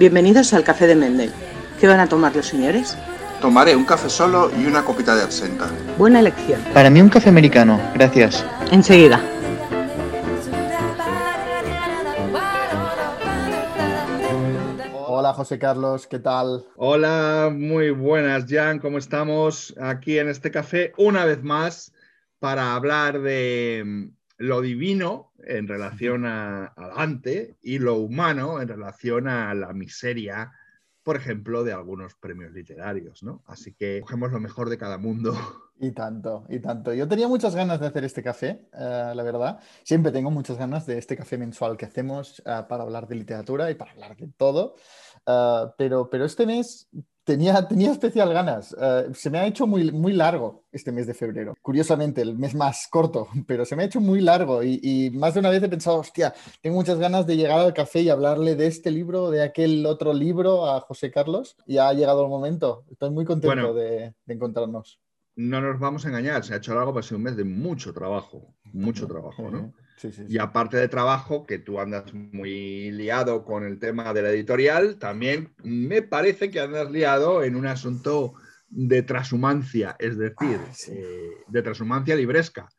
Bienvenidos al Café de Mendel. ¿Qué van a tomar los señores? Tomaré un café solo y una copita de absenta. Buena elección. Para mí un café americano, gracias. Enseguida. Hola José Carlos, ¿qué tal? Hola, muy buenas, Jan, ¿cómo estamos? Aquí en este café una vez más para hablar de lo divino en relación a, a Dante y lo humano en relación a la miseria, por ejemplo, de algunos premios literarios, ¿no? Así que cogemos lo mejor de cada mundo. Y tanto, y tanto. Yo tenía muchas ganas de hacer este café, eh, la verdad. Siempre tengo muchas ganas de este café mensual que hacemos eh, para hablar de literatura y para hablar de todo. Eh, pero, pero este mes tenía, tenía especial ganas. Eh, se me ha hecho muy, muy largo este mes de febrero. Curiosamente, el mes más corto, pero se me ha hecho muy largo y, y más de una vez he pensado, hostia, tengo muchas ganas de llegar al café y hablarle de este libro, de aquel otro libro a José Carlos. Y ha llegado el momento. Estoy muy contento Bueno. de, de encontrarnos. No nos vamos a engañar, se ha hecho largo, pero ha sido un mes de mucho trabajo, mucho trabajo, ¿no? Sí, sí, sí. Y aparte de trabajo, que tú andas muy liado con el tema de la editorial, también me parece que andas liado en un asunto de transhumancia, es decir, Ah, eh, de transhumancia libresca.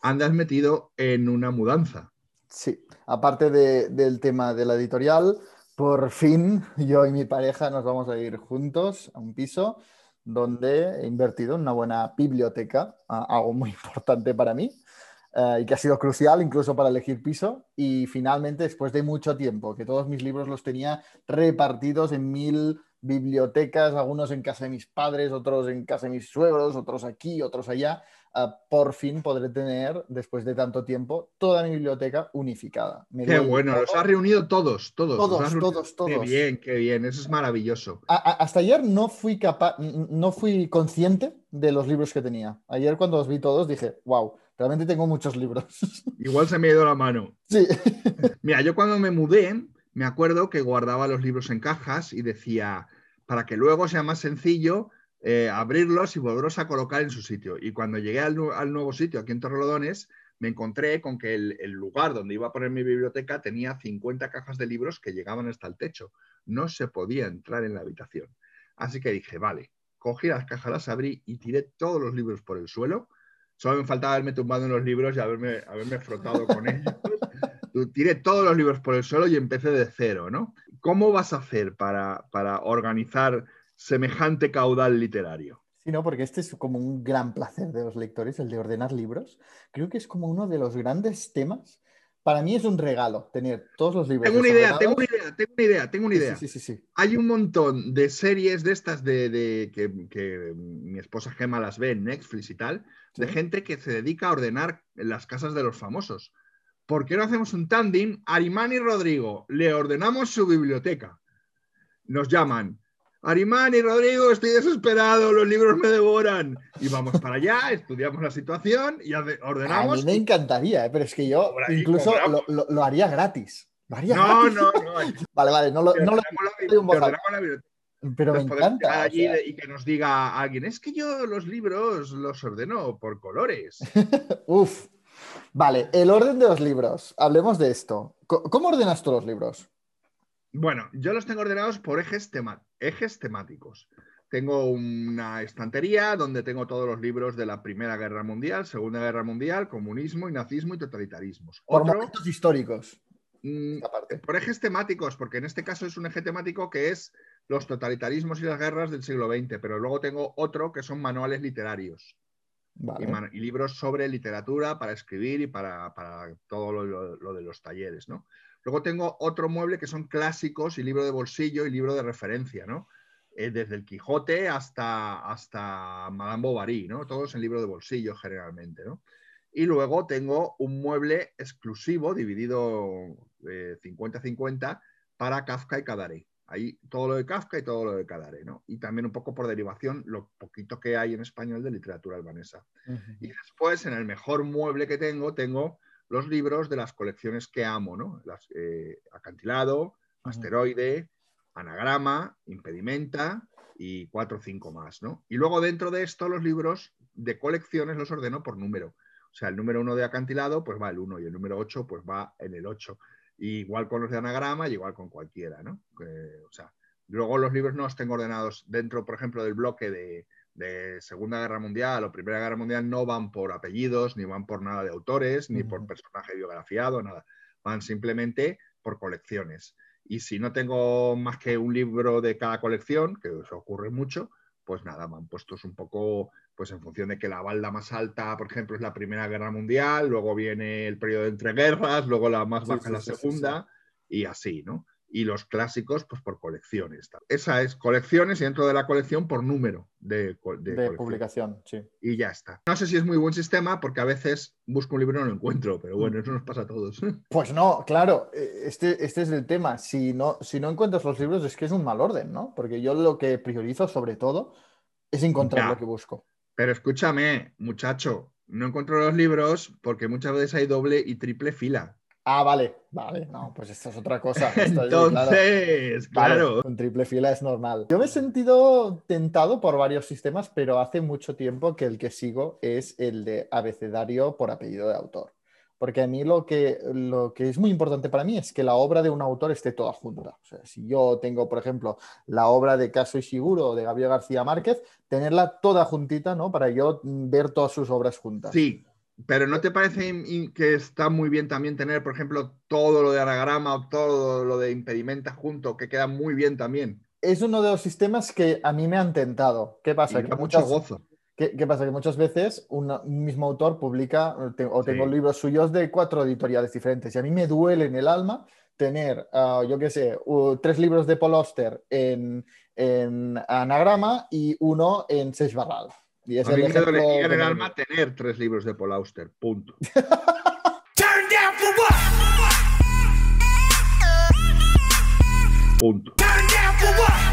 Andas metido en una mudanza. Sí, aparte de- del tema de la editorial, por fin yo y mi pareja nos vamos a ir juntos a un piso donde he invertido en una buena biblioteca, algo muy importante para mí eh, y que ha sido crucial incluso para elegir piso. Y finalmente, después de mucho tiempo, que todos mis libros los tenía repartidos en mil bibliotecas, algunos en casa de mis padres, otros en casa de mis suegros, otros aquí, otros allá, ah, por fin podré tener, después de tanto tiempo, toda mi biblioteca unificada. Me Qué bueno, todo. los has reunido todos, todos. Todos, reunido. todos, Qué todos. bien, qué bien, eso es maravilloso. A- a- hasta ayer no fui capaz, no fui consciente de los libros que tenía. Ayer cuando los vi todos dije, wow, realmente tengo muchos libros. Igual se me ha ido la mano. sí, Mira, yo cuando me mudé, me acuerdo que guardaba los libros en cajas y decía, para que luego sea más sencillo eh, abrirlos y volverlos a colocar en su sitio. Y cuando llegué al, nu- al nuevo sitio, aquí en Torrelodones, me encontré con que el, el lugar donde iba a poner mi biblioteca tenía 50 cajas de libros que llegaban hasta el techo. No se podía entrar en la habitación. Así que dije, vale, cogí las cajas, las abrí y tiré todos los libros por el suelo. Solo me faltaba haberme tumbado en los libros y haberme, haberme frotado con ellos. Tiré todos los libros por el suelo y empecé de cero, ¿no? ¿Cómo vas a hacer para, para organizar semejante caudal literario? Sí, no, porque este es como un gran placer de los lectores, el de ordenar libros. Creo que es como uno de los grandes temas. Para mí es un regalo tener todos los libros. Tengo una idea, tengo una idea, tengo una idea, tengo una idea. Sí, sí, sí, sí. Hay un montón de series de estas de, de- que, que mi esposa Gema las ve en Netflix y tal, de Sí. gente que se dedica a ordenar las casas de los famosos. ¿Por qué no hacemos un tandem? Arimán y Rodrigo, le ordenamos su biblioteca. Nos llaman. Arimán y Rodrigo, estoy desesperado, los libros me devoran. Y vamos para allá, estudiamos la situación y orde- A ordenamos. mí me encantaría, ¿eh? pero es que yo incluso lo, cobramos. lo- lo haría gratis. Lo haría No, gratis. no, no. Vale, vale, no lo, no lo- ordenamos ordenamos pero me encanta. o allí sea. y que nos diga alguien, es que yo los libros los ordeno por colores. Uf. Vale, el orden de los libros. Hablemos de esto. ¿Cómo ordenas tú los libros? Bueno, yo los tengo ordenados por ejes, tema- ejes temáticos. Tengo una estantería donde tengo todos los libros de la Primera Guerra Mundial, Segunda Guerra Mundial, comunismo y nazismo y totalitarismos. Por Otro, momentos históricos. mm, Aparte. por ejes temáticos, porque en este caso es un eje temático que es los totalitarismos y las guerras del siglo XX, pero luego tengo otro que son manuales literarios. y, Vale. man- y libros sobre literatura para escribir y para, para todo lo, lo- lo de los talleres, ¿no? Luego tengo otro mueble que son clásicos y libro de bolsillo y libro de referencia, ¿no? Eh, desde el Quijote hasta, hasta Madame Bovary, ¿no? Todos en libro de bolsillo generalmente, ¿no? Y luego tengo un mueble exclusivo dividido eh, 50-50 para Kafka y Kadare. Ahí todo lo de Kafka y todo lo de Kadare, ¿no? Y también un poco por derivación lo poquito que hay en español de literatura albanesa. Y después, en el mejor mueble que tengo, tengo los libros de las colecciones que amo, ¿no? Las, eh, Acantilado, Asteroide, Anagrama, Impedimenta y cuatro o cinco más, ¿no? Y luego dentro de esto los libros de colecciones los ordeno por número. O sea, el número uno de Acantilado pues va el 1 y el número 8 pues va en el 8. igual con los de anagrama y igual con cualquiera, ¿no? Que, o sea, luego los libros no los tengo ordenados dentro, por ejemplo, del bloque de, de Segunda Guerra Mundial o Primera Guerra Mundial, no van por apellidos, ni van por nada de autores, ni por personaje biografiado, nada. Van simplemente por colecciones. Y si no tengo más que un libro de cada colección, que eso ocurre mucho, pues nada, van puestos un poco, pues en función de que la balda más alta, por ejemplo, es la Primera Guerra Mundial, luego viene el periodo de entreguerras, luego la más baja sí, es la sí, segunda, y así, ¿no? Y los clásicos, pues por colecciones. Esa es colecciones y dentro de la colección por número de, de publicación, sí. Y ya está. No sé si es muy buen sistema porque a veces busco un libro y no lo encuentro, pero bueno, eso nos pasa a todos. Pues no, claro, eh, este, este es el tema. Si no, si no encuentras los libros es que es un mal orden, ¿no? Porque yo lo que priorizo sobre todo es encontrar Ya. lo que busco. Pero escúchame, muchacho, no encuentro los libros porque muchas veces hay doble y triple fila. Ah, vale, vale, no, pues esto es otra cosa. Esto es- claro. Entonces, Vale, claro. con triple fila es normal. Yo me he sentido tentado por varios sistemas, pero hace mucho tiempo que el que sigo es el de abecedario por apellido de autor. Porque a mí lo que, lo que es muy importante para mí es que la obra de un autor esté toda junta. O sea, si yo tengo, por ejemplo, la obra de Caso y Siguro de Gabriel García Márquez, tenerla toda juntita, ¿no? Para yo ver todas sus obras juntas. Sí, pero ¿no te parece in- in- que está muy bien también tener, por ejemplo, todo lo de anagrama o todo lo de impedimenta junto, que queda muy bien también? Es uno de los sistemas que a mí me han tentado. ¿Qué pasa? Y Que mucho muchas- gozo. ¿Qué, qué pasa? Que muchas veces un mismo autor publica o te- o tengo Sí. libros suyos de cuatro editoriales diferentes y a mí me duele en el alma tener, ah, yo qué sé, tres libros de Paul Auster en, en anagrama y uno en Seix Barral. Y es A mí el me ejemplo dolería en el me- alma tener tres libros de Paul Auster, punto. Punto.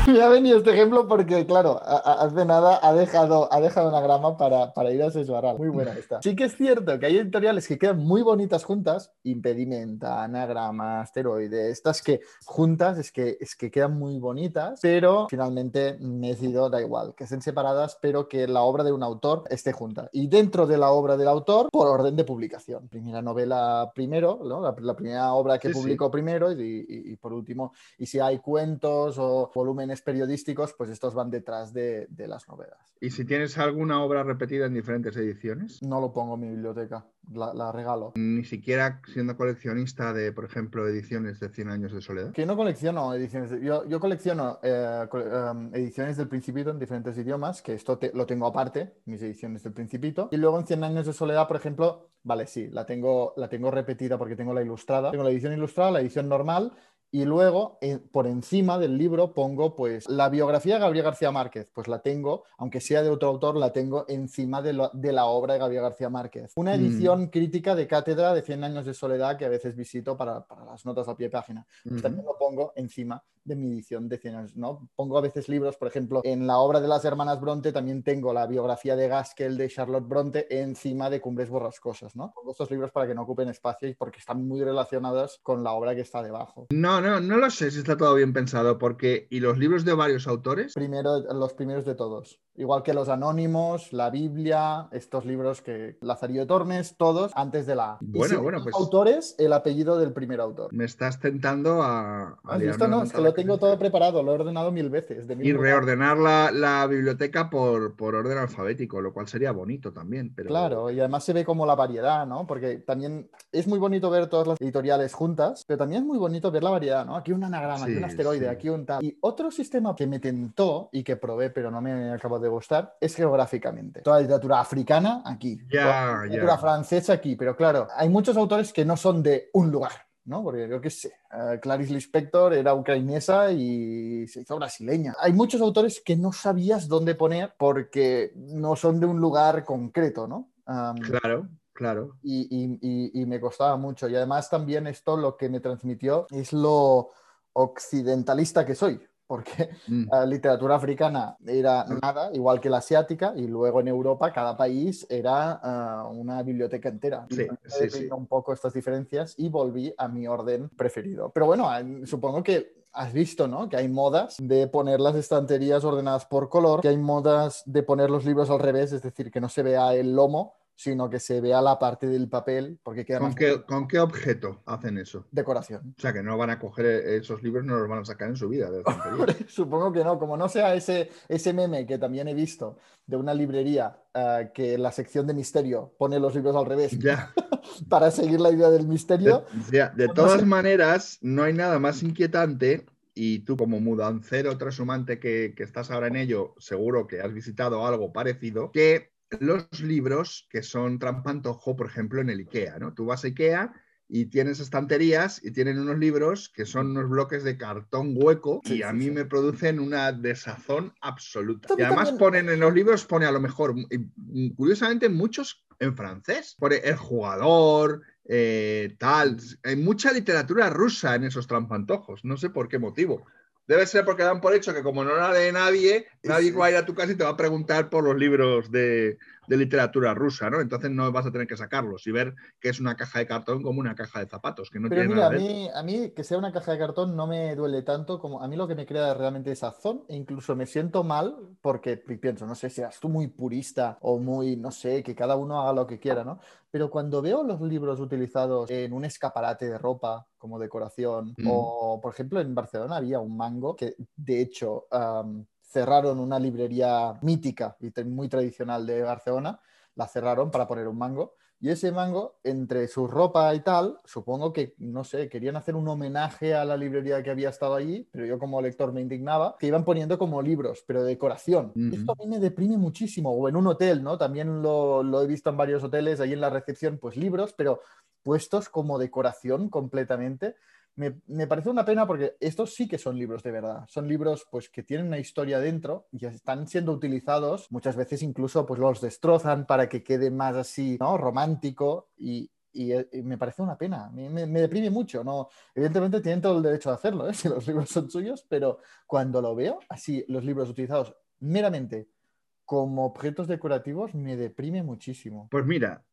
Me ha venido este ejemplo porque, claro, hace nada ha dejado, ha dejado una grama para, para ir a Sesbarral. Muy buena esta. Sí que es cierto que hay editoriales que quedan muy bonitas juntas, impedimenta, anagrama, asteroide, estas que juntas es que, es que quedan muy bonitas, pero finalmente me he decidido, da igual, que estén separadas, pero que la obra de un autor esté junta. Y dentro de la obra del autor, por orden de publicación. Primera novela primero, ¿no? la, la primera obra que Sí, sí. publicó primero y, y- y por último, y si hay cuentos o volúmenes periodísticos, pues estos van detrás de, de las novelas. ¿Y si tienes alguna obra repetida en diferentes ediciones? No lo pongo en mi biblioteca, la, la regalo. Ni siquiera siendo coleccionista de, por ejemplo, ediciones de 100 años de soledad. Que no colecciono ediciones. de- yo, yo colecciono eh, co- em, ediciones del Principito en diferentes idiomas, que esto te- lo tengo aparte, mis ediciones del Principito. Y luego en 100 años de soledad, por ejemplo, vale, sí, la tengo, la tengo repetida porque tengo la ilustrada. Tengo la edición ilustrada, la edición normal. Y luego, eh, por encima del libro, pongo pues la biografía de Gabriel García Márquez. Pues la tengo, aunque sea de otro autor, la tengo encima de, lo- de la obra de Gabriel García Márquez. Una Mm. edición crítica de cátedra de 100 años de soledad que a veces visito para, para las notas a pie de página pues también lo pongo encima de mi edición de 100 años, ¿no? Pongo a veces libros, por ejemplo, en la obra de las hermanas Bronte también tengo la biografía de Gaskell de Charlotte Bronte encima de Cumbres Borrascosas, ¿no? Pongo estos libros para que no ocupen espacio y porque están muy relacionados con la obra que está debajo. No, no, no lo sé si está todo bien pensado, porque ¿y los libros de varios autores? Primero, los primeros de todos. Igual que los Anónimos, la Biblia, estos libros que Lazarillo Tormes, todos antes de la A. Y Bueno, si bueno, pues- autores, el apellido del primer autor. Me estás tentando a... a ¿Has visto? No, es que lo tengo todo preparado, lo he ordenado mil veces. de mil Y reordenar la, la biblioteca por, por orden alfabético, lo cual sería bonito también. Pero... Claro, y además se ve como la variedad, ¿no? Porque también es muy bonito ver todas las editoriales juntas, pero también es muy bonito ver la variedad, ¿no? Aquí un anagrama, aquí un asteroide, sí. aquí un tal. Y otro sistema que me tentó y que probé, pero no me acabó de gustar, es geográficamente. Toda la literatura africana aquí, toda la literatura francesa aquí, pero claro, hay muchos autores que no son de un lugar. ¿no? Porque yo qué sé, eh, Clarice Lispector era ucrainesa y se hizo brasileña. Hay muchos autores que no sabías dónde poner porque no son de un lugar concreto, ¿no? Claro, claro. y, y- y- y me costaba mucho. Y además también esto lo que me transmitió es lo occidentalista que soy, porque Mm. la literatura africana era nada, igual que la asiática, y luego en Europa cada país era ah, una biblioteca entera. Sí, sí, sí. un poco estas diferencias y volví a mi orden preferido. Pero bueno, eh, supongo que has visto, ¿no? Que hay modas de poner las estanterías ordenadas por color, que hay modas de poner los libros al revés, es decir, que no se vea el lomo sino que se vea la parte del papel, porque queda ¿Con más qué, ¿Con qué objeto hacen eso? decoración. O sea, que no van a coger esos libros, no los van a sacar en su vida. de. Supongo que no, como no sea ese, ese meme que también he visto de una librería eh, que en la sección de misterio pone los libros al revés ya. para seguir la idea del misterio. De, ya, de No todas sé. maneras, no hay nada más inquietante. Y tú, como mudancero trashumante que, que estás ahora en ello, seguro que has visitado algo parecido, que los libros que son trampantojo, por ejemplo, en el IKEA, ¿no? Tú vas a IKEA y tienes estanterías y tienen unos libros que son unos bloques de cartón hueco Sí, y a sí, mí sí. me producen una desazón absoluta. Y además también- ponen en los libros, pone a lo mejor, curiosamente, muchos en francés. Pone el jugador, eh, tal. Hay mucha literatura rusa en esos trampantojos, no sé por qué motivo. Debe ser porque dan por hecho que como no la lee nadie, nadie va a ir a tu casa y te va a preguntar por los libros de, de literatura rusa, ¿no? Entonces no vas a tener que sacarlos y ver que es una caja de cartón como una caja de zapatos, que no Pero tiene mira, a nada dentro. mí, a mí que sea una caja de cartón no me duele tanto como a mí lo que me crea realmente es sazón e incluso me siento mal porque pi- pienso, no sé, seas tú muy purista o muy, no sé, que cada uno haga lo que quiera, ¿no? Pero cuando veo los libros utilizados en un escaparate de ropa como decoración Mm. o, por ejemplo, en Barcelona había un mango que, de hecho, cerraron una librería mítica y muy tradicional de Barcelona, la cerraron para poner un mango. Y ese mango, entre su ropa y tal, supongo que, no sé, querían hacer un homenaje a la librería que había estado allí, pero yo como lector me indignaba, que iban poniendo como libros, pero de decoración. Esto a mí me deprime muchísimo. O en un hotel, ¿no? También lo, lo he visto en varios hoteles, ahí en la recepción, pues libros, pero puestos como decoración completamente. Me, me parece una pena porque estos sí que son libros de verdad. Son libros pues que tienen una historia dentro y están siendo utilizados. Muchas veces incluso pues los destrozan para que quede más así, ¿no? Romántico y, y, eh, me parece una pena. Me, me- me deprime mucho. ¿no? Evidentemente tienen todo el derecho de hacerlo, ¿eh? si los libros son suyos, pero cuando lo veo, así los libros utilizados meramente como objetos decorativos, me deprime muchísimo. Pues mira,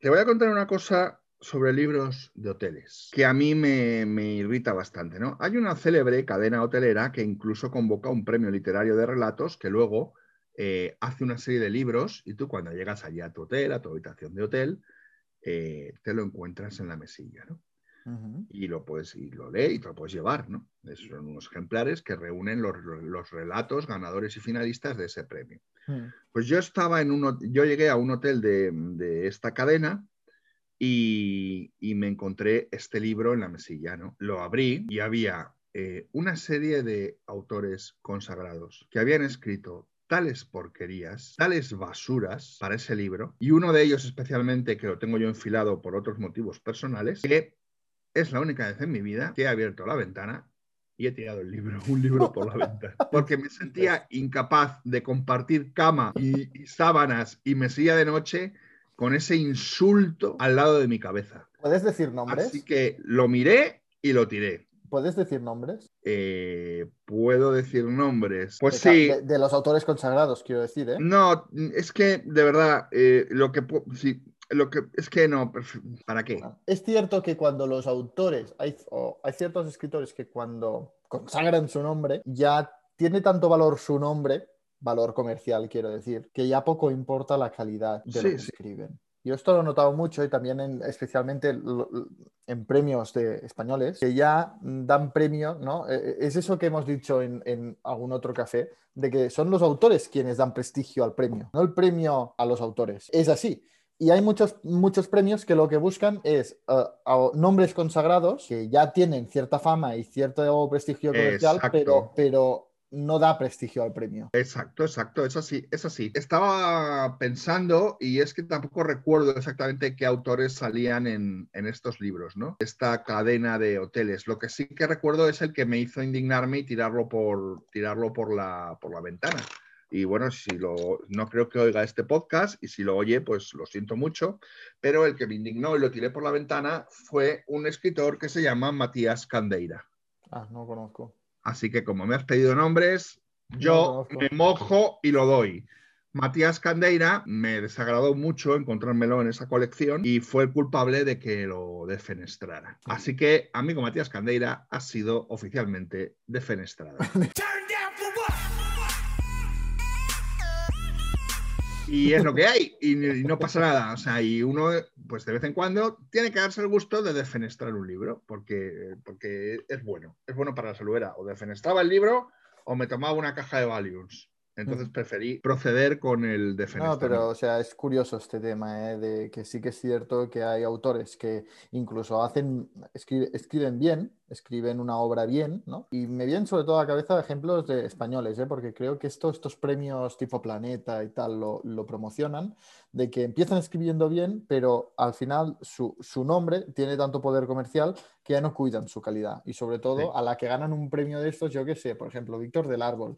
te voy a contar una cosa sobre libros de hoteles, que a mí me, me irrita bastante, ¿no? Hay una célebre cadena hotelera que incluso convoca un premio literario de relatos que luego eh, hace una serie de libros y tú cuando llegas allí a tu hotel, a tu habitación de hotel, eh, te lo encuentras en la mesilla, ¿no? Y lo puedes y lo lee y te lo puedes llevar, ¿no? Es- Son unos ejemplares que reúnen los, los relatos ganadores y finalistas de ese premio. Mm. Pues yo estaba en un, yo llegué a un hotel de, de esta cadena y, me encontré este libro en la mesilla, ¿no? Lo abrí y había eh, una serie de autores consagrados que habían escrito tales porquerías, tales basuras para ese libro, y uno de ellos especialmente, que lo tengo yo enfilado por otros motivos personales, que es la única vez en mi vida que he abierto la ventana y he tirado el libro, un libro por la ventana, porque me sentía incapaz de compartir cama y sábanas y mesilla de noche con ese insulto al lado de mi cabeza. ¿Puedes decir nombres? Así que lo miré y lo tiré. ¿Puedes decir nombres? Eh, Puedo decir nombres. Pues De sí. De, de los autores consagrados, quiero decir, ¿eh? No, es que de verdad, eh, lo que sí, lo que es que no, ¿para qué? Es cierto que cuando los autores, hay, o hay ciertos escritores que cuando consagran su nombre, ya tiene tanto valor su nombre, valor comercial quiero decir, que ya poco importa la calidad de lo Sí, que sí. escriben. Yo esto lo he notado mucho y también en- especialmente lo- lo- en premios de españoles, que ya dan premio, ¿no? Eh, Es eso que hemos dicho en, en algún otro café, de que son los autores quienes dan prestigio al premio, no el premio a los autores. Es así. Y hay muchos, muchos premios que lo que buscan es a nombres consagrados que ya tienen cierta fama y cierto prestigio comercial, Exacto. pero, pero no da prestigio al premio. Exacto, exacto, es así, es así. Estaba pensando y es que tampoco recuerdo exactamente qué autores salían en, en estos libros, ¿no? Esta cadena de hoteles. Lo que sí que recuerdo es el que me hizo indignarme y tirarlo por, tirarlo por la, por la ventana. Y bueno, si lo, no creo que oiga este podcast y si lo oye, pues lo siento mucho, pero el que me indignó y lo tiré por la ventana fue un escritor que se llama Matías Candeira. Ah, no conozco. Así que como me has pedido nombres, yo me mojo y lo doy. Matías Candeira me desagradó mucho encontrármelo en esa colección y fue el culpable de que lo defenestrara. Así que, amigo Matías Candeira, ha sido oficialmente defenestrado. Y es lo que hay, y, no pasa nada. O sea, y uno, pues de vez en cuando, tiene que darse el gusto de defenestrar un libro, porque, porque es bueno, es bueno para la salud. Era, o defenestraba el libro o me tomaba una caja de Valiums. Entonces preferí proceder con el No, defenestramiento. pero o sea, es curioso este tema, ¿eh? de que sí que es cierto que hay autores que incluso hacen, escribe- escriben bien, escriben una obra bien, ¿no? Y me vienen sobre todo a la cabeza ejemplos de españoles, ¿eh? Porque creo que esto- estos premios tipo Planeta y tal lo, lo promocionan, de que empiezan escribiendo bien, pero al final su, su nombre tiene tanto poder comercial que ya no cuidan su calidad. Y sobre todo Sí. a la que ganan un premio de estos, yo qué sé, por ejemplo, Víctor del Árbol.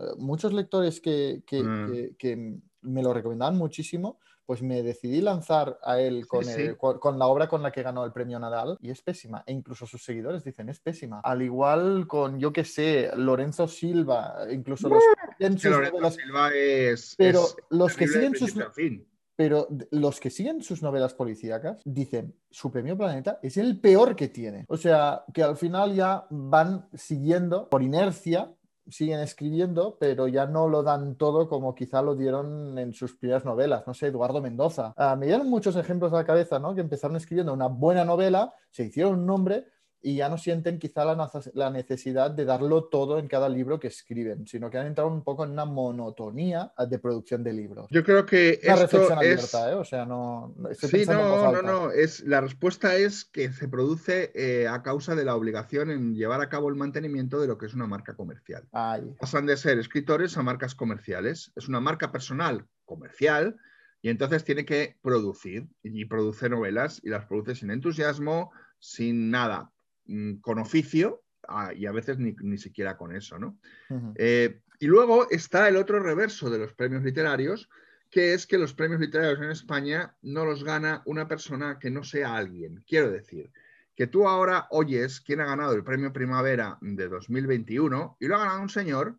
Eh, muchos lectores que, que- Mm. que- que me lo recomendaban muchísimo, pues me decidí lanzar a él con, Sí, el- sí. con- la obra con la que ganó el premio Nadal y es pésima. E incluso sus seguidores dicen, es pésima. Al igual con, yo qué sé, Lorenzo Silva, incluso los que sus Lorenzo novelas, Silva es. Pero es los que siguen sus fin. pero los que siguen sus novelas policíacas dicen, su premio Planeta es el peor que tiene. O sea, que al final ya van siguiendo por inercia, siguen escribiendo, pero ya no lo dan todo como quizá lo dieron en sus primeras novelas. No sé, Eduardo Mendoza. Ah, me dieron muchos ejemplos a la cabeza, ¿no? Que empezaron escribiendo una buena novela, se hicieron un nombre y ya no sienten quizá la, la necesidad de darlo todo en cada libro que escriben, sino que han entrado un poco en una monotonía ah, de producción de libros. Yo creo que Una esto reflexión es. abierta, ¿eh? O sea, no. Sí, no, no, no. Es, la respuesta es que se produce eh, a causa de la obligación en llevar a cabo el mantenimiento de lo que es una marca comercial. Ay, Pasan de ser escritores a marcas comerciales. Es una marca personal comercial y entonces tiene que producir y produce novelas y las produce sin entusiasmo, sin nada, con oficio ah, y a veces ni, ni siquiera con eso, ¿no? Eh, y luego está el otro reverso de los premios literarios, que es que los premios literarios en España no los gana una persona que no sea alguien. Quiero decir, que tú ahora oyes quién ha ganado el premio Primavera de 2021 y lo ha ganado un señor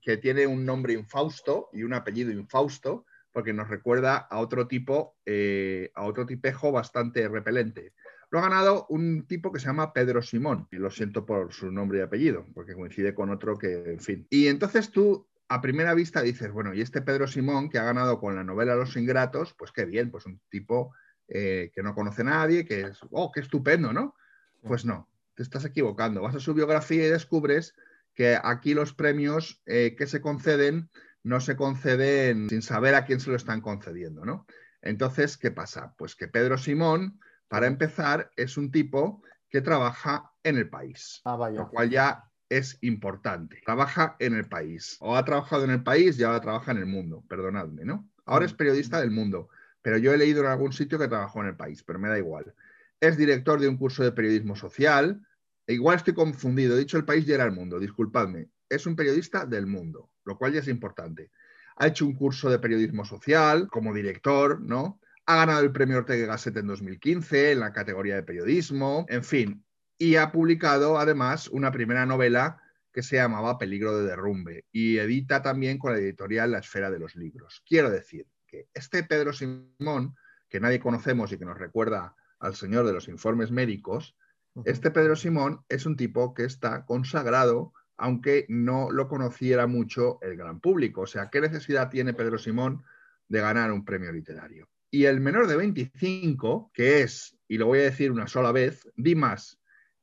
que tiene un nombre infausto y un apellido infausto, porque nos recuerda a otro tipo, eh, a otro tipejo bastante repelente. Lo ha ganado un tipo que se llama Pedro Simón, y lo siento por su nombre y apellido, porque coincide con otro que, en fin. Y entonces tú, a primera vista, dices, bueno, y este Pedro Simón que ha ganado con la novela Los Ingratos, pues qué bien, pues un tipo eh, que no conoce a nadie, que es, oh, qué estupendo, ¿no? Pues no, te estás equivocando. Vas a su biografía y descubres que aquí los premios eh, que se conceden no se conceden sin saber a quién se lo están concediendo, ¿no? Entonces, ¿qué pasa? Pues que Pedro Simón, para empezar, es un tipo que trabaja en el país, Ah, vaya. lo cual ya es importante. Trabaja en el país. O ha trabajado en el país y ahora trabaja en el mundo, perdonadme, ¿no? Ahora es periodista del mundo, pero yo he leído en algún sitio que trabajó en el país, pero me da igual. Es director de un curso de periodismo social. E igual estoy confundido, he dicho el país y era el mundo, disculpadme. Es un periodista del mundo, lo cual ya es importante. Ha hecho un curso de periodismo social como director, ¿no? Ha ganado el premio Ortega y Gasset en 2015 en la categoría de periodismo, en fin. Y ha publicado además una primera novela que se llamaba Peligro de derrumbe y edita también con la editorial La Esfera de los Libros. Quiero decir que este Pedro Simón, que nadie conocemos y que nos recuerda al señor de los informes médicos, este Pedro Simón es un tipo que está consagrado, aunque no lo conociera mucho el gran público. O sea, ¿qué necesidad tiene Pedro Simón de ganar un premio literario? Y el menor de 25, que es, y lo voy a decir una sola vez, Dimas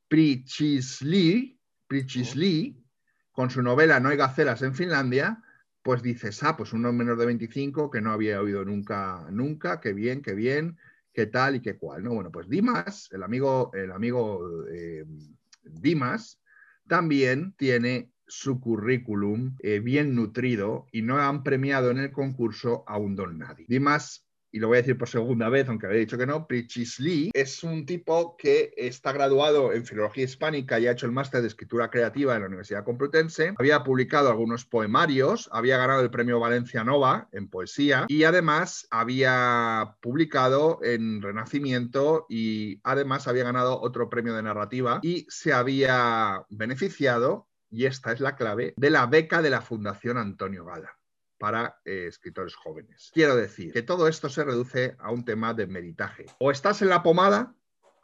Prichisli, Prichisli, con su novela No hay gacelas en Finlandia, pues dices, ah, pues un menor de 25 que no había oído nunca, nunca, qué bien, qué bien, qué tal y qué cual. ¿no? Bueno, pues Dimas, el amigo, el amigo eh, Dimas, también tiene su currículum eh, bien nutrido y no han premiado en el concurso a un don nadie. Dimas, y lo voy a decir por segunda vez, aunque había dicho que no, Prichisli es un tipo que está graduado en filología hispánica y ha hecho el máster de escritura creativa en la Universidad Complutense. Había publicado algunos poemarios, había ganado el premio Valencia Nova en poesía y además había publicado en Renacimiento y además había ganado otro premio de narrativa y se había beneficiado, y esta es la clave, de la beca de la Fundación Antonio Gala para eh, escritores jóvenes. Quiero decir que todo esto se reduce a un tema de meritaje. O estás en la pomada,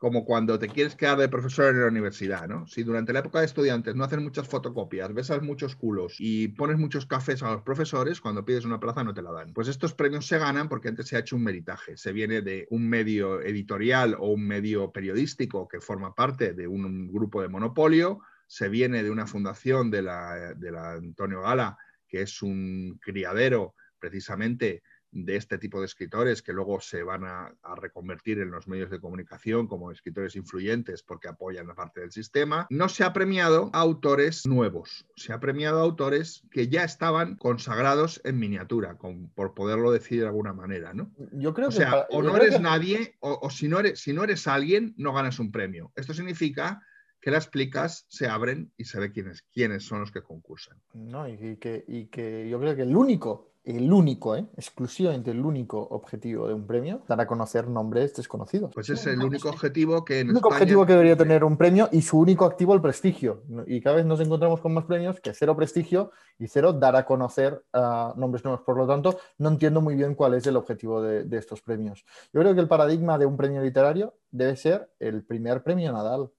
como cuando te quieres quedar de profesor en la universidad, ¿no? Si durante la época de estudiantes no hacen muchas fotocopias, besas muchos culos y pones muchos cafés a los profesores, cuando pides una plaza no te la dan. Pues estos premios se ganan porque antes se ha hecho un meritaje. Se viene de un medio editorial o un medio periodístico que forma parte de un grupo de monopolio, se viene de una fundación de la, de la Antonio Gala, que es un criadero precisamente de este tipo de escritores que luego se van a, reconvertir en los medios de comunicación como escritores influyentes porque apoyan la parte del sistema, no se ha premiado a autores nuevos, se ha premiado a autores que ya estaban consagrados en miniatura, por poderlo decir de alguna manera, ¿no? Yo creo o que sea, o no eres nadie, o, si, no eres, si no eres alguien, no ganas un premio. Esto significa que las plicas se abren y se ve quiénes, quiénes son los que concursan. No, y que, y que yo creo que el único el único, ¿eh? exclusivamente el único objetivo de un premio, dar a conocer nombres desconocidos. Pues es el único objetivo que en El único objetivo que debería tener un premio y su único activo el prestigio. Y cada vez nos encontramos con más premios que cero prestigio y cero dar a conocer uh, nombres nuevos. Por lo tanto, no entiendo muy bien cuál es el objetivo de, de estos premios. Yo creo que el paradigma de un premio literario debe ser el primer premio Nadal,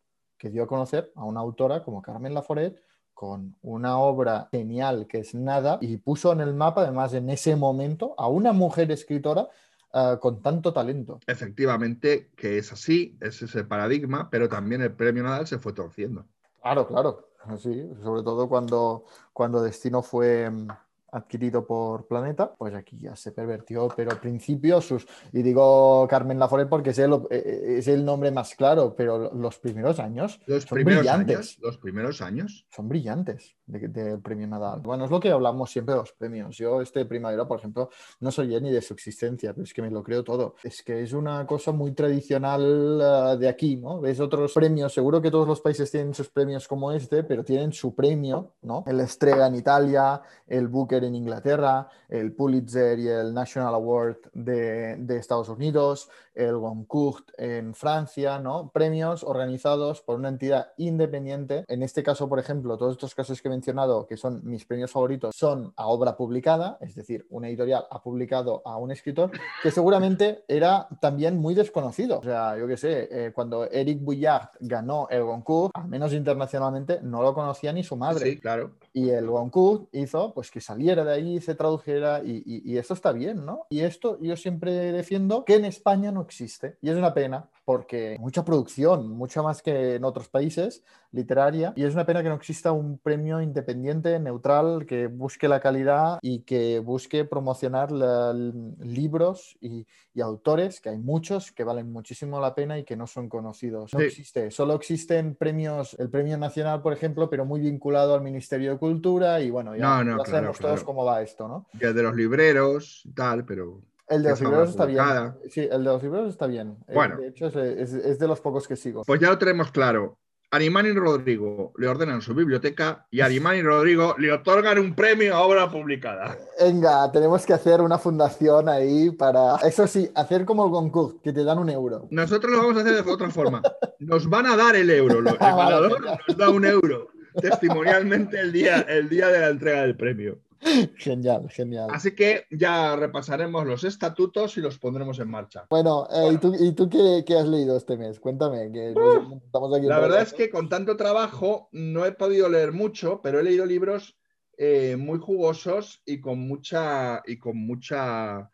que dio a conocer a una autora como Carmen Laforet con una obra genial que es Nada y puso en el mapa, además en ese momento, a una mujer escritora uh, con tanto talento. Efectivamente que es así, es ese paradigma, pero también el premio Nadal se fue torciendo. Claro, claro, sí, sobre todo cuando, cuando Destino fue mm, adquirido por Planeta, pues aquí ya se pervertió, pero al principio sus, y digo Carmen Laforet porque es el, eh, eh, es el nombre más claro, pero los primeros años los son primeros brillantes. Años, los primeros años. Son brillantes del de premio Nadal. Bueno, es lo que hablamos siempre de los premios. Yo este primavera, por ejemplo, no soy ni de su existencia, pero es que me lo creo todo. Es que es una cosa muy tradicional uh, de aquí, ¿no? Ves otros premios, seguro que todos los países tienen sus premios como este, pero tienen su premio, ¿no? El Estrella en Italia, el Booker en Inglaterra, el Pulitzer y el National Award de, de Estados Unidos, el Goncourt en Francia, ¿no? Premios organizados por una entidad independiente. En este caso, por ejemplo, todos estos casos que he mencionado, que son mis premios favoritos, son a obra publicada, es decir, una editorial ha publicado a un escritor que seguramente era también muy desconocido. O sea, yo qué sé, eh, cuando Eric Bouillard ganó el Goncourt, al menos internacionalmente, no lo conocía ni su madre. Sí, claro. Y el Goncourt hizo pues que saliera de ahí, se tradujera y, y, y esto está bien, ¿no? Y esto yo siempre defiendo que en España no existe. Y es una pena porque mucha producción, mucha más que en otros países, literaria, y es una pena que no exista un premio independiente, neutral, que busque la calidad y que busque promocionar la, libros y, y, autores, que hay muchos que valen muchísimo la pena y que no son conocidos. No sí. existe, solo existen premios, el premio nacional, por ejemplo, pero muy vinculado al Ministerio de Cultura y bueno, ya, no, no, ya claro, sabemos claro. todos cómo va esto, ¿no? Ya de los libreros, tal, pero... El de los libreros está bien. Sí, el de los libreros está bien. Bueno. De hecho, es, es, es, de los pocos que sigo. Pues ya lo tenemos claro. Arimán y Rodrigo le ordenan su biblioteca y Arimán y Rodrigo le otorgan un premio a obra publicada. Venga, tenemos que hacer una fundación ahí para. Eso sí, hacer como el concurso, que te dan un euro. Nosotros lo vamos a hacer de otra forma. Nos van a dar el euro. El ganador nos da un euro testimonialmente el día, el día de la entrega del premio. Genial, genial. Así que ya repasaremos los estatutos y los pondremos en marcha. Bueno, eh, bueno. ¿y tú, y tú qué, qué, has leído este mes? Cuéntame. Que uh, estamos aquí la verdad es que con tanto trabajo no he podido leer mucho, pero he leído libros eh, muy jugosos y con mucha y con mucha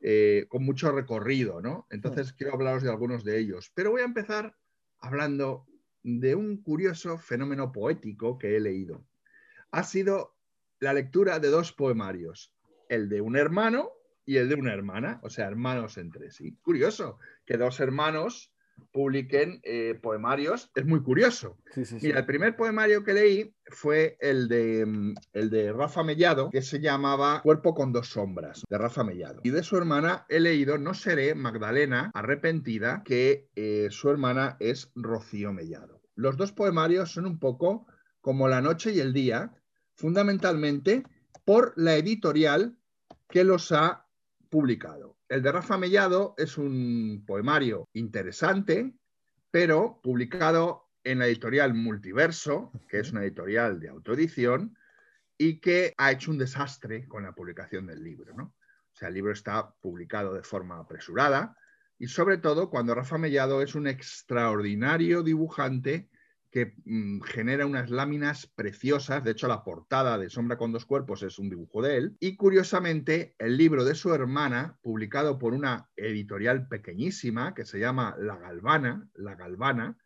eh, con mucho recorrido, ¿no? Entonces sí. quiero hablaros de algunos de ellos. Pero voy a empezar hablando de un curioso fenómeno poético que he leído. Ha sido la lectura de dos poemarios, el de un hermano y el de una hermana, o sea, hermanos entre sí. Curioso que dos hermanos publiquen eh, poemarios, es muy curioso. Sí, sí, sí. Mira, el primer poemario que leí fue el de, el de Rafa Mellado, que se llamaba Cuerpo con dos sombras, de Rafa Mellado. Y de su hermana he leído No seré Magdalena arrepentida, que eh, su hermana es Rocío Mellado. Los dos poemarios son un poco como La noche y el día, fundamentalmente por la editorial que los ha publicado. El de Rafa Mellado es un poemario interesante, pero publicado en la editorial Multiverso, que es una editorial de autoedición, y que ha hecho un desastre con la publicación del libro. ¿no? O sea, el libro está publicado de forma apresurada, y sobre todo cuando Rafa Mellado es un extraordinario dibujante que mm, genera unas láminas preciosas. De hecho, la portada de Sombra con dos cuerpos es un dibujo de él. Y curiosamente, el libro de su hermana, publicado por una editorial pequeñísima que se llama La Galvana, La Galvana,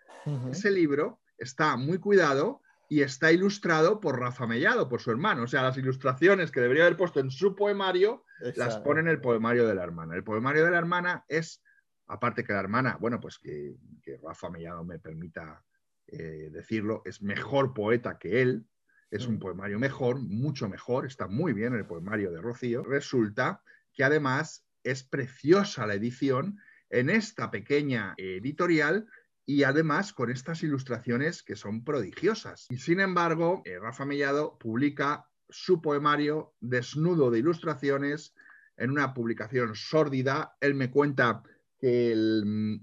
ese libro está muy cuidado y está ilustrado por Rafa Mellado, por su hermano. O sea, las ilustraciones que debería haber puesto en su poemario las pone en el poemario de la hermana. El poemario de la hermana es, aparte que la hermana, bueno, pues que, que Rafa Mellado me permita eh, decirlo, es mejor poeta que él, es un Mm. poemario mejor, mucho mejor, está muy bien el poemario de Rocío. Resulta que además es preciosa la edición en esta pequeña editorial y además con estas ilustraciones que son prodigiosas. Y sin embargo, eh, Rafa Mellado publica su poemario desnudo de ilustraciones en una publicación sórdida. Él me cuenta que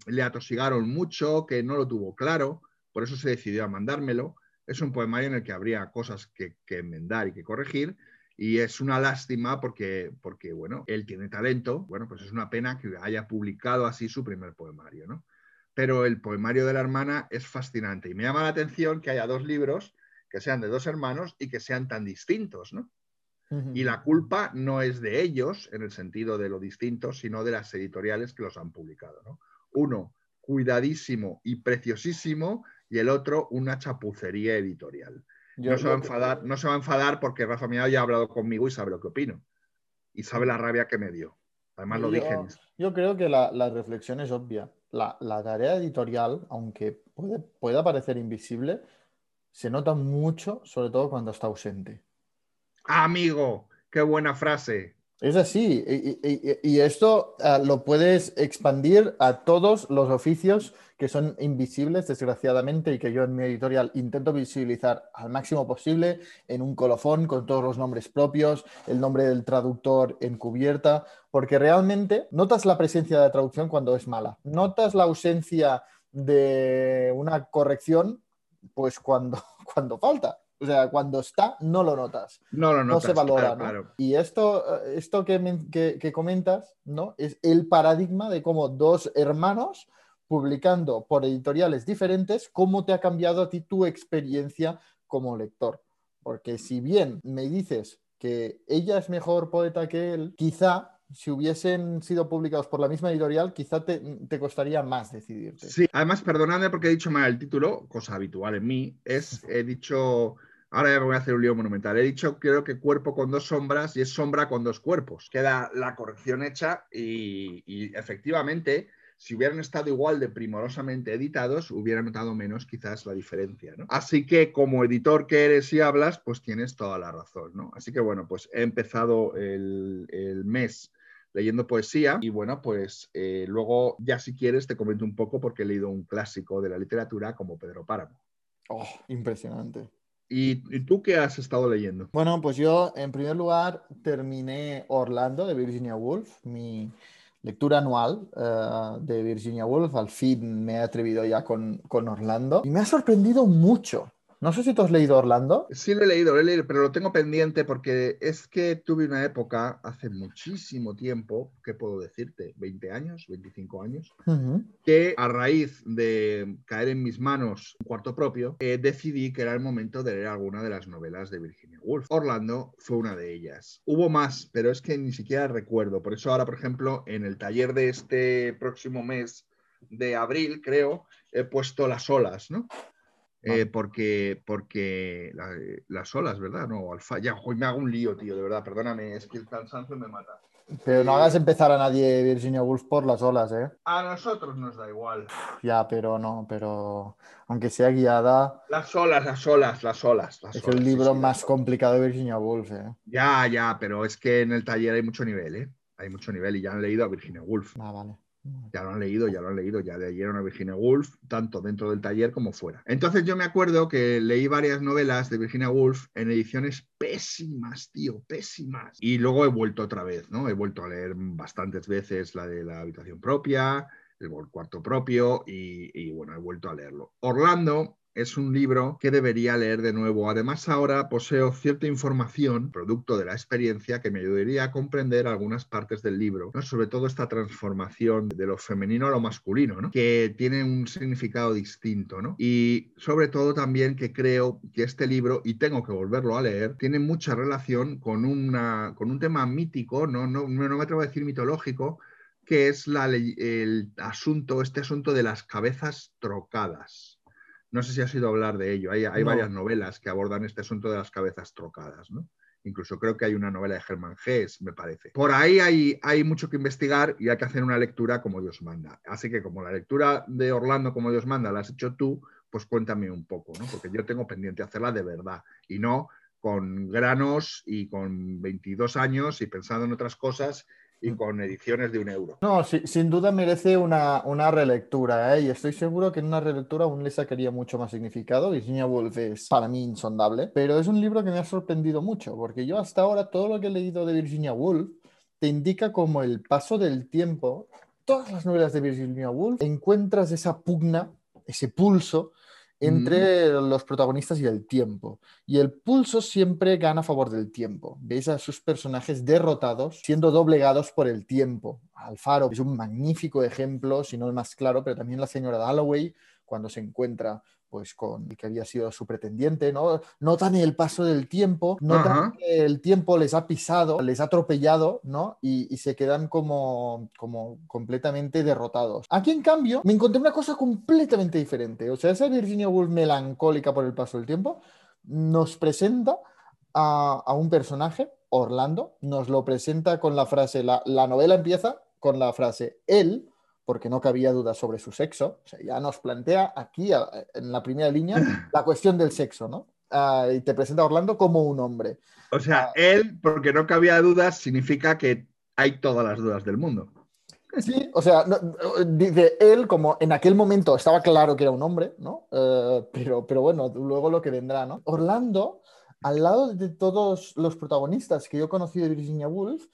le atosigaron mucho, que no lo tuvo claro, por eso se decidió a mandármelo. Es un poemario en el que habría cosas que, que enmendar y que corregir. Y es una lástima porque, porque, bueno, él tiene talento. Bueno, pues es una pena que haya publicado así su primer poemario, ¿no? Pero el poemario de la hermana es fascinante y me llama la atención que haya dos libros que sean de dos hermanos y que sean tan distintos, ¿no? Y la culpa no es de ellos, en el sentido de lo distinto, sino de las editoriales que los han publicado. ¿no? Uno, cuidadísimo y preciosísimo, y el otro, una chapucería editorial. Yo- no, se va a enfadar, no se va a enfadar porque Rafa Miado ya ha hablado conmigo y sabe lo que opino. Y sabe la rabia que me dio. Además lo yo, dije. en- yo creo que la, la reflexión es obvia. La, la tarea editorial, aunque puede- pueda parecer invisible, se nota mucho, sobre todo cuando está ausente. Amigo, qué buena frase. Es así, y, esto ah, lo puedes expandir a todos los oficios que son invisibles, desgraciadamente, y que yo en mi editorial intento visibilizar al máximo posible en un colofón con todos los nombres propios, el nombre del traductor en cubierta, porque realmente notas la presencia de la traducción cuando es mala, notas la ausencia de una corrección, pues cuando, cuando falta. O sea, cuando está, no lo notas No lo no notas, se valora, claro, ¿no? Y esto, eh, esto que, que- que comentas, ¿no? Es el paradigma de cómo dos hermanos publicando por editoriales diferentes, cómo te ha cambiado a ti tu experiencia como lector. Porque si bien me dices que ella es mejor poeta que él, quizá si hubiesen sido publicados por la misma editorial, quizá te, te costaría más decidirte. Sí, además, perdonadme porque he dicho mal el título, cosa habitual en mí, es, he dicho, ahora ya me voy a hacer un lío monumental, he dicho creo que cuerpo con dos sombras y es sombra con dos cuerpos. Queda la corrección hecha y, y efectivamente, si hubieran estado igual de primorosamente editados, hubieran notado menos quizás la diferencia, ¿no? Así que como editor que eres y hablas, pues tienes toda la razón, ¿no? Así que bueno, pues he empezado el, el mes leyendo poesía y bueno, pues eh, luego ya si quieres te comento un poco porque he leído un clásico de la literatura como Pedro Páramo. Oh, impresionante. ¿Y, tú qué has estado leyendo? Bueno, pues yo en primer lugar terminé Orlando de Virginia Woolf, mi lectura anual eh, de Virginia Woolf. Al fin me he atrevido ya con, con Orlando y me ha sorprendido mucho. No sé si tú has leído Orlando. Sí lo he leído, lo he leído, pero lo tengo pendiente porque es que tuve una época hace muchísimo tiempo, ¿qué puedo decirte? ¿20 años? ¿25 años? Que a raíz de caer en mis manos un cuarto propio, eh, decidí que era el momento de leer alguna de las novelas de Virginia Woolf. Orlando fue una de ellas. Hubo más, pero es que ni siquiera recuerdo. Por eso ahora, por ejemplo, en el taller de este próximo mes de abril, creo, he puesto las olas, ¿no? Eh, porque, porque la- las olas, ¿verdad? No, alfa. Ya, hoy me hago un lío, tío, de verdad, perdóname, es que el cansancio me mata. Pero no hagas empezar a nadie Virginia Woolf por las olas, ¿eh? A nosotros nos da igual. Ya, pero no, pero aunque sea guiada, Las olas, las olas, las olas. las es olas, el libro sí, más complicado de Virginia Woolf, ¿eh? Ya, ya, pero es que en el taller hay mucho nivel, ¿eh? Hay mucho nivel y ya han leído a Virginia Woolf. Ah, vale. Ya lo han leído, ya lo han leído, ya leyeron a Virginia Woolf, tanto dentro del taller como fuera. Entonces yo me acuerdo que leí varias novelas de Virginia Woolf en ediciones pésimas, tío, pésimas. Y luego he vuelto otra vez, ¿no? He vuelto a leer bastantes veces la de la habitación propia, el cuarto propio y, bueno, he vuelto a leerlo. Orlando es un libro que debería leer de nuevo. Además, ahora poseo cierta información, producto de la experiencia, que me ayudaría a comprender algunas partes del libro, sobre todo esta transformación de lo femenino a lo masculino, ¿no? que tiene un significado distinto. Y sobre todo también que creo que este libro, y tengo que volverlo a leer, tiene mucha relación con, un tema mítico, no, me atrevo a decir mitológico, que es el asunto, este asunto de las cabezas trocadas. No sé si has oído hablar de ello. Hay, hay varias novelas que abordan este asunto de las cabezas trocadas, ¿no? Incluso creo que hay una novela de Germán Gess, me parece. Por ahí hay, hay, mucho que investigar y hay que hacer una lectura como Dios manda. Así que como la lectura de Orlando como Dios manda la has hecho tú, pues cuéntame un poco, ¿no? Porque yo tengo pendiente hacerla de verdad y no con granos y con 22 años y pensando en otras cosas con ediciones de un euro. No, sin duda merece una, una relectura, ¿eh? y estoy seguro que en una relectura aún le sacaría mucho más significado. Virginia Woolf es para mí insondable, pero es un libro que me ha sorprendido mucho, porque yo hasta ahora todo lo que he leído de Virginia Woolf te indica como el paso del tiempo. Todas las novelas de Virginia Woolf encuentras esa pugna, ese pulso entre los protagonistas y el tiempo. Y el pulso siempre gana a favor del tiempo. Veis a sus personajes derrotados, siendo doblegados por el tiempo. Alfaro es un magnífico ejemplo, si no el más claro, pero también la señora Dalloway, cuando se encuentra pues con el que había sido su pretendiente, ¿no? Notan el paso del tiempo, notan que el tiempo les ha pisado, les ha atropellado, ¿no? Y, se quedan como, como completamente derrotados. Aquí, en cambio, me encontré una cosa completamente diferente. O sea, esa Virginia Woolf melancólica por el paso del tiempo nos presenta a, a un personaje, Orlando, nos lo presenta con la frase, la, la novela empieza con la frase, él porque no cabía duda sobre su sexo. O sea, ya nos plantea aquí, en la primera línea, la cuestión del sexo, ¿no? Ah, y te presenta a Orlando como un hombre. O sea, ah. él, porque no cabía dudas, significa que hay todas las dudas del mundo. Sí, o sea, dice él como en aquel momento estaba claro que era un hombre, ¿no? Eh, pero, pero bueno, luego lo que vendrá, ¿no? Orlando, al lado de todos los protagonistas que yo he conocido de Virginia Woolf,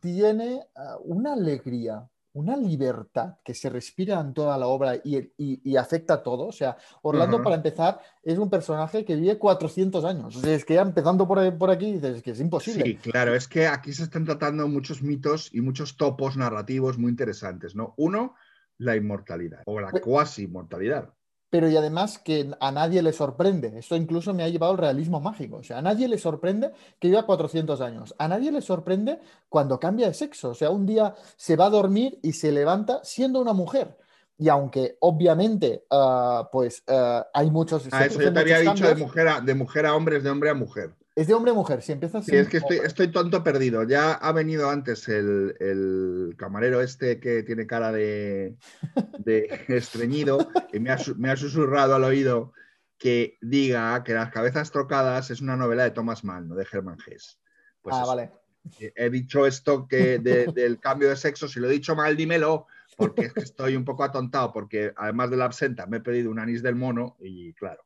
tiene ah, una alegría, una libertad que se respira en toda la obra y, afecta a todo. O sea, Orlando, para empezar, es un personaje que vive 400 años. O sea, es que ya empezando por, por aquí, dices que es imposible. Sí, claro, es que aquí se están tratando muchos mitos y muchos topos narrativos muy interesantes, ¿no? Uno, la inmortalidad o la cuasi inmortalidad pero y además que a nadie le sorprende. Esto incluso me ha llevado al realismo mágico. O sea, a nadie le sorprende que viva 400 años. A nadie le sorprende cuando cambia de sexo. O sea, un día se va a dormir y se levanta siendo una mujer. Y aunque obviamente, ah, pues ah, hay muchos... Ah, eso yo te había dicho de mujer, a, de mujer a hombre, de hombre a mujer. Es de hombre a mujer, si empiezas. Sí, es que estoy, tonto perdido. Ya ha venido antes el, camarero este que tiene cara de, estreñido y me ha, susurrado al oído que diga que Las cabezas trocadas es una novela de Thomas Mann, no de Hermann Hesse. Pues ah, vale. He dicho esto que del cambio de sexo, si lo he dicho mal, dímelo, porque estoy un poco atontado, porque además de la absenta me he pedido un anís del mono y claro.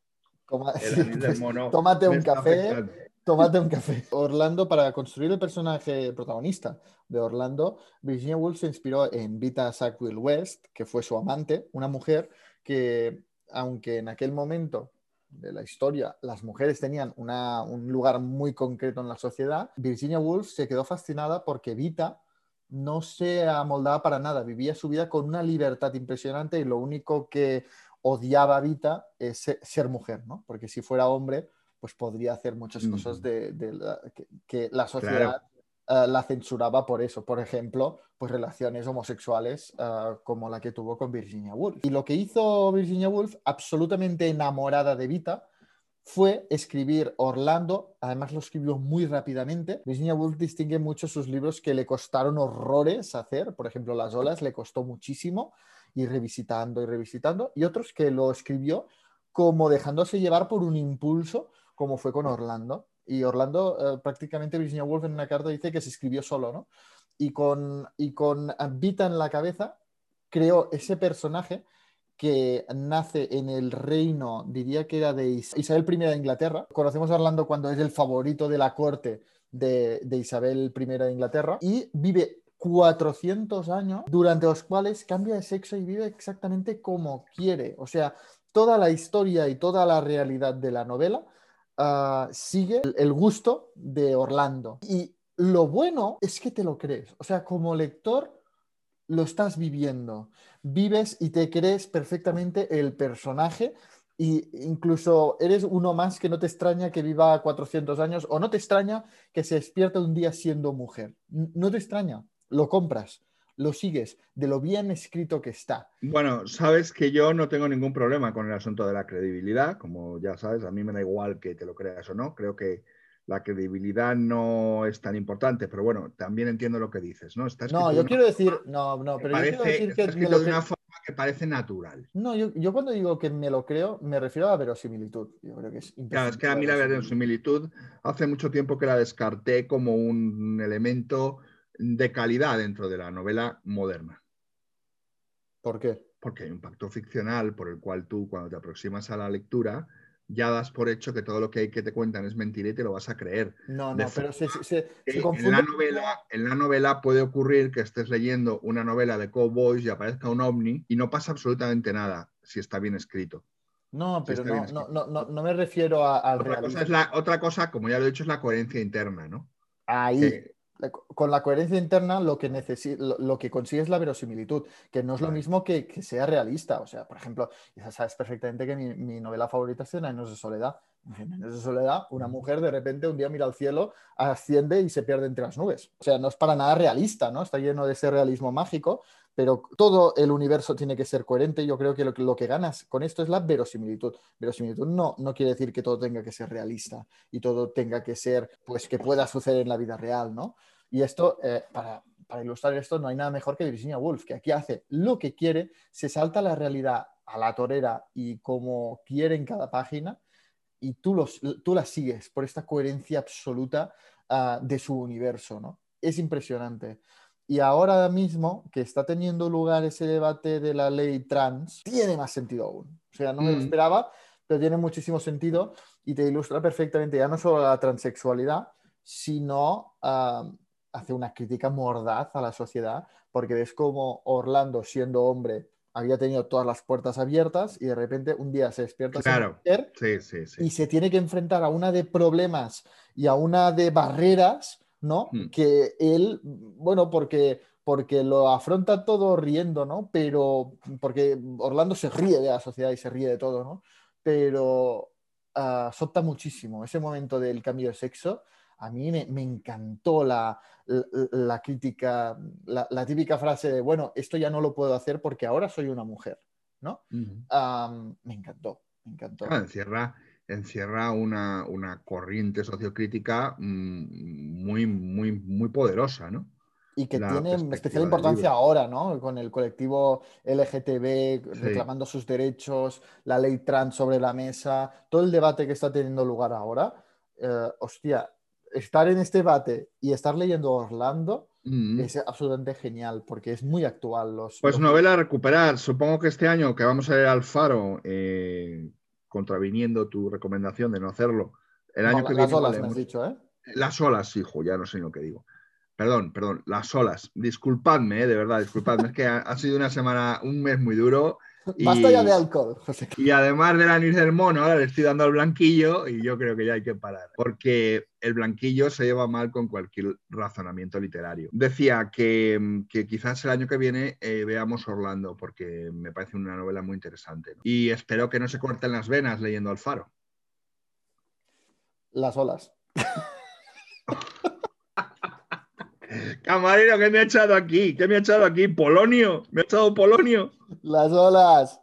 el anís del mono tómate un café Tómate un café. Orlando, para construir el personaje protagonista de Orlando, Virginia Woolf se inspiró en Vita Sackville West, que fue su amante, una mujer que, aunque en aquel momento de la historia las mujeres tenían un lugar muy concreto en la sociedad, Virginia Woolf se quedó fascinada porque Vita no se amoldaba para nada, vivía su vida con una libertad impresionante y lo único que odiaba a Vita es ser mujer, ¿no? Porque si fuera hombre, pues podría hacer muchas cosas de, que, la sociedad eh, la censuraba por eso. Por ejemplo, pues relaciones homosexuales eh, como la que tuvo con Virginia Woolf. Y lo que hizo Virginia Woolf, absolutamente enamorada de Vita, fue escribir Orlando, además lo escribió muy rápidamente. Virginia Woolf distingue mucho sus libros que le costaron horrores hacer, por ejemplo, Las olas le costó muchísimo, y revisitando y revisitando, y otros que lo escribió como dejándose llevar por un impulso como fue con Orlando. Y Orlando, eh, prácticamente Virginia Woolf en una carta dice que se escribió solo, ¿no? Y con, y con Vita en la cabeza, creó ese personaje que nace en el reino, diría que era de Isabel I de Inglaterra. Conocemos a Orlando cuando es el favorito de la corte de, de Isabel I de Inglaterra y vive 400 años durante los cuales cambia de sexo y vive exactamente como quiere. O sea, toda la historia y toda la realidad de la novela ah, sigue el, gusto de Orlando. Y lo bueno es que te lo crees. O sea, como lector lo estás viviendo. Vives y te crees perfectamente el personaje y incluso eres uno más que no te extraña que viva 400 años o no te extraña que se despierte un día siendo mujer. No te extraña, lo compras, lo sigues, de lo bien escrito que está. Bueno, sabes que yo no tengo ningún problema con el asunto de la credibilidad, como ya sabes, a mí me da igual que te lo creas o no, creo que la credibilidad no es tan importante, pero bueno, también entiendo lo que dices, ¿no? Está No, de yo quiero decir, no, no, pero yo quiero decir está que me escrito lo de una forma que parece natural. No, yo, yo cuando digo que me lo creo, me refiero a verosimilitud. Yo creo que es Claro, es que a mí la verosimilitud hace mucho tiempo que la descarté como un elemento de calidad dentro de la novela moderna. ¿Por qué? porque hay un pacto ficcional por el cual tú, cuando te aproximas a la lectura, ya das por hecho que todo lo que hay que te cuentan es mentira y te lo vas a creer. No, no, pero se, se- en, la novela, en la novela puede ocurrir que estés leyendo una novela de cowboys y aparezca un ovni y no pasa absolutamente nada si está bien escrito. No, pero no, no, escrito. no, no, no me refiero a- al Otra cosa, es la, otra cosa, como ya lo he dicho, es la coherencia interna, ¿no? Ahí, Que- con la coherencia interna lo que, necesi- lo, lo que consigue es la verosimilitud, que no es lo mismo que, que sea realista. O sea, por ejemplo, ya sabes perfectamente que mi, mi novela favorita es Cien años de soledad. En años de soledad, una mujer de repente un día mira al cielo, asciende y se pierde entre las nubes. O sea, no es para nada realista, ¿no? Está lleno de ese realismo mágico, pero todo el universo tiene que ser coherente. Yo creo que lo, que ganas con esto es la verosimilitud. Verosimilitud no, no quiere decir que todo tenga que ser realista y todo tenga que ser, pues, que pueda suceder en la vida real, ¿no? Y esto, eh, para, para ilustrar esto, no hay nada mejor que Virginia Woolf, que aquí hace lo que quiere, se salta la realidad a la torera y como quiere en cada página, y tú, los, tú la sigues por esta coherencia absoluta ah, de su universo, ¿no? Es impresionante. Y ahora mismo que está teniendo lugar ese debate de la ley trans, tiene más sentido aún. O sea, no me lo Mm. esperaba, pero tiene muchísimo sentido y te ilustra perfectamente ya no solo la transexualidad, sino ah, hace una crítica mordaz a la sociedad, porque ves como Orlando, siendo hombre, había tenido todas las puertas abiertas y de repente un día se despierta Claro. mujer Sí, sí, sí. y se tiene que enfrentar a una de problemas y a una de barreras, ¿no? Hmm. Que él, bueno, porque, porque lo afronta todo riendo, ¿no? Pero porque Orlando se ríe de la sociedad y se ríe de todo, ¿no? Pero ah, solta muchísimo. Ese momento del cambio de sexo, a mí me, me encantó la, la, la crítica, la, la típica frase de, bueno, esto ya no lo puedo hacer porque ahora soy una mujer, ¿no? Me encantó, me encantó. Ah, encierra, encierra una, una corriente sociocrítica mm, muy, muy, muy poderosa, ¿no? Y que la tiene especial importancia ahora, ¿no? Con el colectivo LGTB Sí. reclamando sus derechos, la ley trans sobre la mesa, todo el debate que está teniendo lugar ahora. eh, hostia, estar en este debate y estar leyendo Orlando Mm. es absolutamente genial porque es muy actual. Los, Pues los- novela a recuperar. Supongo que este año que vamos a ir al Faro, eh, contraviniendo tu recomendación de no hacerlo, el no, año la- que las viene olas, me has dicho, ¿eh? Las olas, hijo, ya no sé lo que digo. Perdón, perdón, las olas. Disculpadme, eh, de verdad, disculpadme. es que ha, ha sido una semana, un mes muy duro. Y, Basta ya de alcohol, José. y además del anís del mono, ahora le estoy dando al blanquillo y yo creo que ya hay que parar. Porque el blanquillo se lleva mal con cualquier razonamiento literario. Decía que, que quizás el año que viene eh, veamos Orlando, porque me parece una novela muy interesante. ¿no? Y espero que no se corten las venas leyendo Alfaro. Las olas. Camarero, ¿qué me ha echado aquí? ¿Qué me ha echado aquí? Polonio. Me ha echado Polonio. Las olas.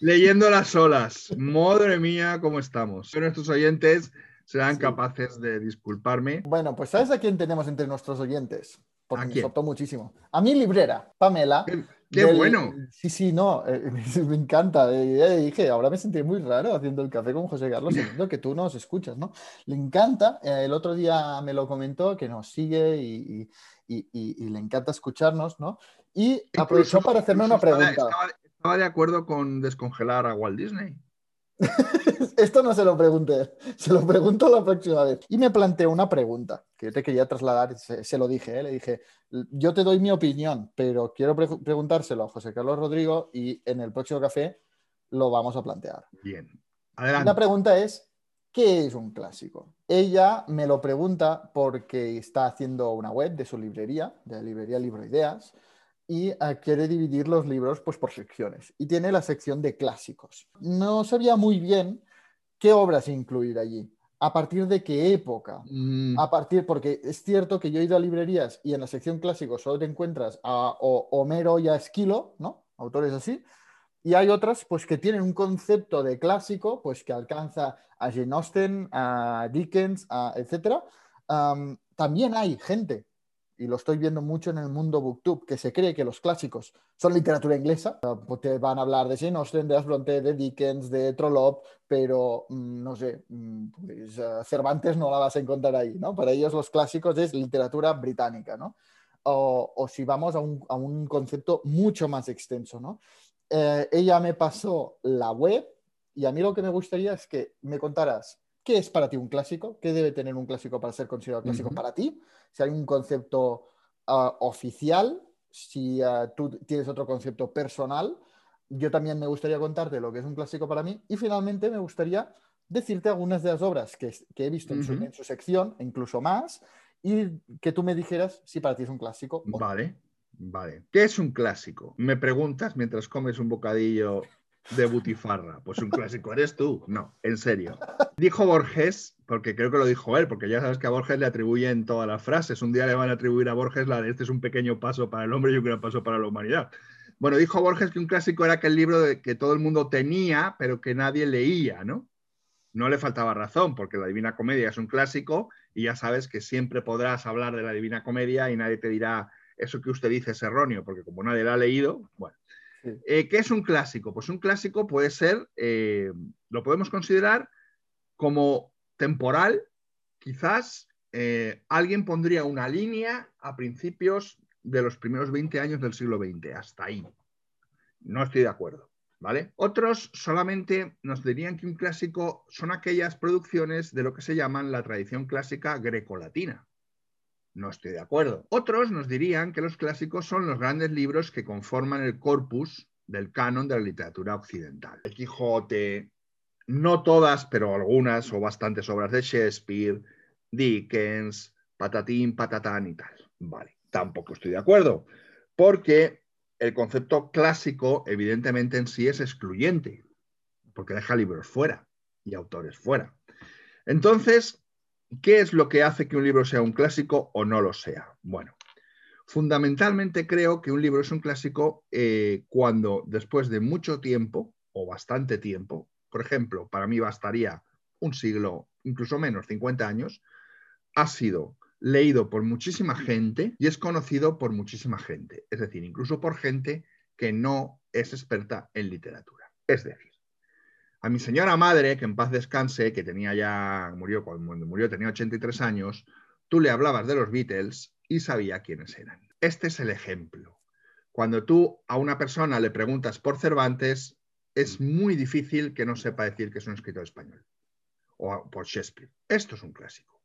Leyendo las olas. Madre mía, ¿cómo estamos? Nuestros oyentes serán Sí. capaces de disculparme. Bueno, pues ¿sabes a quién tenemos entre nuestros oyentes? Porque ¿A me quién? soltó muchísimo. A mi librera, Pamela. ¡Qué, qué del- bueno! Sí, sí, no, eh, me encanta. Eh, dije, ahora me sentí muy raro haciendo el café con José Carlos, sabiendo que tú nos escuchas, ¿no? Le encanta, eh, el otro día me lo comentó, que nos sigue y, y- y- y- y le encanta escucharnos, ¿no? Y aprovechó para hacerme una pregunta. Estaba, estaba de acuerdo con descongelar a Walt Disney. Esto no se lo pregunté, se lo pregunto la próxima vez. Y me planteó una pregunta que yo te quería trasladar, se, se lo dije, ¿eh? le dije, yo te doy mi opinión, pero quiero pre- preguntárselo a José Carlos Rodrigo y en el próximo café lo vamos a plantear. Bien. La Adelante. pregunta es, ¿qué es un clásico? Ella me lo pregunta porque está haciendo una web de su librería, de la librería Libro Ideas, y eh, quiere dividir los libros pues, por secciones. Y tiene la sección de clásicos. No sabía muy bien qué obras incluir allí. ¿A partir de qué época? Mm, A partir, porque es cierto que yo he ido a librerías y en la sección clásicos solo te encuentras a o- Homero y a Esquilo, ¿no? Autores así. Y hay otras, pues, que tienen un concepto de clásico, pues, que alcanza a Jane Austen, a Dickens, a etcétera. Am, también hay gente, y lo estoy viendo mucho en el mundo booktube, que se cree que los clásicos son literatura inglesa. Pues te van a hablar de Jane Austen, de Asbronte, de Dickens, de Trollope, pero mm, no sé, mm, pues, eh, Cervantes no la vas a encontrar ahí, ¿no? Para ellos los clásicos es literatura británica, ¿no? O, o si vamos a un, a un concepto mucho más extenso, ¿no? Eh, ella me pasó la web y a mí lo que me gustaría es que me contaras qué es para ti un clásico, qué debe tener un clásico para ser considerado clásico para ti, si hay un concepto ah, oficial, si ah, tú tienes otro concepto personal. Yo también me gustaría contarte lo que es un clásico para mí y finalmente me gustaría decirte algunas de las obras que, que he visto en, su, Ujú. en su sección, e incluso más, y que tú me dijeras si para ti es un clásico. o no. Vale. ¿Qué es un clásico? Me preguntas mientras comes un bocadillo de butifarra. Pues un clásico eres tú. No, en serio. Dijo Borges, porque creo que lo dijo él, porque ya sabes que a Borges le atribuyen todas las frases. Un día le van a atribuir a Borges la de este es un pequeño paso para el hombre y un gran paso para la humanidad. Bueno, dijo Borges que un clásico era aquel libro que todo el mundo tenía, pero que nadie leía, ¿no? No le faltaba razón, porque la Divina Comedia es un clásico y ya sabes que siempre podrás hablar de la Divina Comedia y nadie te dirá eso que usted dice es erróneo, porque como nadie la ha leído, bueno. Sí. Eh, ¿Qué es un clásico? Pues un clásico puede ser, eh, lo podemos considerar como temporal, quizás eh, alguien pondría una línea a principios de los primeros 20 años del siglo XX, hasta ahí. No estoy de acuerdo. ¿Vale? Otros solamente nos dirían que un clásico son aquellas producciones de lo que se llaman la tradición clásica grecolatina. No estoy de acuerdo. Otros nos dirían que los clásicos son los grandes libros que conforman el corpus del canon de la literatura occidental. El Quijote, no todas, pero algunas o bastantes obras de Shakespeare, Dickens, patatín, patatán y tal. Vale, tampoco estoy de acuerdo, porque el concepto clásico, evidentemente, en sí es excluyente, porque deja libros fuera y autores fuera. Entonces, ¿qué es lo que hace que un libro sea un clásico o no lo sea? Bueno, fundamentalmente creo que un libro es un clásico eh, cuando después de mucho tiempo o bastante tiempo, por ejemplo, para mí bastaría un siglo, incluso menos, 50 años, ha sido leído por muchísima gente y es conocido por muchísima gente, es decir, incluso por gente que no es experta en literatura. Es decir, a mi señora madre, que en paz descanse, que tenía ya, murió cuando murió, tenía 83 años, tú le hablabas de los Beatles y sabía quiénes eran. Este es el ejemplo. Cuando tú a una persona le preguntas por Cervantes, es muy difícil que no sepa decir que es un escritor español o por Shakespeare. Esto es un clásico.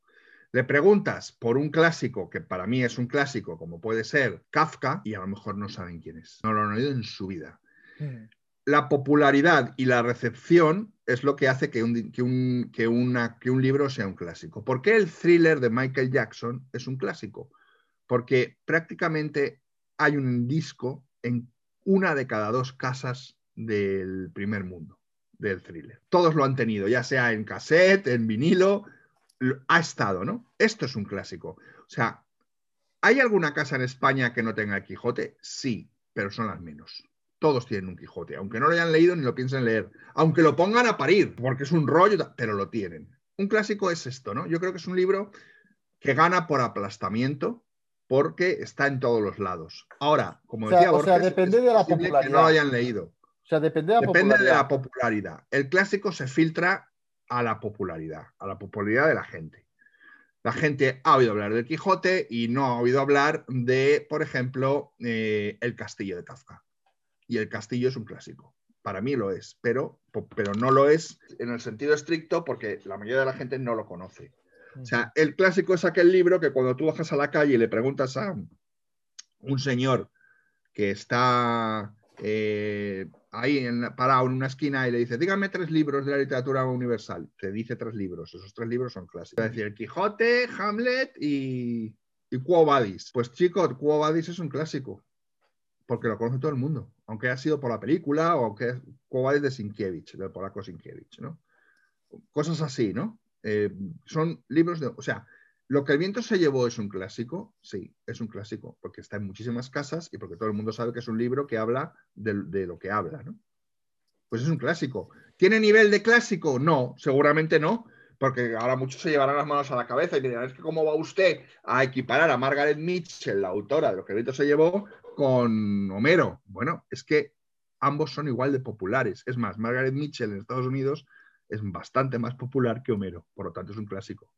Le preguntas por un clásico que para mí es un clásico, como puede ser Kafka, y a lo mejor no saben quién es. No lo han oído en su vida. Mm. La popularidad y la recepción es lo que hace que un, que un, que un libro sea un clásico. ¿Por qué el thriller de Michael Jackson es un clásico? Porque prácticamente hay un disco en una de cada dos casas del primer mundo del thriller. Todos lo han tenido, ya sea en cassette, en vinilo, ha estado, ¿no? Esto es un clásico. O sea, ¿hay alguna casa en España que no tenga el Quijote? Sí, pero son las menos. Todos tienen un Quijote, aunque no lo hayan leído ni lo piensen leer, aunque lo pongan a parir, porque es un rollo, pero lo tienen. Un clásico es esto, ¿no? Yo creo que es un libro que gana por aplastamiento porque está en todos los lados. Ahora, como O sea, decía o sea, Borges, depende es de la posible que popularidad. no lo hayan leído. O sea, depende de la Depende de popularidad. la popularidad. El clásico se filtra a la popularidad, a la popularidad de la gente. La gente ha oído hablar del Quijote y no ha oído hablar de, por ejemplo, eh, El Castillo de Kafka. Y El Castillo es un clásico. Para mí lo es, pero, pero no lo es en el sentido estricto porque la mayoría de la gente no lo conoce. O sea, el clásico es aquel libro que cuando tú bajas a la calle y le preguntas a un señor que está eh, ahí en, parado en una esquina y le dice, dígame tres libros de la literatura universal. Te dice tres libros, esos tres libros son clásicos. Es decir, El Quijote, Hamlet y, y Quo Vadis. Pues chicos, Quo Vadis es un clásico, porque lo conoce todo el mundo, aunque ha sido por la película o aunque Vadis de Sienkiewicz, del polaco Sienkiewicz, ¿no? Cosas así, ¿no? Eh, son libros de, o sea, lo que el viento se llevó es un clásico, sí, es un clásico, porque está en muchísimas casas y porque todo el mundo sabe que es un libro que habla de lo que habla, ¿no? Pues es un clásico. ¿Tiene nivel de clásico? No, seguramente no, porque ahora muchos se llevarán las manos a la cabeza y dirán, es que cómo va usted a equiparar a Margaret Mitchell, la autora de lo que el viento se llevó, con Homero. Bueno, es que ambos son igual de populares. Es más, Margaret Mitchell en Estados Unidos es bastante más popular que Homero, por lo tanto es un clásico.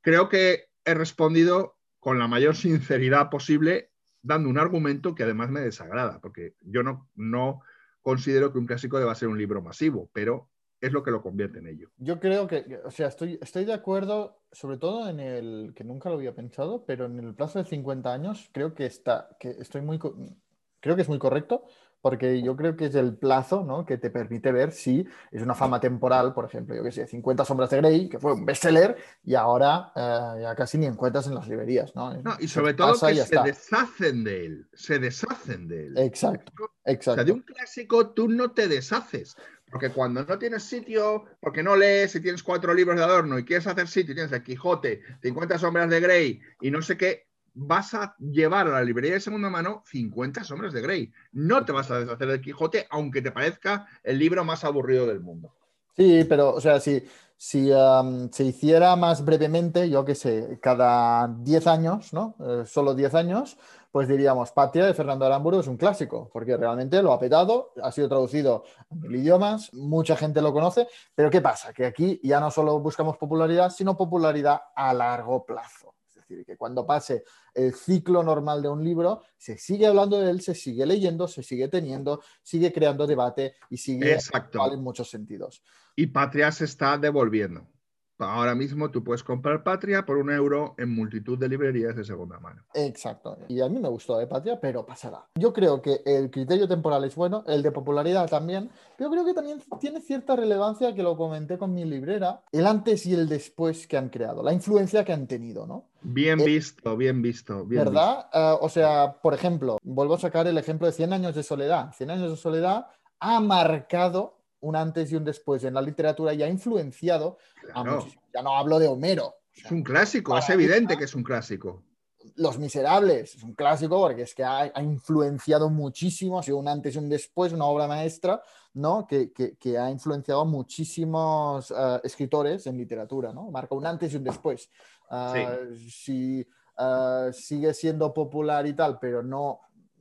Creo que he respondido con la mayor sinceridad posible, dando un argumento que además me desagrada, porque yo no, no considero que un clásico deba ser un libro masivo, pero es lo que lo convierte en ello. Yo creo que, o sea, estoy, estoy de acuerdo, sobre todo en el, que nunca lo había pensado, pero en el plazo de 50 años creo que está, que estoy muy, creo que es muy correcto, porque yo creo que es el plazo ¿no? que te permite ver si es una fama temporal, por ejemplo, yo que sé, 50 sombras de Grey, que fue un bestseller, y ahora eh, ya casi ni encuentras en las librerías. No, no y sobre todo que se está. deshacen de él, se deshacen de él. Exacto, exacto. O sea, de un clásico tú no te deshaces, porque cuando no tienes sitio, porque no lees y tienes cuatro libros de adorno y quieres hacer sitio, tienes el Quijote, 50 sombras de Grey y no sé qué, vas a llevar a la librería de segunda mano 50 sombras de Grey. No te vas a deshacer del Quijote, aunque te parezca el libro más aburrido del mundo. Sí, pero, o sea, si, si um, se hiciera más brevemente, yo qué sé, cada 10 años, ¿no? Eh, solo 10 años, pues diríamos, Patria de Fernando Aramburu es un clásico, porque realmente lo ha petado, ha sido traducido a mil idiomas, mucha gente lo conoce, pero ¿qué pasa? Que aquí ya no solo buscamos popularidad, sino popularidad a largo plazo. Es decir, que cuando pase el ciclo normal de un libro, se sigue hablando de él, se sigue leyendo, se sigue teniendo, sigue creando debate y sigue Exacto. en muchos sentidos. Y Patria se está devolviendo. Ahora mismo tú puedes comprar Patria por un euro en multitud de librerías de segunda mano. Exacto. Y a mí me gustó de Patria, pero pasará. Yo creo que el criterio temporal es bueno, el de popularidad también, pero creo que también tiene cierta relevancia, que lo comenté con mi librera, el antes y el después que han creado, la influencia que han tenido, ¿no? Bien eh, visto, bien visto. Bien ¿Verdad? Uh, o sea, por ejemplo, vuelvo a sacar el ejemplo de 100 años de soledad. 100 años de soledad ha marcado un antes y un después en la literatura y ha influenciado claro. a muchos. Ya no hablo de Homero. O sea, es un clásico, es evidente que es un clásico. Los Miserables es un clásico porque es que ha, ha, influenciado muchísimo, ha sido un antes y un después, una obra maestra, ¿no? Que, que, que ha influenciado a muchísimos uh, escritores en literatura, ¿no? Marca un antes y un después. Uh, sí. Si uh, sigue siendo popular y tal, pero no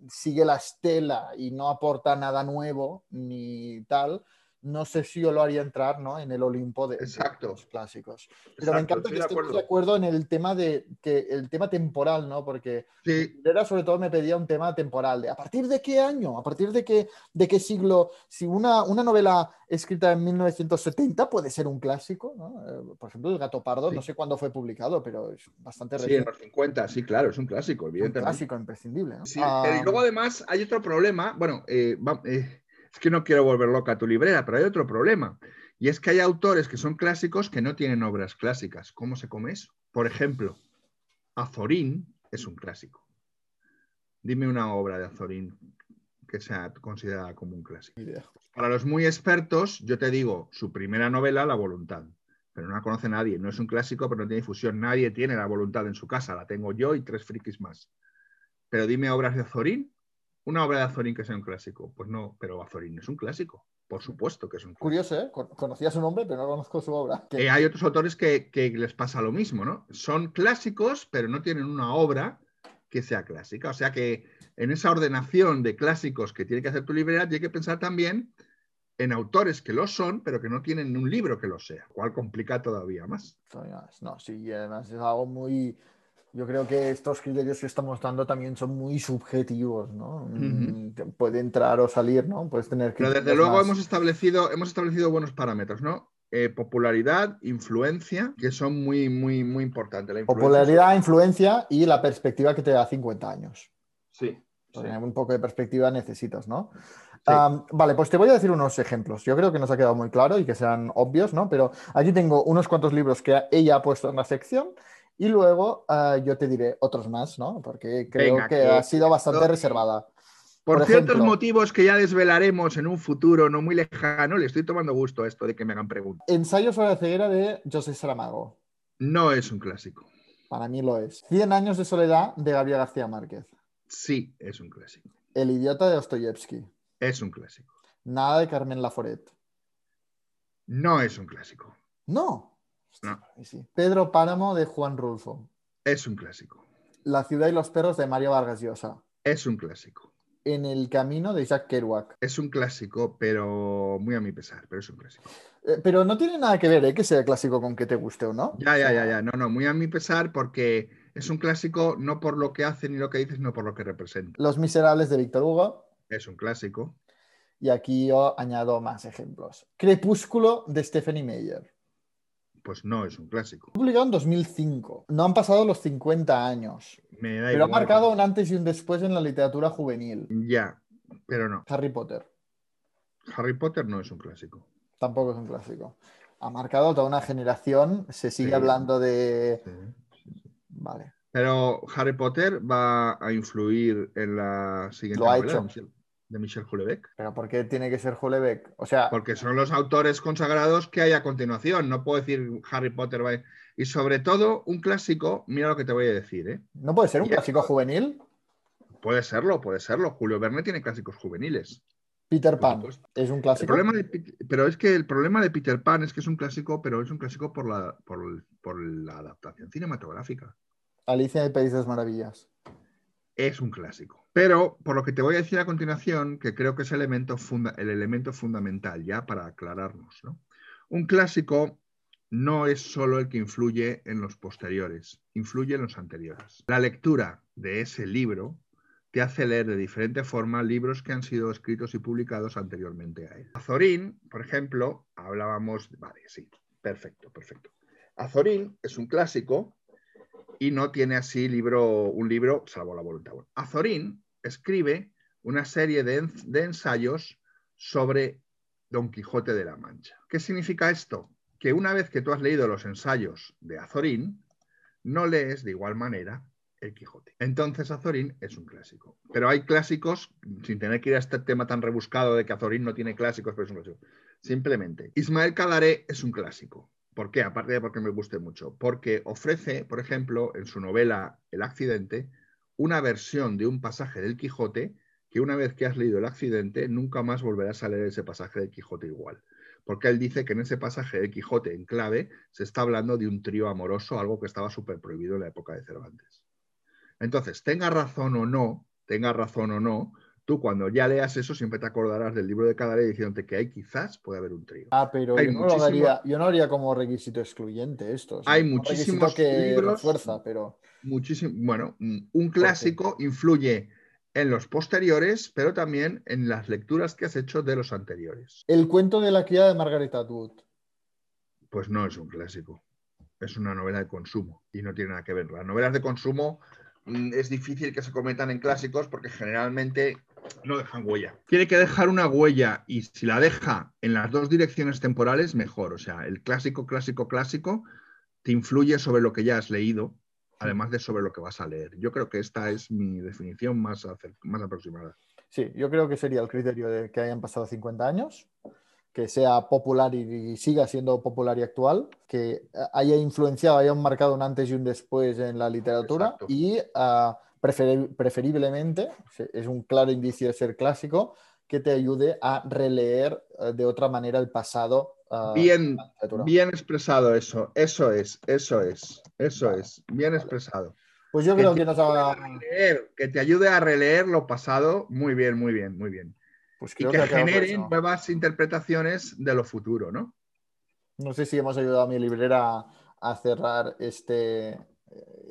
sigue la estela y no aporta nada nuevo ni tal, no sé si yo lo haría entrar ¿no? en el Olimpo de, Exacto. de los clásicos. Pero Exacto, me encanta que estemos de, de acuerdo en el tema de que el tema temporal, ¿no? Porque sí. era sobre todo me pedía un tema temporal de a partir de qué año, a partir de qué, de qué siglo, si una, una novela escrita en 1970 puede ser un clásico, ¿no? Eh, Por ejemplo, El Gato Pardo, sí. no sé cuándo fue publicado, pero es bastante reciente. Sí, en los 50, sí, claro, es un clásico, evidentemente. Un clásico imprescindible. ¿no? Sí, ah, y luego además hay otro problema, bueno, eh, va, eh, es que no quiero volver loca a tu librera, pero hay otro problema. Y es que hay autores que son clásicos que no tienen obras clásicas. ¿Cómo se come eso? Por ejemplo, Azorín es un clásico. Dime una obra de Azorín que sea considerada como un clásico. Para los muy expertos, yo te digo, su primera novela, La Voluntad. Pero no la conoce nadie. No es un clásico, pero no tiene difusión. Nadie tiene La Voluntad en su casa. La tengo yo y tres frikis más. Pero dime obras de Azorín una obra de Azorín que sea un clásico. Pues no, pero Azorín es un clásico. Por supuesto que es un clásico. Curioso, ¿eh? Conocía su nombre, pero no conozco su obra. Eh, hay otros autores que, que, les pasa lo mismo, ¿no? Son clásicos, pero no tienen una obra que sea clásica. O sea que en esa ordenación de clásicos que tiene que hacer tu librera, tiene que pensar también en autores que lo son, pero que no tienen un libro que lo sea, cual complica todavía más. No, sí, además es algo muy, yo creo que estos criterios que estamos dando también son muy subjetivos, ¿no? Uh -huh. Puede entrar o salir, ¿no? Puedes tener Pero desde luego más... hemos establecido, hemos establecido buenos parámetros, ¿no? Eh, popularidad, influencia, que son muy, muy, muy importantes. La influencia popularidad, influencia y la perspectiva que te da 50 años. Sí, Sí. Un poco de perspectiva necesitas, ¿no? Sí. Vale, pues te voy a decir unos ejemplos. Yo creo que nos ha quedado muy claro y que sean obvios, ¿no? Pero aquí tengo unos cuantos libros que ella ha puesto en la sección y luego ah, yo te diré otros más, ¿no? Porque creo Venga, que que ha sido bastante reservada. Por, Por ciertos ejemplo- motivos que ya desvelaremos en un futuro no muy lejano, le estoy tomando gusto a esto de que me hagan preguntas. Ensayo sobre la ceguera de José Saramago. No es un clásico. Para mí lo es. Cien años de soledad de Gabriel García Márquez. Sí, es un clásico. El idiota de Dostoyevsky. Es un clásico. Nada de Carmen Laforet. No es un clásico. No. No. sí. Pedro Páramo de Juan Rulfo. Es un clásico. La ciudad y los perros de Mario Vargas Llosa. Es un clásico. En el camino de Isaac Kerouac. Es un clásico, pero muy a mi pesar, pero es un clásico. Eh, pero no tiene nada que ver, ¿eh? Que sea clásico con que te guste o no. Ya, ya, ya, ya. No, no, muy a mi pesar porque es un clásico no por lo que hace ni lo que dice, sino por lo que representa. Los Miserables de Víctor Hugo. Es un clásico. Y aquí yo añado más ejemplos. Crepúsculo de Stephanie Meyer. Pues no es un clásico. Publicado en 2005. No han pasado los 50 años. Me da Pero ha marcado un antes y un después en la literatura juvenil. Ya, pero no. Harry Potter. Harry Potter no es un clásico. Tampoco es un clásico. Ha marcado toda una generación. Se sigue Sí. hablando de. Sí. Vale. Pero Harry Potter va a influir en la siguiente Lo ha hecho. De Michel, Houellebecq. Pero ¿por qué tiene que ser Hulebeck? O sea, Porque son los autores consagrados que hay a continuación. No puedo decir Harry Potter. va- Y sobre todo, un clásico, mira lo que te voy a decir, ¿eh? ¿no puede ser un Y clásico juvenil? Puede serlo, puede serlo. Julio Verne tiene clásicos juveniles. Peter Pan. ¿Es un El clásico? problema de, pero es que el problema de Peter Pan es que es un clásico, pero es un clásico por la, por, por la adaptación cinematográfica. Alicia en el País de las Maravillas. Es un clásico. Pero por lo que te voy a decir a continuación, que creo que es el elemento fundamental ya para aclararnos. ¿no? Un clásico no es solo el que influye en los posteriores, influye en los anteriores. La lectura de ese libro te hace leer de diferente forma libros que han sido escritos y publicados anteriormente a él. Azorín, por ejemplo, hablábamos, vale, sí, perfecto, perfecto. Azorín es un clásico y no tiene así libro, un libro, salvo la voluntad. Azorín escribe una serie de ensayos sobre Don Quijote de la Mancha. ¿Qué significa esto? Que una vez que tú has leído los ensayos de Azorín, no lees de igual manera el Quijote. Entonces Azorín es un clásico. Pero hay clásicos, sin tener que ir a este tema tan rebuscado de que Azorín no tiene clásicos, pero es un clásico. Simplemente, Ismael Cadaré es un clásico. ¿Por qué? Aparte de porque me guste mucho. Porque ofrece, por ejemplo, en su novela El accidente, una versión de un pasaje del Quijote que una vez que has leído el accidente, nunca más volverás a leer ese pasaje del Quijote igual. Porque él dice que en ese pasaje del Quijote en clave se está hablando de un trío amoroso, algo que estaba súper prohibido en la época de Cervantes. Entonces, tenga razón o no, tenga razón o no, tú cuando ya leas eso siempre te acordarás del libro de Cadaré diciéndote que ahí quizás puede haber un trío. Ah, pero yo no, lo haría, yo no haría como requisito excluyente esto. o sea, Hay muchísimos que libros- pero muchísimo, bueno, un clásico influye en los posteriores, pero también en las lecturas que has hecho de los anteriores. el cuento de la criada de Margaret Atwood. Pues no es un clásico, es una novela de consumo y no tiene nada que ver. Las novelas de consumo mm, es difícil que se cometan en clásicos porque generalmente no dejan huella. Tiene que dejar una huella y si la deja en las dos direcciones temporales, mejor. O sea, el clásico, clásico, clásico te influye sobre lo que ya has leído, además de sobre lo que vas a leer. Yo creo que esta es mi definición más, más aproximada. Sí, yo creo que sería el criterio de que hayan pasado 50 años, que sea popular y, y siga siendo popular y actual, que haya influenciado, haya marcado un antes y un después en la literatura Exacto. y ah, preferiblemente, es un claro indicio de ser clásico, que te ayude a releer eh, de otra manera el pasado. ah, Bien, bien expresado eso, eso es, eso es, eso Vale, es, bien expresado. Pues yo Que creo que nos ayude a ha... releer, que te ayude a releer lo pasado, muy bien, muy bien, muy bien. Pues Y que quedado generen nuevas interpretaciones de lo futuro, ¿no? No sé si hemos ayudado a mi librera a cerrar este,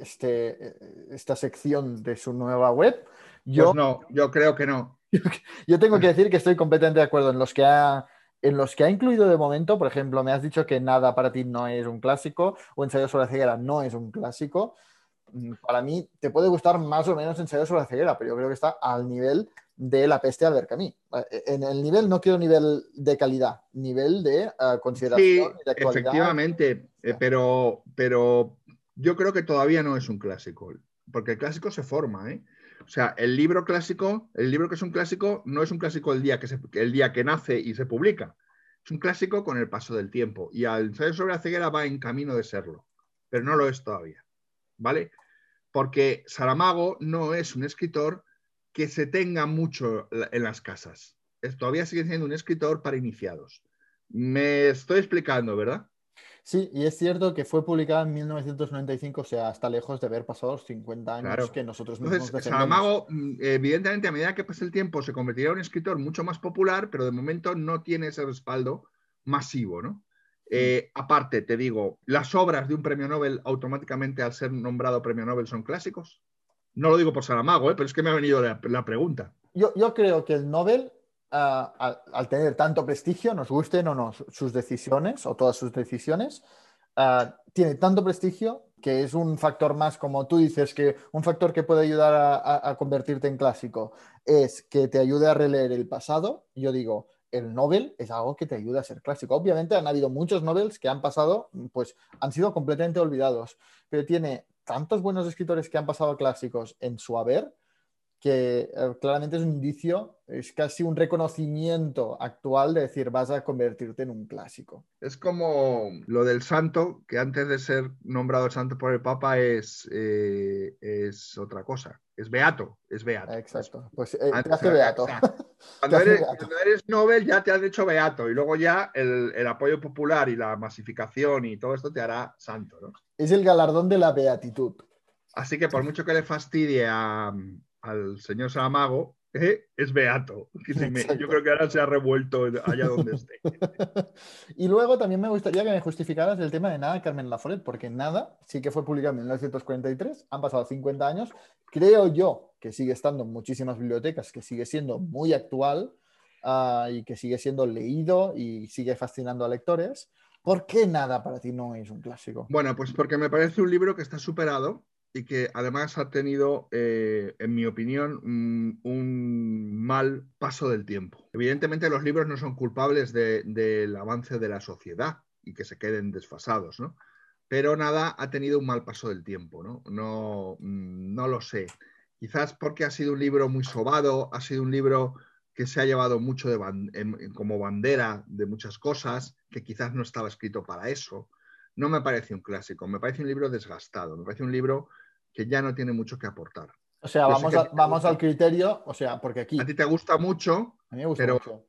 este, esta sección de su nueva web. Yo, Pues no, yo creo que no. yo tengo que decir que estoy completamente de acuerdo en los que ha, en los que ha incluido de momento. Por ejemplo, me has dicho que nada para ti no es un clásico o ensayo sobre la ceguera no es un clásico. mm, para mí te puede gustar más o menos ensayo sobre la ceguera, pero yo creo que está al nivel de la peste al Camí. En el nivel no quiero nivel de calidad, nivel de Sí, consideración y de actualidad. efectivamente, eh, pero, pero yo creo que todavía no es un clásico, porque el clásico se forma, ¿eh? O sea, el libro clásico, el libro que es un clásico, no es un clásico el día que, se- el día que nace y se publica. Es un clásico con el paso del tiempo. Y al ensayo sobre la ceguera va en camino de serlo, pero no lo es todavía. ¿Vale? Porque Saramago no es un escritor que se tenga mucho en las casas. Todavía sigue siendo un escritor para iniciados. Me estoy explicando, ¿verdad? Sí, y es cierto que fue publicada en 1995, o sea, está lejos de haber pasado los 50 años Claro. que nosotros mismos Entonces. Saramago, mm, evidentemente, a medida que pase el tiempo, se convertirá en un escritor mucho más popular, pero de momento no tiene ese respaldo masivo, ¿no? Eh, aparte, te digo, ¿las obras de un premio Nobel automáticamente al ser nombrado premio Nobel son clásicos? No lo digo por Saramago, ¿eh? pero es que me ha venido la, la pregunta. Yo, yo creo que el Nobel, al, tener tanto prestigio, nos gusten o no su- sus decisiones o todas sus decisiones, ah, tiene tanto prestigio que es un factor más, como tú dices, que un factor que puede ayudar a- a convertirte en clásico es que te ayude a releer el pasado. Yo digo, el Nobel es algo que te ayuda a ser clásico. Obviamente han habido muchos Nobels que han pasado, pues han sido completamente olvidados, pero tiene tantos buenos escritores que han pasado clásicos en su haber que eh, claramente es un indicio, es casi un reconocimiento actual de decir vas a convertirte en un clásico. Es como lo del santo, que antes de ser nombrado santo por el Papa es, eh, es otra cosa. Es beato, es beato. Exacto. Pues eh, te Antes hace era- beato. Cuando Te hace eres, beato. cuando eres Nobel ya te has hecho beato y luego ya el, el apoyo popular y la masificación y todo esto te hará santo, ¿no? Es el galardón de la beatitud. Así que por mucho que le fastidie a- al señor Saramago, eh, es beato. Yo creo que ahora se ha revuelto allá donde esté. y luego también me gustaría que me justificaras el tema de Nada, Carmen Laforet, porque Nada sí que fue publicado en 1943, han pasado 50 años, creo yo que sigue estando en muchísimas bibliotecas, que sigue siendo muy actual ah, y que sigue siendo leído y sigue fascinando a lectores. ¿Por qué Nada para ti no es un clásico? Bueno, pues porque me parece un libro que está superado y que además ha tenido, eh, en mi opinión, un mal paso del tiempo. Evidentemente los libros no son culpables de- del avance de la sociedad y que se queden desfasados, ¿no? Pero nada, ha tenido un mal paso del tiempo, ¿no? No, mm, no lo sé. Quizás porque ha sido un libro muy sobado, ha sido un libro que se ha llevado mucho de ban- en- como bandera de muchas cosas, que quizás no estaba escrito para eso no me parece un clásico, me parece un libro desgastado, me parece un libro que ya no tiene mucho que aportar. O sea, Yo vamos, a al criterio, o sea, porque aquí A ti te gusta mucho, a mí me gusta pero- mucho.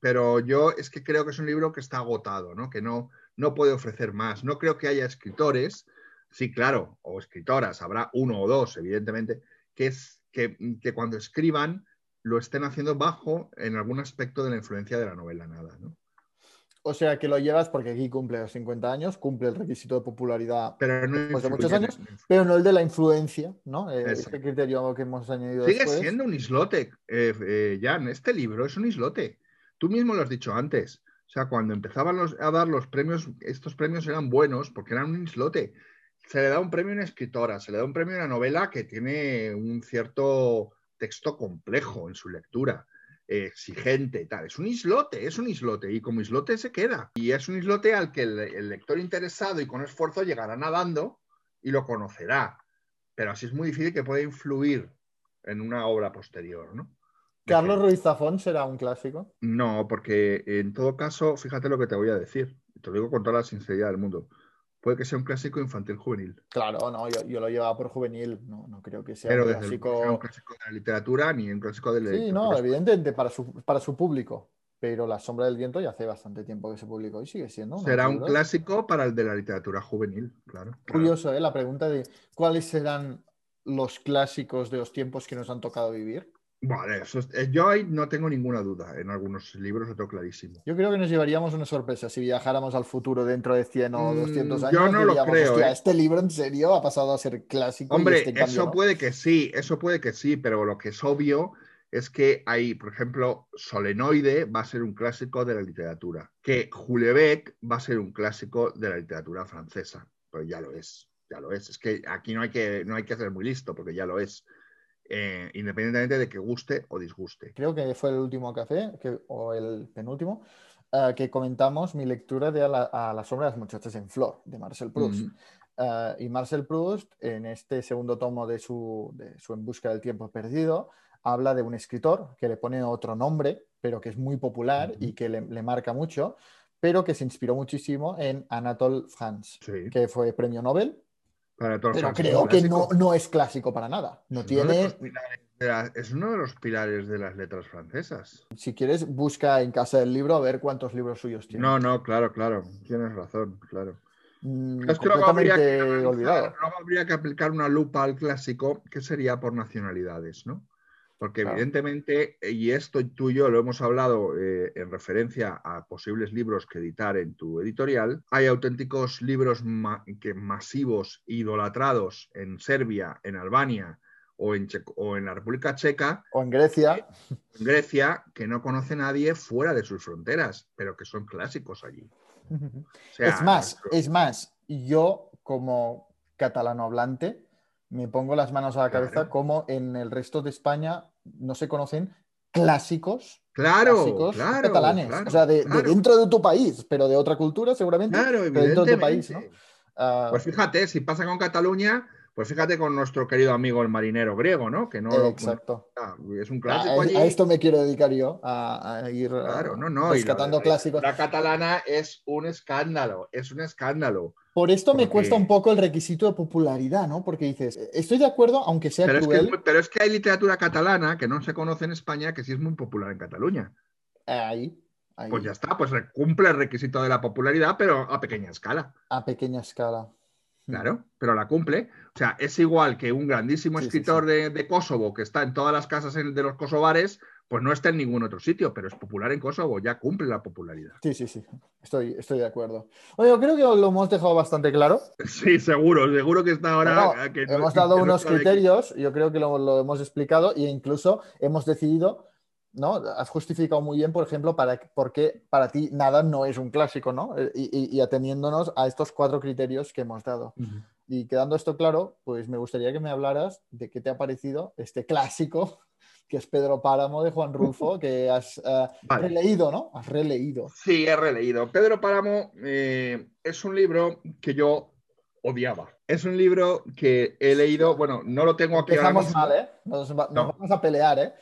pero yo es que creo que es un libro que está agotado, ¿no? que no, no puede ofrecer más. No creo que haya escritores, sí, claro, o escritoras, habrá uno o dos, evidentemente, que, es, que, que cuando escriban lo estén haciendo bajo en algún aspecto de la influencia de la novela nada. ¿no? O sea, que lo llevas porque aquí cumple los 50 años, cumple el requisito de popularidad, Pero no Después de muchos años, pero no el de la influencia, ¿no? Eh, este criterio que hemos añadido Sigue después. siendo un islote, eh, eh, Jan. Este libro es un islote. Tú mismo lo has dicho antes. O sea, cuando empezaban los- a dar los premios, estos premios eran buenos porque eran un islote. Se le da un premio a una escritora, se le da un premio a una novela que tiene un cierto texto complejo en su lectura, exigente y tal. Es un islote, es un islote y como islote se queda. Y es un islote al que el, el lector interesado y con esfuerzo llegará nadando y lo conocerá. Pero así es muy difícil que pueda influir en una obra posterior, ¿no? Carlos Ruiz Zafón será un clásico. No, porque en todo caso, fíjate lo que te voy a decir. Te lo digo con toda la sinceridad del mundo. Puede que sea un clásico infantil juvenil, Claro, no, yo, yo lo llevaba por juvenil, no, no creo que sea pero un desde sea un clásico. clásico de la literatura ni un clásico de la Sí, no, evidentemente para su, para su público, pero La Sombra del Viento ya hace bastante tiempo que se publicó y sigue siendo. Será un clásico para el de la literatura juvenil, claro. claro. Curioso, ¿eh? La pregunta de cuáles serán los clásicos de los tiempos que nos han tocado vivir. Vale, eso es- eh, yo ahí no tengo ninguna duda. En algunos libros lo tengo clarísimo. Yo creo que nos llevaríamos una sorpresa si viajáramos al futuro dentro de 100 o Mm, 200 yo años. no lo creo, "Hostia, ¿eh?". este libro en serio ha pasado a ser clásico. Hombre, este cambio eso no". puede que sí, eso puede que sí, pero lo que es obvio es que hay, por ejemplo, Solenoide va a ser un clásico de la literatura, que Julebec va a ser un clásico de la literatura francesa, pues ya lo es. ya lo es. Es que aquí no hay que, no hay que ser muy listo, porque ya lo es. Eh, independientemente de que guste o disguste. Creo que fue el último café, que, o el penúltimo, eh, que comentamos mi lectura de a la, a la, sombra de las muchachas en flor, de Marcel Proust. Uh, y Marcel Proust, en este segundo tomo de su, de su, En busca del tiempo perdido, habla de un escritor que le pone otro nombre, pero que es muy popular -huh. y que le, le, marca mucho, pero que se inspiró muchísimo en Anatole France, sí. que fue premio Nobel. Para pero creo que no, no, es clásico para nada. No es tiene. Uno la, es uno de los pilares de las letras francesas. Si quieres, busca en casa del libro a ver cuántos libros suyos tiene. No, no, claro, claro. Tienes razón, claro. Mm, Es que luego habría que, luego habría que aplicar una lupa al clásico, que sería por nacionalidades, ¿no? Porque Claro. evidentemente, y esto tú y yo lo hemos hablado eh, en referencia a posibles libros que editar en tu editorial, hay auténticos libros ma- que masivos, idolatrados en Serbia, en Albania o en, Che- o en la República Checa, O en Grecia. en Grecia, que no conoce nadie fuera de sus fronteras, pero que son clásicos allí. O sea, es más, nuestro- es más, yo como catalano hablante me pongo las manos a la Claro. cabeza como en el resto de España no se conocen clásicos, Claro, clásicos claro, catalanes. claro, o sea, de, dentro de tu país, pero de otra cultura seguramente. Claro, pero dentro de tu país, ¿no? Ah, Pues fíjate, si pasa con Cataluña, pues fíjate con nuestro querido amigo el marinero griego, ¿no? Que no exacto. ah, es un A, clásico allí. a esto me quiero dedicar yo, a, a ir ah, Claro, no, no. y rescatando la- clásicos. La catalana es un escándalo, es un escándalo. Por esto me cuesta un poco el requisito de popularidad, ¿no? Porque dices, estoy de acuerdo, aunque sea Pero es, que, cruel. es muy- pero es que hay literatura catalana que no se conoce en España que sí es muy popular en Cataluña. Ahí, ahí, Pues ya está, pues cumple el requisito de la popularidad, pero a pequeña escala. a pequeña escala. Claro, pero la cumple. O sea, es igual que un grandísimo Sí, escritor sí. De, de Kosovo que está en todas las casas en- de los kosovares, pues no está en ningún otro sitio, pero es popular en Kosovo, ya cumple la popularidad. Sí, sí, sí. Estoy, estoy de acuerdo. Oye, yo creo que lo hemos dejado bastante claro. Sí, seguro, seguro que está ahora. Bueno, que no- hemos dado no unos aquí. criterios, yo creo que lo, lo hemos explicado e incluso hemos decidido, ¿no? Has justificado muy bien, por ejemplo, para, por qué para ti nada no es un clásico, ¿no? Eh, Y, y- y ateniéndonos a estos cuatro criterios que hemos dado. Y quedando esto claro, pues me gustaría que me hablaras de qué te ha parecido este clásico que es Pedro Páramo de Juan Rulfo, que has Vale. releído, ¿no? Has releído. Sí, he releído. Pedro Páramo eh, es un libro que yo odiaba. Es un libro que he leído, bueno, no lo tengo aquí ahora Empezamos mismo. mal, ¿eh? Nos, va- nos No. vamos a pelear, ¿eh?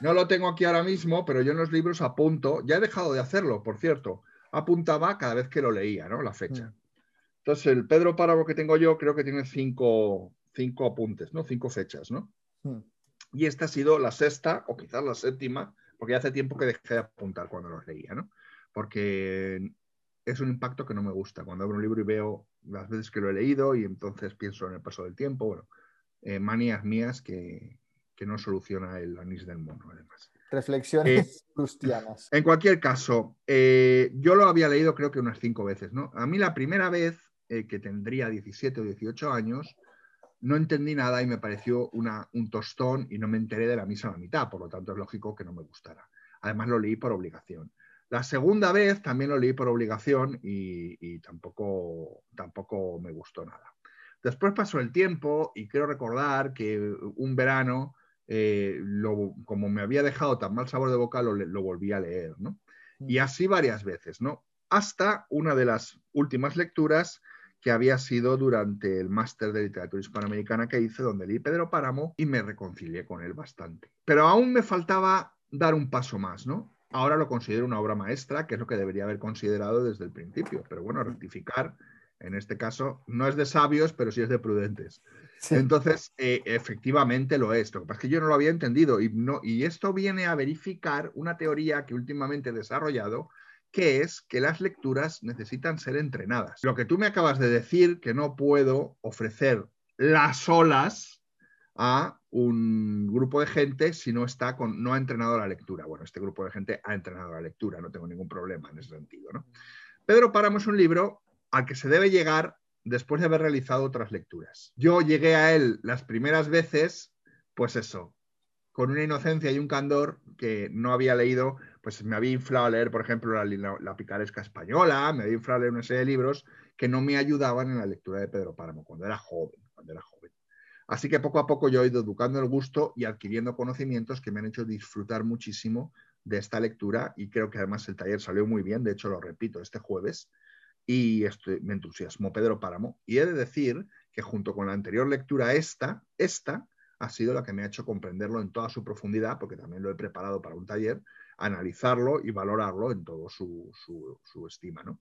No lo tengo aquí ahora mismo, pero yo en los libros apunto, ya he dejado de hacerlo, por cierto, apuntaba cada vez que lo leía, ¿no? La fecha. Mm. Entonces, el Pedro Páramo que tengo yo creo que tiene cinco, cinco apuntes, ¿no? Cinco fechas, ¿no? Mm. Y esta ha sido la sexta o quizás la séptima, porque hace tiempo que dejé de apuntar cuando los leía, ¿no? Porque es un impacto que no me gusta. Cuando abro un libro y veo las veces que lo he leído y entonces pienso en el paso del tiempo, bueno, eh, manías mías que, que no soluciona el anís del mono, además. Reflexiones prustianas. En cualquier caso, eh, yo lo había leído creo que unas cinco veces, ¿no? A mí la primera vez, eh, que tendría 17 o 18 años, no entendí nada y me pareció una, un tostón y no me enteré de la misa a la mitad, por lo tanto es lógico que no me gustara. Además lo leí por obligación. La segunda vez también lo leí por obligación y, y tampoco, tampoco me gustó nada. Después pasó el tiempo y quiero recordar que un verano, eh, lo- como me había dejado tan mal sabor de boca, lo, lo volví a leer, ¿no? Y así varias veces, ¿no? Hasta una de las últimas lecturas que había sido durante el máster de literatura hispanoamericana que hice, donde leí Pedro Páramo y me reconcilié con él bastante. Pero aún me faltaba dar un paso más, ¿no? Ahora lo considero una obra maestra, que es lo que debería haber considerado desde el principio. Pero bueno, rectificar, en este caso, no es de sabios, pero sí es de prudentes. Sí. Entonces, eh, efectivamente lo es. Lo que pasa es que yo no lo había entendido y, no, y esto viene a verificar una teoría que últimamente he desarrollado, que es que las lecturas necesitan ser entrenadas. Lo que tú me acabas de decir, que no puedo ofrecer las olas a un grupo de gente si no está con, no ha entrenado la lectura. Bueno, este grupo de gente ha entrenado la lectura, no tengo ningún problema en ese sentido. ¿no? Pedro Páramo es un libro al que se debe llegar después de haber realizado otras lecturas. Yo llegué a él las primeras veces, pues eso, con una inocencia y un candor que no había leído, pues me había inflado a leer, por ejemplo, la, picaresca española, me había inflado a leer una serie de libros que no me ayudaban en la lectura de Pedro Páramo cuando era joven, cuando era joven. Así que poco a poco yo he ido educando el gusto y adquiriendo conocimientos que me han hecho disfrutar muchísimo de esta lectura y creo que además el taller salió muy bien, de hecho lo repito, este jueves y estoy, me entusiasmó Pedro Páramo y he de decir que junto con la anterior lectura esta, esta ha sido la que me ha hecho comprenderlo en toda su profundidad, porque también lo he preparado para un taller, analizarlo y valorarlo en todo su, estima. ¿no?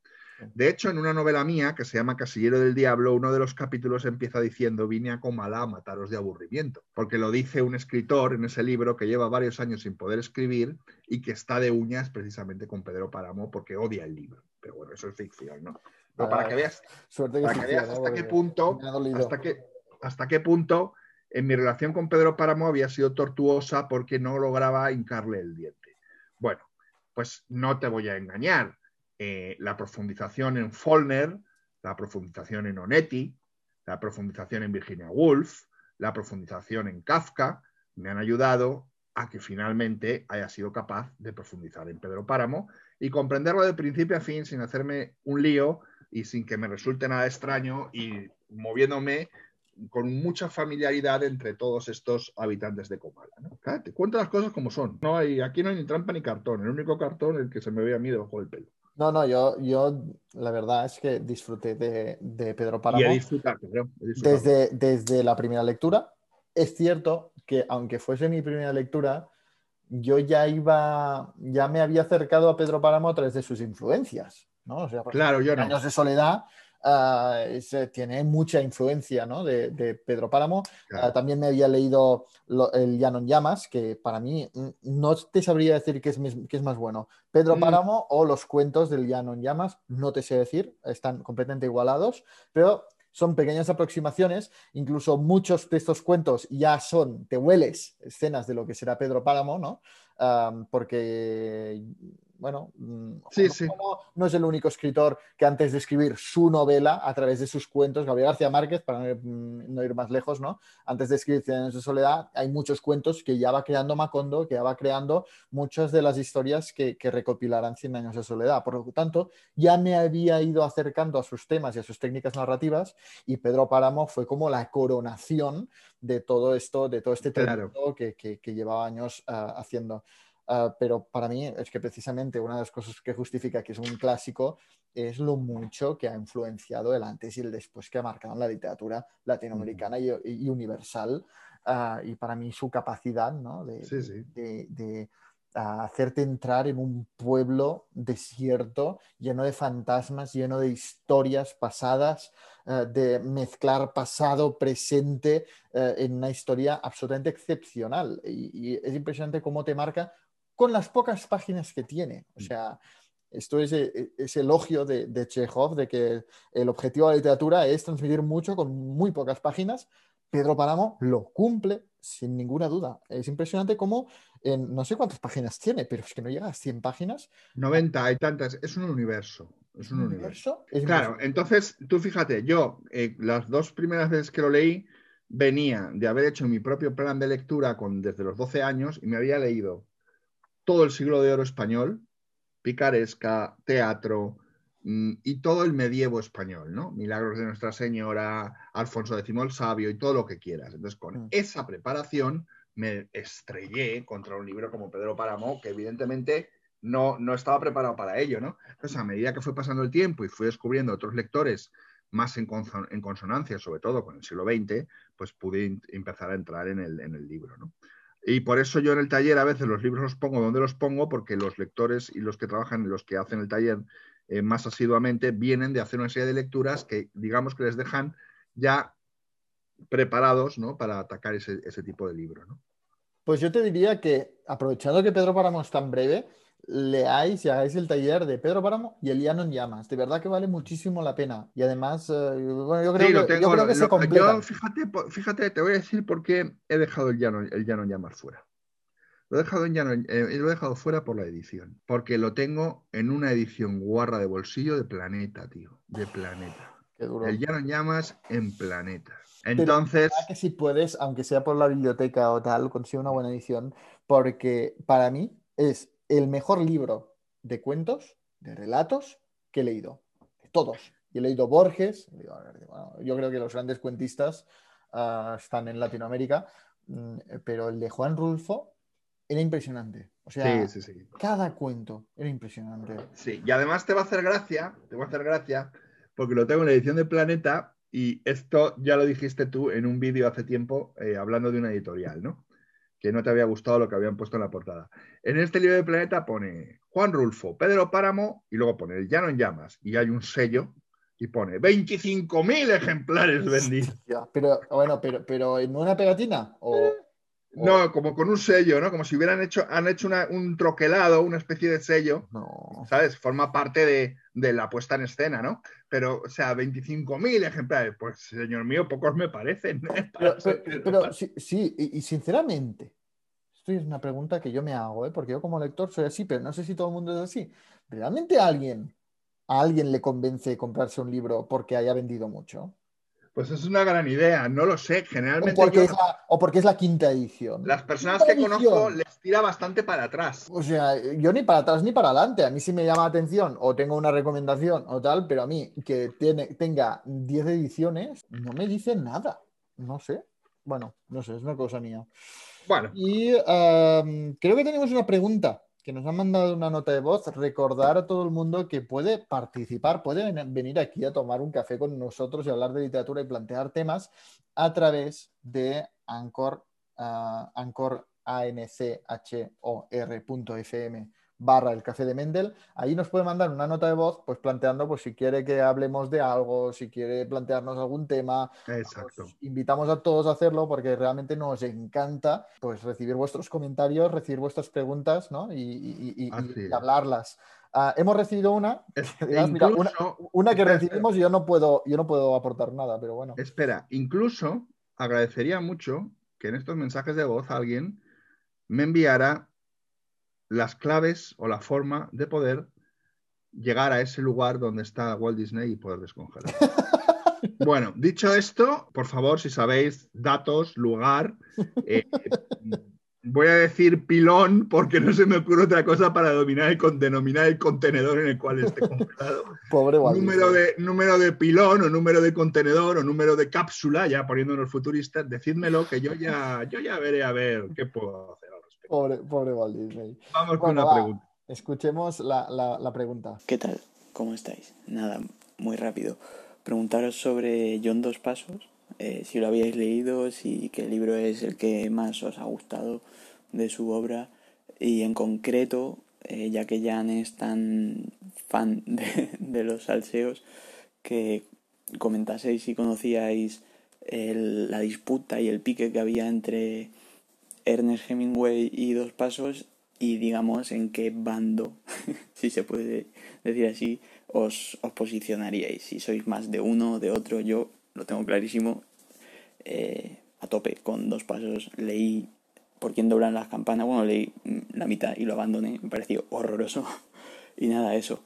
De hecho, en una novela mía que se llama Casillero del Diablo, uno de los capítulos empieza diciendo vine a Comala a mataros de aburrimiento, porque lo dice un escritor en ese libro que lleva varios años sin poder escribir y que está de uñas precisamente con Pedro Páramo porque odia el libro. Pero bueno, eso es ficción, ¿no? Pero para que veas, hasta qué punto, hasta qué, hasta qué punto en mi relación con Pedro Páramo había sido tortuosa porque no lograba hincarle el diente. Bueno, pues no te voy a engañar. Eh, la profundización en Follner, la profundización en Onetti, la profundización en Virginia Woolf, la profundización en Kafka, me han ayudado a que finalmente haya sido capaz de profundizar en Pedro Páramo y comprenderlo de principio a fin sin hacerme un lío y sin que me resulte nada extraño y moviéndome con mucha familiaridad entre todos estos habitantes de Comala. Te cuento las cosas como son. No hay, aquí no hay ni trampa ni cartón. El único cartón es el que se me ve a mí debajo del pelo. No, no, yo, yo la verdad es que disfruté de, Pedro Páramo. Y he disfrutado, Desde, desde la primera lectura. Es cierto que aunque fuese mi primera lectura, yo ya iba, ya me había acercado a Pedro Páramo a través de sus influencias. ¿no? claro, yo no. Años de soledad Ah, tiene mucha influencia de, Pedro Páramo. Ah, también me había leído el Llano en Llamas, que para mí mm, no te sabría decir qué es, es más bueno, Pedro mm. Páramo o los cuentos del Llano en Llamas, no te sé decir, están completamente igualados, pero son pequeñas aproximaciones, incluso muchos de estos cuentos ya son, te hueles escenas de lo que será Pedro Páramo, ¿no? Ah, porque bueno, mm, no, es el único escritor que antes de escribir su novela a través de sus cuentos, Gabriel García Márquez, para no ir, mm, más lejos, ¿no? Antes de escribir Cien años de soledad, hay muchos cuentos que ya va creando Macondo, que ya va creando muchas de las historias que, que recopilarán Cien años de soledad. Por lo tanto, ya me había ido acercando a sus temas y a sus técnicas narrativas y Pedro Páramo fue como la coronación de todo esto, de todo este trabajo que, que, llevaba años ah, haciendo. Ah, pero para mí es que precisamente una de las cosas que justifica que es un clásico es lo mucho que ha influenciado el antes y el después que ha marcado en la literatura latinoamericana y, universal. Ah, y para mí su capacidad ¿no? de, ah, hacerte entrar en un pueblo desierto, lleno de fantasmas, lleno de historias pasadas, de mezclar pasado, presente en una historia absolutamente excepcional. y, es impresionante cómo te marca con las pocas páginas que tiene. O mm. sea, esto es e, ese elogio de, de, Chekhov, de que el objetivo de la literatura es transmitir mucho con muy pocas páginas. Pedro Páramo lo cumple sin ninguna duda. Es impresionante cómo, en, no sé cuántas páginas tiene, pero es que no llega a 100 páginas. 90, hay tantas. Es un universo. Es un, universo. claro, entonces tú fíjate, yo eh, las dos primeras veces que lo leí venía de haber hecho mi propio plan de lectura con, desde los 12 años y me había leído todo el siglo de oro español, picaresca, teatro mm, y todo el medievo español, ¿no? Milagros de Nuestra Señora, Alfonso X el Sabio y todo lo que quieras. Entonces, con mm. esa preparación me estrellé contra un libro como Pedro Páramo, que evidentemente no, no estaba preparado para ello, ¿no? Entonces, a medida que fue pasando el tiempo y fui descubriendo otros lectores más en, consonancia, sobre todo con el siglo XX, pues pude empezar a entrar en el, en el libro, ¿no? Y por eso yo en el taller a veces los libros los pongo donde los pongo, porque los lectores y los que trabajan y los que hacen el taller eh, más asiduamente vienen de hacer una serie de lecturas que digamos que les dejan ya preparados ¿no? para atacar ese, ese tipo de libro. ¿no? Pues yo te diría que, aprovechando que Pedro Páramo es tan breve, leáis y hagáis el taller de Pedro Páramo y el Llano en Llamas. De verdad que vale muchísimo la pena. Y además, eh, bueno, yo creo, que, yo creo que, se completa. fíjate, fíjate, te voy a decir por qué he dejado el Llano, el llano en Llamas fuera. Lo he, dejado en llano, eh, lo he dejado fuera por la edición. Porque lo tengo en una edición guarra de bolsillo de Planeta, tío. De Planeta. El Llano en Llamas en Planeta. Entonces. que si puedes, aunque sea por la biblioteca o tal, consigue una buena edición. Porque para mí es el mejor libro de cuentos, de relatos que he leído. De todos. y he leído Borges. y digo, a ver, bueno, yo creo que los grandes cuentistas ah, están en Latinoamérica, mm, pero el de Juan Rulfo era impresionante. O sea, Sí, sí, sí. cada cuento era impresionante. Sí, y además te va a hacer gracia, te va a hacer gracia, porque lo tengo en la edición de Planeta y esto ya lo dijiste tú en un vídeo hace tiempo eh, hablando de una editorial, ¿no? Que no te había gustado lo que habían puesto en la portada. En este libro de Planeta pone Juan Rulfo, Pedro Páramo y luego pone El Llano en Llamas y hay un sello y pone 25.000 ejemplares vendidos. Pero bueno, pero, pero en una pegatina o No, como con un sello, ¿no? Como si hubieran hecho, han hecho una- un troquelado, una especie de sello no. ¿sabes? Forma parte de, de la puesta en escena, ¿no? Pero, o sea, 25.000 ejemplares, pues, señor mío, pocos me parecen. ¿eh? Pero, sí, sí, y, y sinceramente, esto es una pregunta que yo me hago, ¿eh? porque yo como lector soy así, pero no sé si todo el mundo es así. ¿Realmente a alguien, a alguien le convence comprarse un libro porque haya vendido mucho? Pues es una gran idea, no lo sé. ¿O Generalmente porque, yo- es la, o porque es la quinta edición? las personas que conozco les tira bastante para atrás. O sea, yo ni para atrás ni para adelante. A mí sí me llama la atención o tengo una recomendación o tal, pero a mí que tiene, tenga 10 ediciones no me dice nada. No sé. Bueno, no sé, es una cosa mía. Bueno, Y em, creo que tenemos una pregunta que nos han mandado una nota de voz. Recordar a todo el mundo que puede participar, puede ven- venir aquí a tomar un café con nosotros y hablar de literatura y plantear temas a través de Anchor, ah, Anchor anchor.fm barra el café de Mendel. Ahí nos puede mandar una nota de voz, pues planteando pues si quiere que hablemos de algo, si quiere plantearnos algún tema, exacto. os invitamos a todos a hacerlo porque realmente nos encanta pues, recibir vuestros comentarios, recibir vuestras preguntas ¿no? y, y- hablarlas. Ah, hemos recibido una, Es- dirás, mira, una, que espera, recibimos y yo no puedo, yo no puedo aportar nada, pero bueno. espera, incluso agradecería mucho que en estos mensajes de voz alguien me enviara las claves o la forma de poder llegar a ese lugar donde está Walt Disney y poder descongelar. Bueno, dicho esto, por favor, si sabéis datos, lugar, eh, voy a decir pilón porque no se me ocurre otra cosa para dominar el con- denominar el contenedor en el cual esté congelado. Pobre Walt número, Disney. de, número de pilón o número de contenedor o número de cápsula, ya poniéndonos futuristas, decídmelo que yo ya, yo ya veré a ver qué puedo hacer. Pobre, pobre Walt Disney. Vamos con una va. pregunta. Escuchemos la, la- la pregunta. ¿Qué tal? ¿Cómo estáis? Nada, muy rápido. Preguntaros sobre John Dos Pasos, eh, si lo habíais leído, si qué libro es el que más os ha gustado de su obra y en concreto, eh, ya que Jan es tan fan de, de los salseos, que comentaseis si conocíais el- la disputa y el pique que había entre Ernest Hemingway y Dos Pasos y digamos en qué bando, si se puede decir así, os, os posicionaríais. Si sois más de uno o de otro, yo lo tengo clarísimo. eh, a tope, con dos pasos leí por quién doblan las campanas. Bueno, leí la mitad y lo abandoné, me pareció horroroso. Y nada, eso.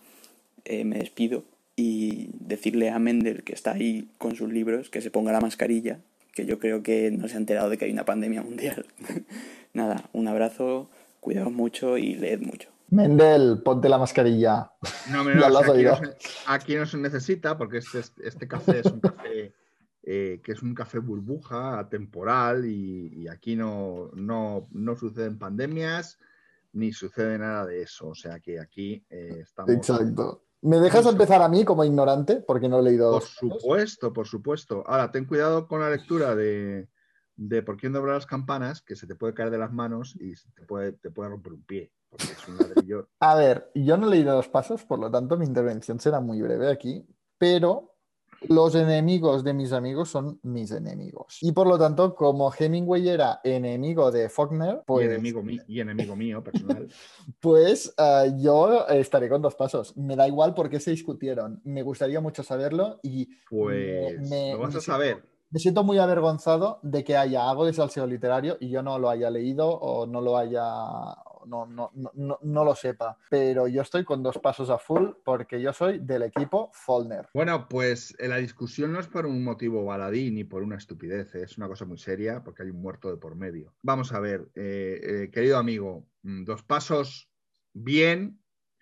Eh, me despido y decirle a Mendel, que está ahí con sus libros, que se ponga la mascarilla, que yo creo que no se ha enterado de que hay una pandemia mundial. nada, un abrazo, cuidaos mucho y leed mucho. Mendel, ponte la mascarilla. No, no, lo o has sea, aquí, no se, aquí no se necesita porque este, este café es un café eh, que es un café burbuja, atemporal y, y aquí no, no, no suceden pandemias ni sucede nada de eso. O sea que aquí eh, estamos... Exacto. ¿Me dejas empezar a mí como ignorante? Porque no he leído Por supuesto, por supuesto. Ahora, ten cuidado con la lectura de, de Por quién doblar las campanas, que se te puede caer de las manos y se te puede, te puede romper un pie, porque es un ladrillo. A ver, yo no he leído dos pasos, por lo tanto mi intervención será muy breve aquí, pero los enemigos de mis amigos son mis enemigos. Y por lo tanto, como Hemingway era enemigo de Faulkner, pues, y, enemigo mí- y enemigo mío personal. pues eh, yo estaré con dos pasos. Me da igual por qué se discutieron. Me gustaría mucho saberlo y Pues me- lo vas me a saber. Me siento muy avergonzado de que haya algo de salseo literario y yo no lo haya leído o no lo haya, no, no, no, no, lo sepa. Pero yo estoy con dos pasos a full porque yo soy del equipo Follner. Bueno, pues eh, la discusión no es por un motivo baladí ni por una estupidez, eh, es una cosa muy seria porque hay un muerto de por medio. Vamos a ver, eh, querido amigo, mm, dos pasos bien,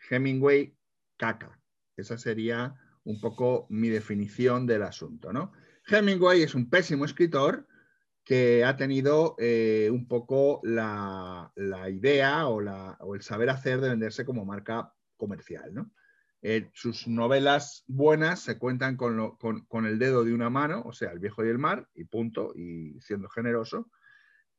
Hemingway, caca. Esa sería un poco mi definición del asunto, ¿no? Hemingway es un pésimo escritor que ha tenido eh, un poco la, la idea o, la- o el saber hacer de venderse como marca comercial, ¿no? Eh, sus novelas buenas se cuentan con, lo- con- con el dedo de una mano, o sea, El viejo y el mar, y punto, y siendo generoso.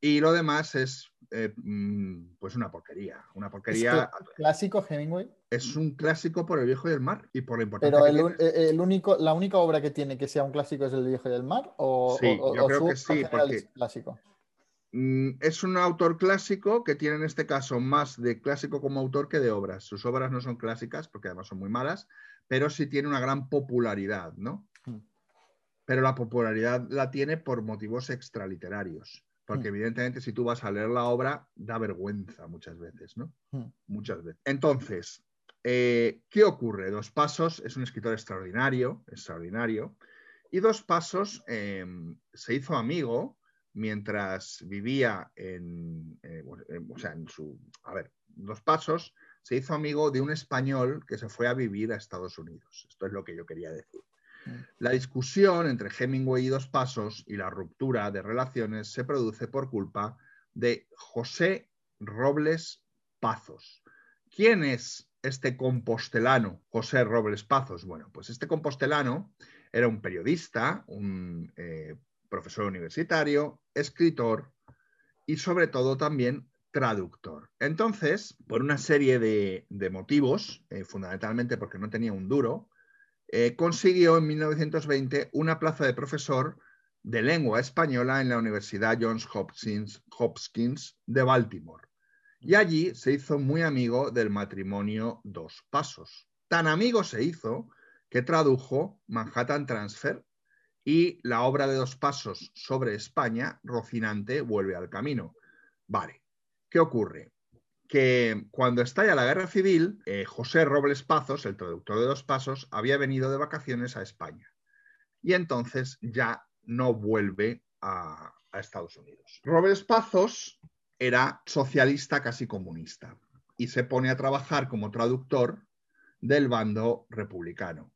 Y lo demás es eh, mm, pues una porquería. Una porquería. Clásico Hemingway. Es un clásico por El viejo y el mar y por la importancia Pero que tiene. eh, el único, la única obra que tiene que sea un clásico es El Viejo y el Mar. O, Sí, o- yo o creo su que sí, porque- es clásico. Mm, Es un autor clásico que tiene en este caso más de clásico como autor que de obras. Sus obras no son clásicas porque además son muy malas, pero sí tiene una gran popularidad, ¿no? Mm. Pero la popularidad la tiene por motivos extraliterarios. Porque Mm. evidentemente si tú vas a leer la obra, da vergüenza muchas veces, ¿no? Mm. Muchas veces. Entonces, eh, ¿qué ocurre? Dos Pasos es un escritor extraordinario, extraordinario. Y Dos Pasos eh, se hizo amigo mientras vivía en, eh, en- o sea, en su, a ver, Dos Pasos se hizo amigo de un español que se fue a vivir a Estados Unidos. Esto es lo que yo quería decir. La discusión entre Hemingway y Dos Pasos y la ruptura de relaciones se produce por culpa de José Robles Pazos. ¿Quién es este compostelano, José Robles Pazos? Bueno, pues este compostelano era un periodista, un eh, profesor universitario, escritor y sobre todo también traductor. Entonces, por una serie de, de motivos, eh, fundamentalmente porque no tenía un duro, eh, consiguió en 1920 una plaza de profesor de lengua española en la Universidad Johns Hopkins, Hopkins de Baltimore. Y allí se hizo muy amigo del matrimonio Dos Pasos. Tan amigo se hizo que tradujo Manhattan Transfer y la obra de Dos Pasos sobre España, Rocinante vuelve al camino. Vale, ¿qué ocurre? Que cuando estalla la guerra civil, eh, José Robles Pazos, el traductor de Dos Pasos, había venido de vacaciones a España. Y entonces ya no vuelve a, Estados Unidos. Robles Pazos era socialista casi comunista y se pone a trabajar como traductor del bando republicano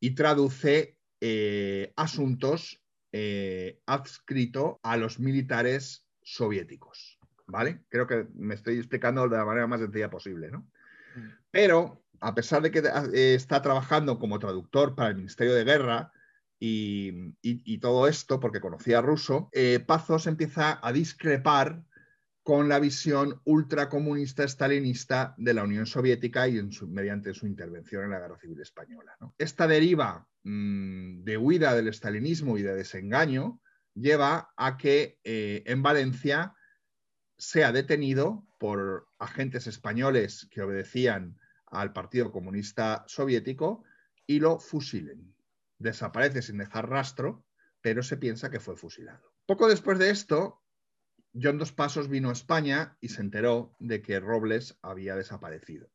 y traduce eh, asuntos eh, adscrito a los militares soviéticos. ¿Vale? Creo que me estoy explicando de la manera más sencilla posible, ¿no? Pero, a pesar de que eh, está trabajando como traductor para el Ministerio de Guerra y, y- y todo esto, porque conocía ruso, eh, Pazos empieza a discrepar con la visión ultracomunista estalinista de la Unión Soviética y en su- mediante su intervención en la Guerra Civil Española. ¿no? Esta deriva mm, de huida del estalinismo y de desengaño lleva a que eh, en Valencia sea detenido por agentes españoles que obedecían al Partido Comunista Soviético y lo fusilen. Desaparece sin dejar rastro, pero se piensa que fue fusilado. Poco después de esto, John Dos Pasos vino a España y se enteró de que Robles había desaparecido.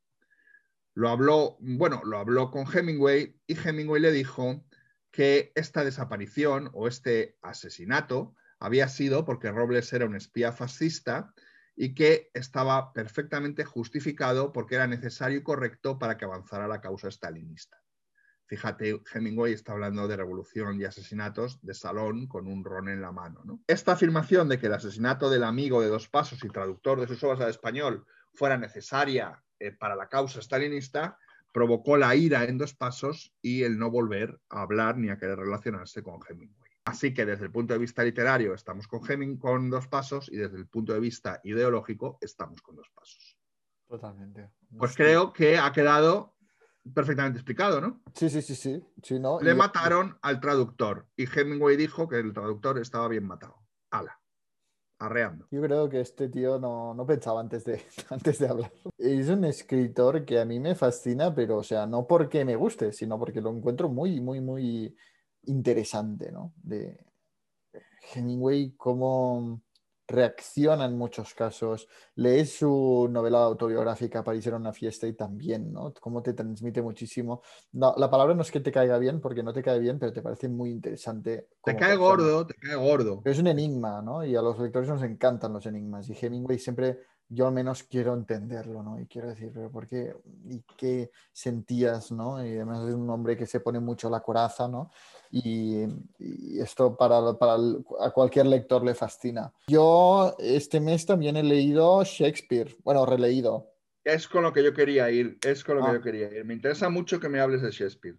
Lo habló, bueno, lo habló con Hemingway y Hemingway le dijo que esta desaparición o este asesinato había sido porque Robles era un espía fascista y que estaba perfectamente justificado porque era necesario y correcto para que avanzara la causa stalinista. Fíjate, Hemingway está hablando de revolución y asesinatos de salón con un ron en la mano. ¿no? Esta afirmación de que el asesinato del amigo de dos pasos y traductor de sus obras al español fuera necesaria eh, para la causa stalinista provocó la ira en dos pasos y el no volver a hablar ni a querer relacionarse con Hemingway. Así que desde el punto de vista literario estamos con Heming con dos pasos y desde el punto de vista ideológico estamos con dos pasos. Totalmente. Pues creo que ha quedado perfectamente explicado, ¿no? Sí, sí, sí, sí. sí ¿no? Le Y- mataron al traductor y Hemingway dijo que el traductor estaba bien matado. Ala, arreando. Yo creo que este tío no, no pensaba antes de, antes de hablar. Es un escritor que a mí me fascina, pero, o sea, no porque me guste, sino porque lo encuentro muy, muy, muy interesante, ¿no? De Hemingway, cómo reacciona en muchos casos. Lees su novela autobiográfica, París era una fiesta, y también, ¿no? Cómo te transmite muchísimo. No, la palabra no es que te caiga bien, porque no te cae bien, pero te parece muy interesante. Te cae persona. gordo, te cae gordo. Pero es un enigma, ¿no? Y a los lectores nos encantan los enigmas. Y Hemingway siempre yo al menos quiero entenderlo, ¿no? Y quiero decir, pero ¿por qué? ¿Y qué sentías, ¿no? Y además es un hombre que se pone mucho la coraza, ¿no? Y, y esto para, para el- a cualquier lector le fascina. Yo este mes también he leído Shakespeare, bueno, releído. Es con lo que yo quería ir, es con lo Ah. que yo quería ir. Me interesa mucho que me hables de Shakespeare.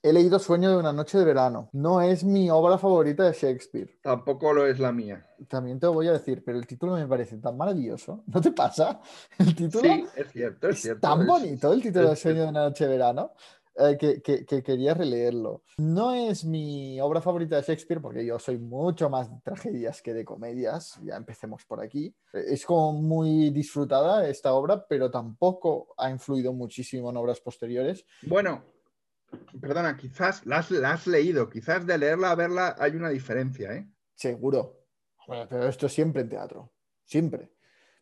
He leído Sueño de una noche de verano. No es mi obra favorita de Shakespeare. Tampoco lo es la mía. También te lo voy a decir, pero el título me parece tan maravilloso. ¿No te pasa? El título Sí, es cierto, es, es cierto. tan es- bonito el título de es- Sueño de una noche de verano eh, que, que- que quería releerlo. No es mi obra favorita de Shakespeare porque yo soy mucho más de tragedias que de comedias. Ya empecemos por aquí. Eh, Es como muy disfrutada esta obra, pero tampoco ha influido muchísimo en obras posteriores. Bueno, perdona, quizás la has, leído, quizás de leerla a verla hay una diferencia, ¿eh? Seguro. Pero esto siempre en teatro. Siempre.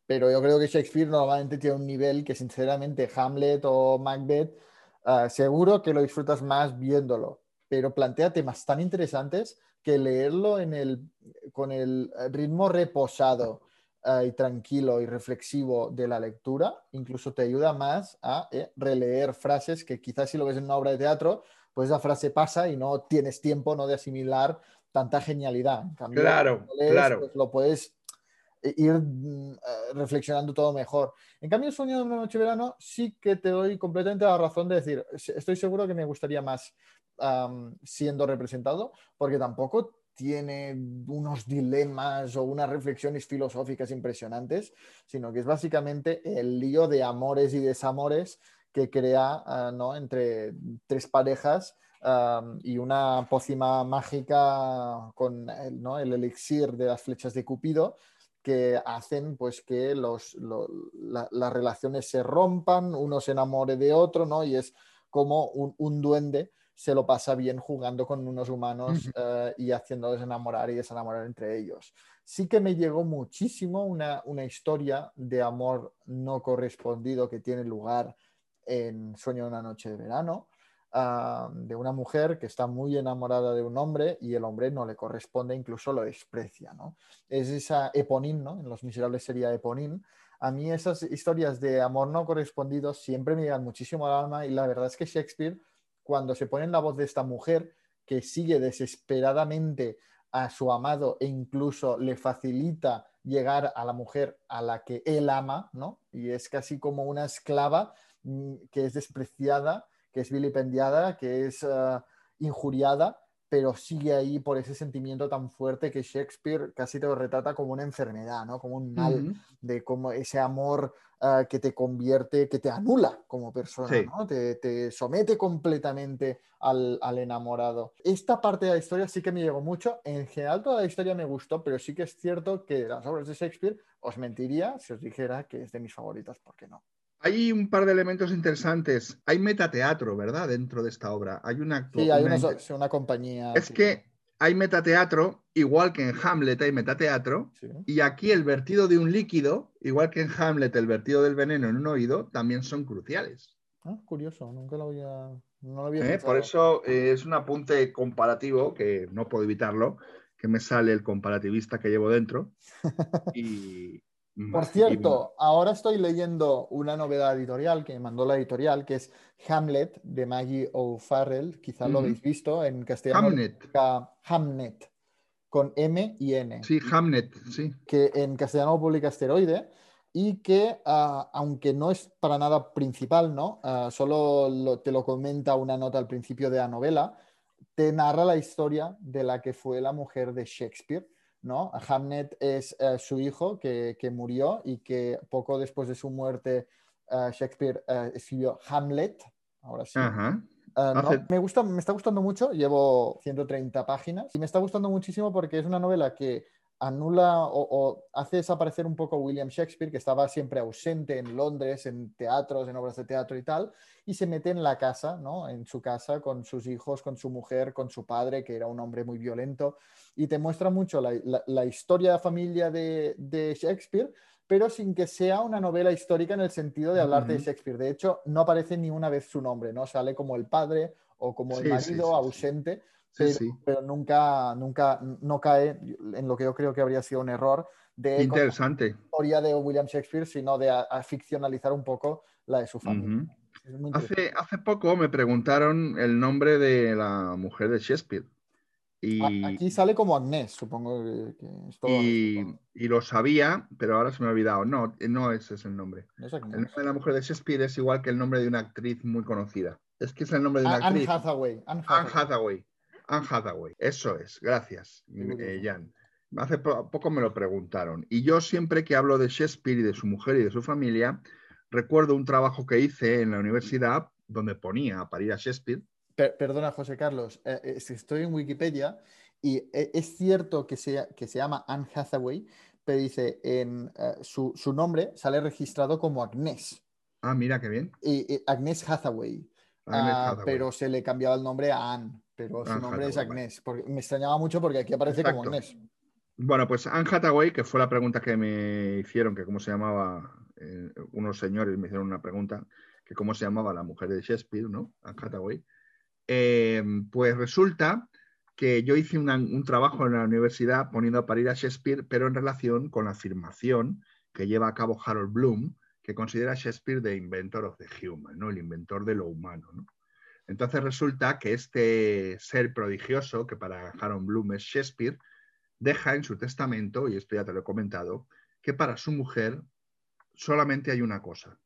Pero yo creo que Shakespeare normalmente tiene un nivel que, sinceramente, Hamlet o Macbeth, ah, seguro que lo disfrutas más viéndolo. Pero plantea temas tan interesantes que leerlo en el, con el ritmo reposado y tranquilo y reflexivo de la lectura, incluso te ayuda más a eh, releer frases que quizás si lo ves en una obra de teatro, pues esa frase pasa y no tienes tiempo ¿no? de asimilar tanta genialidad. En cambio, Claro, lo lees, claro. pues lo puedes eh, ir eh, reflexionando todo mejor. En cambio, Sueño de una noche de verano sí que te doy completamente la razón de decir, estoy seguro que me gustaría más siendo representado, porque tampoco tiene unos dilemas o unas reflexiones filosóficas impresionantes, sino que es básicamente el lío de amores y desamores que crea ah, ¿no? entre tres parejas y una pócima mágica con ¿no? el elixir de las flechas de Cupido que hacen pues que los, lo- la- las relaciones se rompan, uno se enamore de otro, ¿no? Y es como un, un duende se lo pasa bien jugando con unos humanos Ujú. eh, y haciéndolos enamorar y desenamorar entre ellos. Sí que me llegó muchísimo una, una historia de amor no correspondido que tiene lugar en Sueño de una noche de verano, ah, de una mujer que está muy enamorada de un hombre y el hombre no le corresponde, incluso lo desprecia, ¿no? Es esa Eponín, ¿no? En Los Miserables sería Eponín. A mí esas historias de amor no correspondido siempre me llegan muchísimo al alma y la verdad es que Shakespeare, cuando se pone en la voz de esta mujer que sigue desesperadamente a su amado e incluso le facilita llegar a la mujer a la que él ama, ¿no? Y es casi como una esclava mm, que es despreciada, que es vilipendiada, que es ah, injuriada, pero sigue ahí por ese sentimiento tan fuerte que Shakespeare casi te lo retrata como una enfermedad, ¿no? Como un mal de como ese amor ah, que te convierte, que te anula como persona, Sí. ¿no? Te, te somete completamente al, al enamorado. Esta parte de la historia sí que me llegó mucho. En general toda la historia me gustó, pero sí que es cierto que las obras de Shakespeare os mentiría si os dijera que es de mis favoritas, ¿por qué no? Hay un par de elementos interesantes. Hay metateatro, ¿verdad? Dentro de esta obra. Hay una actu- Sí, hay una compañía. Es sí. que hay metateatro, igual que en Hamlet hay metateatro, Sí. y aquí el vertido de un líquido, igual que en Hamlet el vertido del veneno en un oído, también son cruciales. Ah, curioso, nunca lo había, no lo había ¿eh? Por eso eh, es un apunte comparativo, que no puedo evitarlo, que me sale el comparativista que llevo dentro. Y, Por cierto, ahora estoy leyendo una novedad editorial que me mandó la editorial, que es Hamlet de Maggie O'Farrell. Quizás lo Ujú. habéis visto en castellano. Hamnet. Hamnet, con M y N, Sí, Hamlet, sí. que en castellano publica Asteroide y que, ah, aunque no es para nada principal, ¿no? Ah, solo lo- te lo comenta una nota al principio de la novela, te narra la historia de la que fue la mujer de Shakespeare. ¿No? Hamnet es eh, su hijo que, que murió y que poco después de su muerte eh, Shakespeare eh, escribió Hamlet. Ahora sí. Ajá. No, Hace- me, gusta, me está gustando mucho, llevo 130 páginas y me está gustando muchísimo porque es una novela que anula o, o hace desaparecer un poco a William Shakespeare, que estaba siempre ausente en Londres, en teatros, en obras de teatro y tal, y se mete en la casa, ¿no? En su casa con sus hijos, con su mujer, con su padre, que era un hombre muy violento, y te muestra mucho la, la- la historia de familia de, de Shakespeare, pero sin que sea una novela histórica en el sentido de hablar de. Shakespeare. De hecho, no aparece ni una vez su nombre, ¿no? Sale como el padre o como el Sí, marido sí, sí. ausente, pero, sí. pero nunca, nunca, no cae en lo que yo creo que habría sido un error de Interesante. la historia de William Shakespeare, sino de a- a ficcionalizar un poco la de su familia. Hace, hace poco me preguntaron el nombre de la mujer de Shakespeare. Y, A- Aquí sale como Agnès, supongo que, que es todo. y, y lo sabía, pero ahora se me ha olvidado. No, no ese es el nombre. No es El nombre de la mujer de Shakespeare es igual que el nombre de una actriz muy conocida. Es que es el nombre de una Ah, Anne actriz. Hathaway. Anne Anne Hathaway. Anne Hathaway. Eso es. Gracias, eh, Jan. Hace po- poco me lo preguntaron. Y yo siempre que hablo de Shakespeare y de su mujer y de su familia, recuerdo un trabajo que hice en la universidad donde ponía a parir a Shakespeare. Per- perdona, José Carlos. eh, eh, si estoy en Wikipedia y eh, es cierto que se, que se llama Anne Hathaway, pero dice en su, su nombre sale registrado como Agnès. Ah, mira qué bien. Y, Hathaway. Ah, pero se le cambiaba el nombre a Anne. Pero su Anne nombre es Agnès. Porque me extrañaba mucho porque aquí aparece como. Agnès. Bueno, pues Anne Hathaway, que fue la pregunta que me hicieron, que cómo se llamaba, eh, unos señores me hicieron una pregunta, que cómo se llamaba la mujer de Shakespeare, ¿no? Anne Hathaway. Eh, pues resulta que yo hice una- un trabajo en la universidad poniendo a parir a Shakespeare, pero en relación con la afirmación que lleva a cabo Harold Bloom, que considera a Shakespeare the inventor of the human, ¿no? El inventor de lo humano, ¿no? Entonces resulta que este ser prodigioso, que para Harold Bloom es Shakespeare, deja en su testamento, y esto ya te lo he comentado, que para su mujer solamente hay una cosa.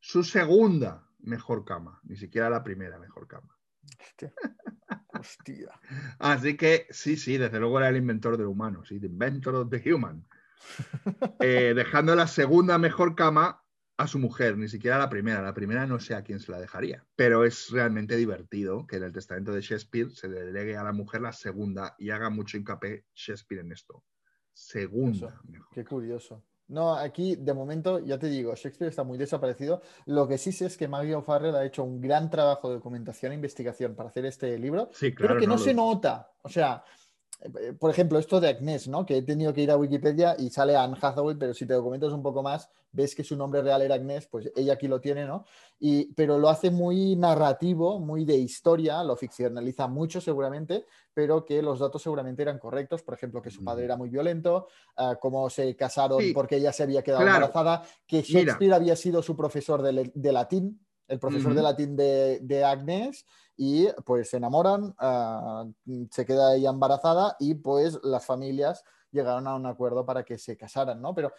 Su segunda mejor cama, ni siquiera la primera mejor cama. Hostia. Hostia. Así que sí, sí, desde luego era el inventor del humano, sí, the inventor of the human. Eh, dejando la segunda mejor cama a su mujer, ni siquiera la primera. La primera no sé a quién se la dejaría, pero es realmente divertido que en el testamento de Shakespeare se le delegue a la mujer la segunda y haga mucho hincapié Shakespeare en esto. Segunda. Mejor. Qué curioso. No, aquí de momento, ya te digo, Shakespeare está muy desaparecido. Lo que sí sé es que Maggie O'Farrell ha hecho un gran trabajo de documentación e investigación para hacer este libro, Sí, claro. pero que no, lo- se nota. O sea, por ejemplo, esto de Agnès, ¿no? Que he tenido que ir a Wikipedia y sale Anne Hathaway, pero si te documentas un poco más, ves que su nombre real era Agnès, pues ella aquí lo tiene, ¿no? Y, pero lo hace muy narrativo, muy de historia, lo ficcionaliza mucho seguramente, pero que los datos seguramente eran correctos. Por ejemplo, que su padre era muy violento, ah, cómo se casaron Sí. porque ella se había quedado Claro. embarazada, que Mira. Shakespeare había sido su profesor de, latín, el profesor de latín de, de Agnes, y pues se enamoran, ah, se queda ella embarazada y pues las familias llegaron a un acuerdo para que se casaran, ¿no? Pero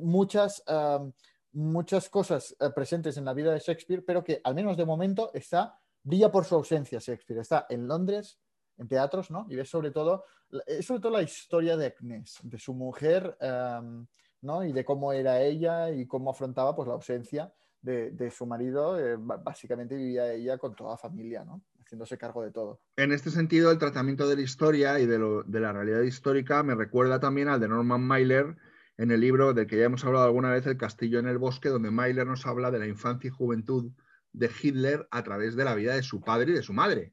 muchas, ah, muchas cosas eh, presentes en la vida de Shakespeare, pero que al menos de momento está, brilla por su ausencia Shakespeare. Está en Londres, en teatros, ¿no? Y ves sobre todo, es sobre todo la historia de Agnes, de su mujer, am, ¿no? Y de cómo era ella y cómo afrontaba pues la ausencia de, de su marido. eh, básicamente vivía ella con toda la familia, ¿no? Haciéndose cargo de todo. En este sentido, el tratamiento de la historia y de, lo- de la realidad histórica me recuerda también al de Norman Mailer en el libro del que ya hemos hablado alguna vez, El castillo en el bosque, donde Mailer nos habla de la infancia y juventud de Hitler a través de la vida de su padre y de su madre.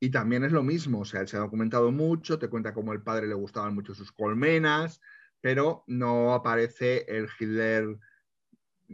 Y también es lo mismo, o sea, él se ha documentado mucho, te cuenta cómo al padre le gustaban mucho sus colmenas, pero no aparece el Hitler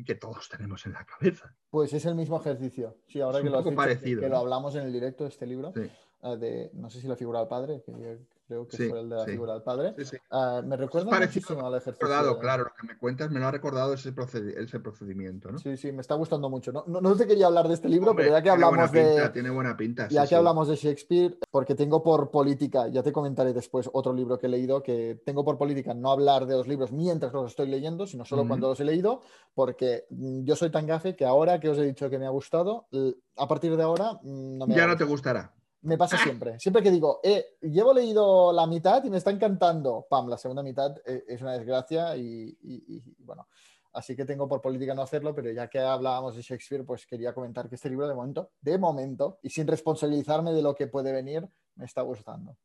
que todos tenemos en la cabeza. Pues es el mismo ejercicio. Sí, ahora Es que un lo poco dicho, que- parecido, que ¿no? lo hablamos en el directo de este libro, Sí, ah, de, no sé si la figura del padre, que creo que Sí, fue el de la sí. figura del padre, sí, sí. ah, me recuerda muchísimo al ejercicio. Recordado, de- claro, lo que me cuentas me lo ha recordado ese, procedi- ese procedimiento, ¿no? Sí, sí, me está gustando mucho. No, no, no te quería hablar de este libro, Hombre, pero ya que tiene hablamos buena pinta, de, Tiene buena pinta. ya que hablamos de Shakespeare, porque tengo por política, ya te comentaré después otro libro que he leído, que tengo por política no hablar de los libros mientras los estoy leyendo, sino solo cuando los he leído, porque mm, yo soy tan gafe que ahora que os he dicho que me ha gustado, a partir de ahora mm, no me Ya no te gustar. gustará. Me pasa siempre. Siempre que digo, eh, llevo leído la mitad y me está encantando, pam, la segunda mitad eh, es una desgracia y, y- y, bueno, así que tengo por política no hacerlo, pero ya que hablábamos de Shakespeare, pues quería comentar que este libro de momento, de momento, y sin responsabilizarme de lo que puede venir, me está gustando.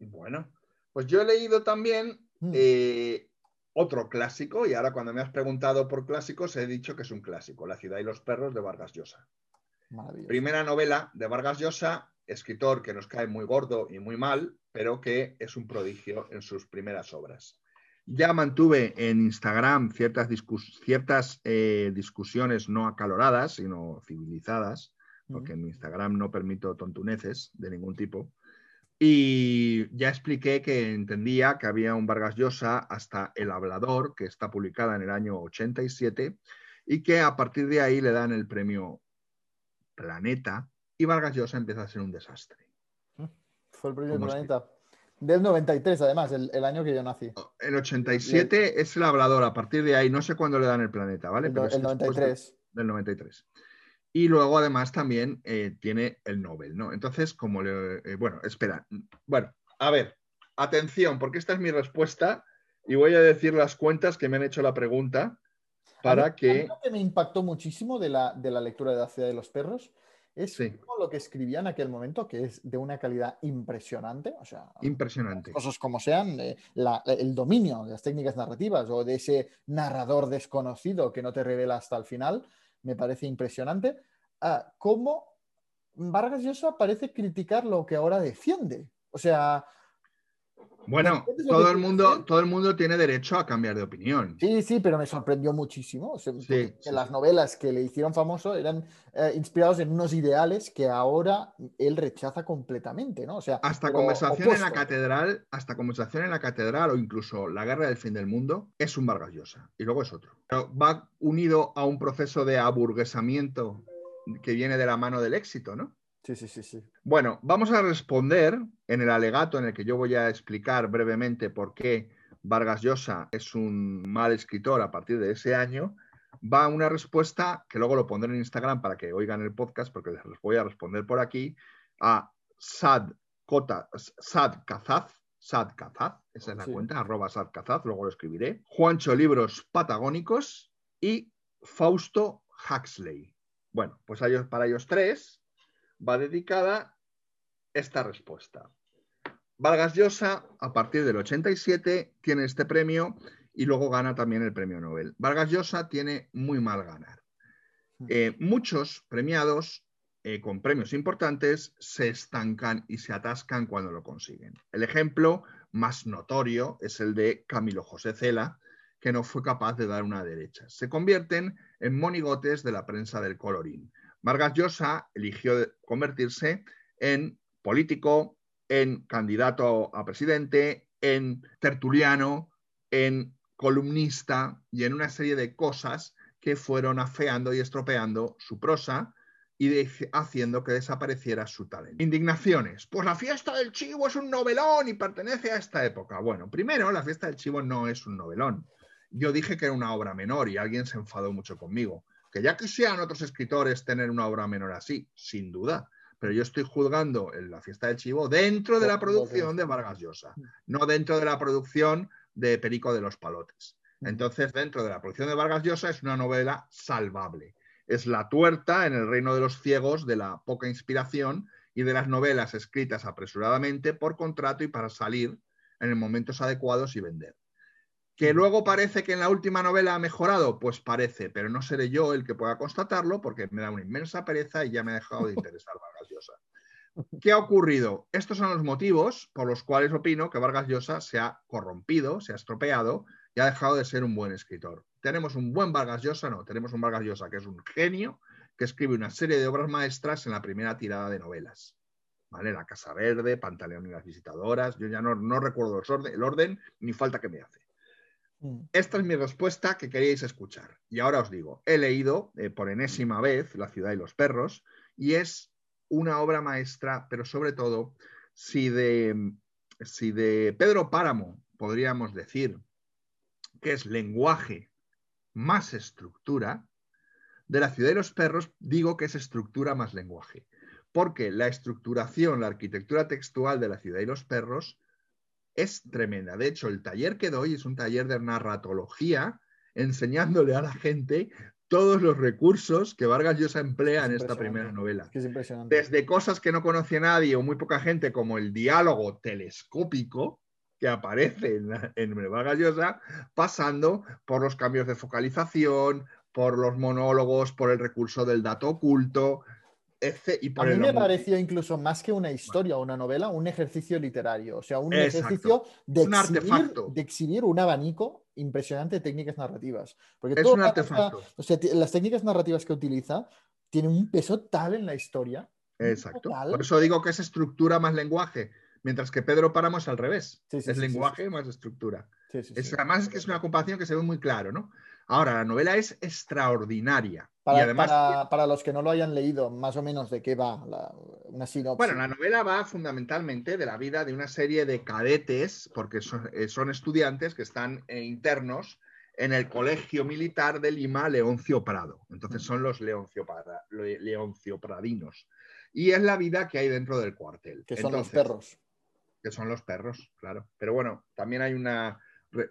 Bueno, pues yo he leído también Mm. eh, otro clásico, y ahora cuando me has preguntado por clásicos, he dicho que es un clásico, La ciudad y los perros de Vargas Llosa. Primera novela de Vargas Llosa, escritor que nos cae muy gordo y muy mal, pero que es un prodigio en sus primeras obras. Ya mantuve en Instagram ciertas, discus- ciertas eh, discusiones no acaloradas, sino civilizadas, porque en Instagram no permito tontuneces de ningún tipo. Y ya expliqué que entendía que había un Vargas Llosa hasta El Hablador, que está publicada en el año 87, y que a partir de ahí le dan el premio Planeta, y Vargas Llosa empieza a ser un desastre. Fue el premio ¿Cómo es Planeta. Del 93, además, el, el año que yo nací. El 87 es el Hablador, a partir de ahí no sé cuándo le dan el Planeta, ¿vale? El, Pero el después de- 93. del 93. Y luego además también eh, tiene el Nobel, ¿no? Entonces, como le... eh, bueno, espera. Bueno, a ver, atención, porque esta es mi respuesta y voy a decir las cuentas que me han hecho la pregunta A mí- para a mí que... lo que me impactó muchísimo de la, de la lectura de La ciudad de los perros es Sí. lo que escribía en aquel momento, que es de una calidad impresionante, o sea, Impresionante. cosas como sean, eh, la- el dominio de las técnicas narrativas o de ese narrador desconocido que no te revela hasta el final, me parece impresionante. Ah, cómo Vargas Llosa parece criticar lo que ahora defiende. O sea, Bueno, ¿Entiendes lo todo el mundo, todo el mundo tiene derecho a cambiar de opinión. sí, sí, pero me sorprendió muchísimo. O sea, porque sí, las novelas que le hicieron famoso eran eh, inspirados en unos ideales que ahora él rechaza completamente, ¿no? O sea, Hasta conversación en la catedral, hasta conversación en la catedral o incluso la guerra del fin del mundo, es un Vargas Llosa y luego es otro. Pero va unido a un proceso de aburguesamiento que viene de la mano del éxito, ¿no? Sí, sí, sí, sí. Bueno, vamos a responder en el alegato en el que yo voy a explicar brevemente por qué Vargas Llosa es un mal escritor a partir de ese año. Va una respuesta que luego lo pondré en Instagram para que oigan el podcast, porque les voy a responder por aquí, a Sad, Cota, Sad Kazaz, Sad Kazaz, esa es la Sí. cuenta, arroba Sad Kazaz, luego lo escribiré. Juancho Libros Patagónicos y Fausto Huxley. Bueno, pues ellos, para ellos tres va dedicada esta respuesta. Vargas Llosa, a partir del 87, tiene este premio y luego gana también el premio Nobel. Vargas Llosa tiene muy mal ganar. Eh, muchos premiados eh, con premios importantes se estancan y se atascan cuando lo consiguen. El ejemplo más notorio es el de Camilo José Cela, que no fue capaz de dar una derecha. Se convierten en monigotes de la prensa del colorín. Vargas Llosa eligió convertirse en político, en candidato a presidente, en tertuliano, en columnista y en una serie de cosas que fueron afeando y estropeando su prosa y haciendo que desapareciera su talento. Indignaciones. Pues la fiesta del chivo es un novelón y pertenece a esta época. Bueno, primero, la fiesta del chivo no es un novelón. Yo dije que era una obra menor y alguien se enfadó mucho conmigo. Que ya quisieran otros escritores tener una obra menor así, sin duda. Pero yo estoy juzgando en la fiesta del chivo dentro de la producción de Vargas Llosa, no dentro de la producción de Perico de los Palotes. Entonces, dentro de la producción de Vargas Llosa es una novela salvable. Es la tuerta en el reino de los ciegos de la poca inspiración y de las novelas escritas apresuradamente por contrato y para salir en momentos adecuados y vender. ¿Que luego parece que en la última novela ha mejorado? Pues parece, pero no seré yo el que pueda constatarlo porque me da una inmensa pereza y ya me ha dejado de interesar Vargas Llosa. ¿Qué ha ocurrido? Estos son los motivos por los cuales opino que Vargas Llosa se ha corrompido, se ha estropeado y ha dejado de ser un buen escritor. ¿Tenemos un buen Vargas Llosa? No, tenemos un Vargas Llosa que es un genio, que escribe una serie de obras maestras en la primera tirada de novelas. ¿Vale? La Casa Verde, Pantaleón y las Visitadoras. Yo ya no, no recuerdo el orden, el orden, ni falta que me hace. Mm. Esta es mi respuesta que queríais escuchar. Y ahora os digo, he leído eh, por enésima vez La ciudad y los perros y es una obra maestra, pero sobre todo, si de, si de Pedro Páramo podríamos decir que es lenguaje más estructura, de La ciudad y los perros digo que es estructura más lenguaje. Porque la estructuración, la arquitectura textual de La ciudad y los perros es tremenda. De hecho, el taller que doy es un taller de narratología, enseñándole a la gente todos los recursos que Vargas Llosa emplea Es en esta primera novela. Es impresionante. Desde cosas que no conocía nadie o muy poca gente, como el diálogo telescópico que aparece en, la- en Vargas Llosa, pasando por los cambios de focalización, por los monólogos, por el recurso del dato oculto, Y A mí me pareció incluso más que una historia o una novela, un ejercicio literario. O sea, un Exacto. ejercicio de Un exhibir, artefacto. de exhibir un abanico impresionante de técnicas narrativas. Porque Es un artefacto. o sea, las técnicas narrativas que utiliza tiene un peso tal en la historia. Exacto. Por eso digo que es estructura más lenguaje, mientras que Pedro Páramo es al revés. Sí, sí, es sí, lenguaje más estructura. Es, sí. además es que es una comparación que se ve muy claro, ¿no? Ahora, la novela es extraordinaria. Para, y además, para- para los que no lo hayan leído, más o menos de qué va la- una sinopsis. bueno, la novela va fundamentalmente de la vida de una serie de cadetes, porque son, eh, son estudiantes que están eh, internos en el Colegio Militar de Lima, Leoncio Prado. Entonces son los Leoncio, Prada- le- Leoncio Pradinos. Y es la vida que hay dentro del cuartel. que son los perros. que son los perros, claro. Pero bueno, también hay una,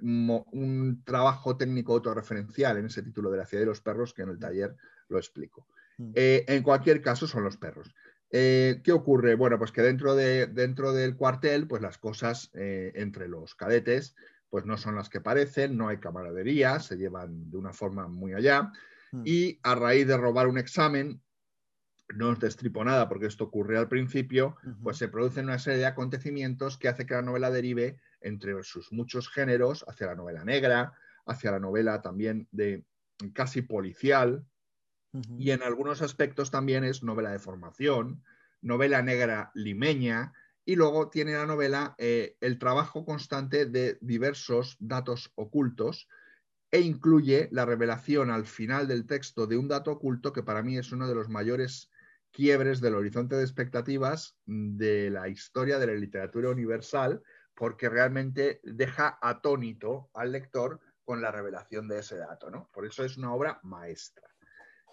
un trabajo técnico autorreferencial en ese título de la ciudad de los perros que en el taller lo explico. Mm. Eh, en cualquier caso, son los perros. Eh, ¿Qué ocurre? Bueno, pues que dentro, de, dentro del cuartel, pues las cosas eh, entre los cadetes, pues no son las que parecen, no hay camaradería, se llevan de una forma muy allá. Mm. Y a raíz de robar un examen, no os destripo nada porque esto ocurre al principio, pues se producen una serie de acontecimientos que hace que la novela derive entre sus muchos géneros hacia la novela negra, hacia la novela también de casi policial y en algunos aspectos también es novela de formación, novela negra limeña y luego tiene la novela eh, el trabajo constante de diversos datos ocultos e incluye la revelación al final del texto de un dato oculto que para mí es uno de los mayores quiebres del horizonte de expectativas de la historia de la literatura universal, porque realmente deja atónito al lector con la revelación de ese dato. ¿no? Por eso es una obra maestra.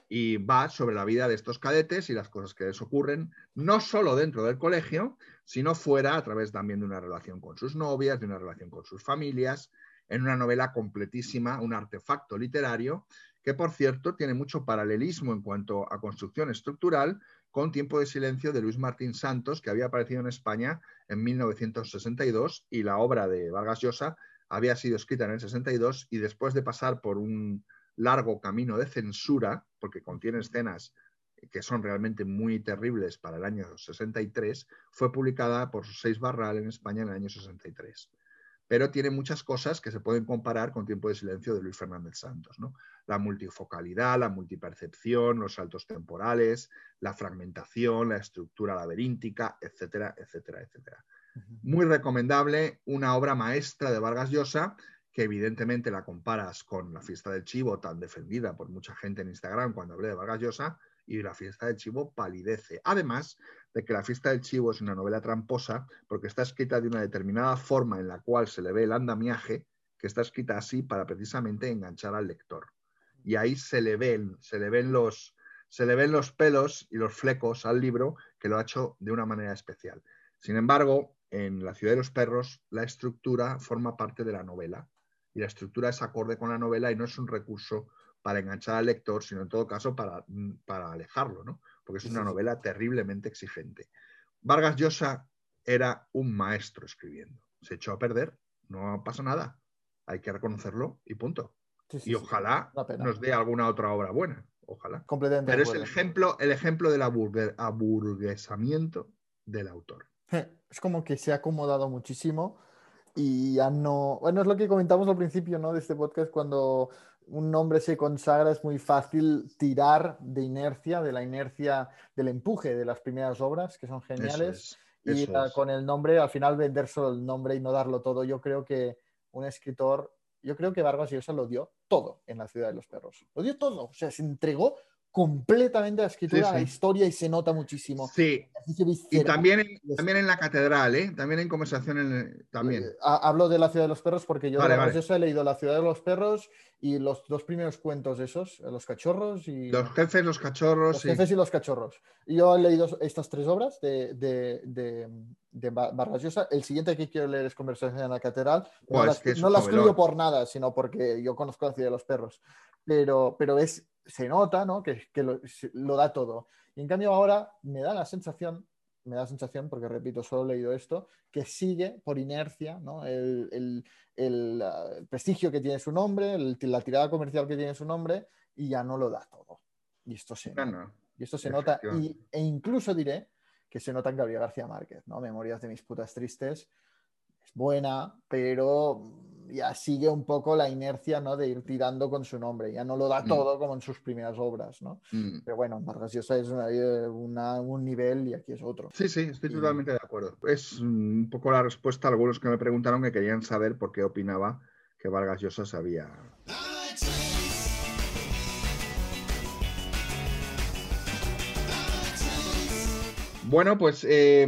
Y va sobre la vida de estos cadetes y las cosas que les ocurren, no solo dentro del colegio, sino fuera, a través también de una relación con sus novias, de una relación con sus familias, en una novela completísima, un artefacto literario, que por cierto tiene mucho paralelismo en cuanto a construcción estructural con Tiempo de Silencio de Luis Martín Santos, que había aparecido en España en 1962 y la obra de Vargas Llosa había sido escrita en el 62 y después de pasar por un largo camino de censura, porque contiene escenas que son realmente muy terribles para el año 63, fue publicada por Seis Barral en España en el año 63 pero tiene muchas cosas que se pueden comparar con Tiempo de Silencio de Luis Fernández Santos. ¿no? La multifocalidad, la multipercepción, los saltos temporales, la fragmentación, la estructura laberíntica, etcétera, etcétera, etcétera. Muy recomendable, una obra maestra de Vargas Llosa, que evidentemente la comparas con La fiesta del chivo, tan defendida por mucha gente en Instagram cuando hablé de Vargas Llosa, y La fiesta del chivo palidece. Además de que La fiesta del chivo es una novela tramposa porque está escrita de una determinada forma en la cual se le ve el andamiaje, que está escrita así para precisamente enganchar al lector. Y ahí se le ven, se le ven los, se le ven los pelos y los flecos al libro que lo ha hecho de una manera especial. Sin embargo, en La ciudad de los perros, la estructura forma parte de la novela y la estructura es acorde con la novela y no es un recurso para enganchar al lector, sino en todo caso para, para alejarlo, ¿no? Porque es una novela terriblemente exigente. Vargas Llosa era un maestro escribiendo. Se echó a perder, no pasa nada. Hay que reconocerlo y punto. Sí, sí, Y ojalá nos dé alguna otra obra buena. Ojalá. Completamente. Pero es el ejemplo, el ejemplo del aburgue- aburguesamiento del autor. Es como que se ha acomodado muchísimo y ya no. Bueno, es lo que comentamos al principio, ¿no? De este podcast, cuando un nombre se consagra, es muy fácil tirar de inercia, de la inercia, del empuje de las primeras obras, que son geniales. Es, y con el nombre, al final vender solo el nombre y no darlo todo. Yo creo que un escritor, yo creo que Vargas Llosa lo dio todo en la ciudad de los perros. Lo dio todo. O sea, se entregó completamente la escritura, Sí, la historia y se nota muchísimo. Sí, y también en, también en la catedral, ¿eh? También en conversación en también. Eh, ha- Hablo de la ciudad de los perros porque yo Vale, de he leído La ciudad de los perros y los dos primeros cuentos esos, eh, Los cachorros y Los jefes, los cachorros, Los sí. jefes y los cachorros. Y Yo he leído estas tres obras de, de, de, de Vargas Llosa. El siguiente que quiero leer es Conversación en la Catedral. No Buah, la, es que es no un la excluyo novelón. por nada, sino porque yo conozco la ciudad de los perros. Pero, pero es, se nota ¿no? que, que lo, da todo. Y en cambio ahora me da la sensación, me da la sensación, porque repito, solo he leído esto, que sigue por inercia ¿no? el, el- el, ah, el prestigio que tiene su nombre, la tirada comercial que tiene su nombre, y ya no lo da todo. Y esto se No, nota. no. Y esto se nota, y, e incluso diré que se nota en Gabriel García Márquez, ¿no? Memorias de mis putas tristes. Es buena, pero ya sigue un poco la inercia ¿no? de ir tirando con su nombre, ya no lo da Mm. todo como en sus primeras obras, ¿no? Mm. Pero bueno, Vargas Llosa es una- una- un nivel y aquí es otro. Sí, sí, estoy Y- totalmente de acuerdo. Es un poco la respuesta a algunos que me preguntaron que querían saber por qué opinaba que Vargas Llosa sabía. Bueno, pues eh,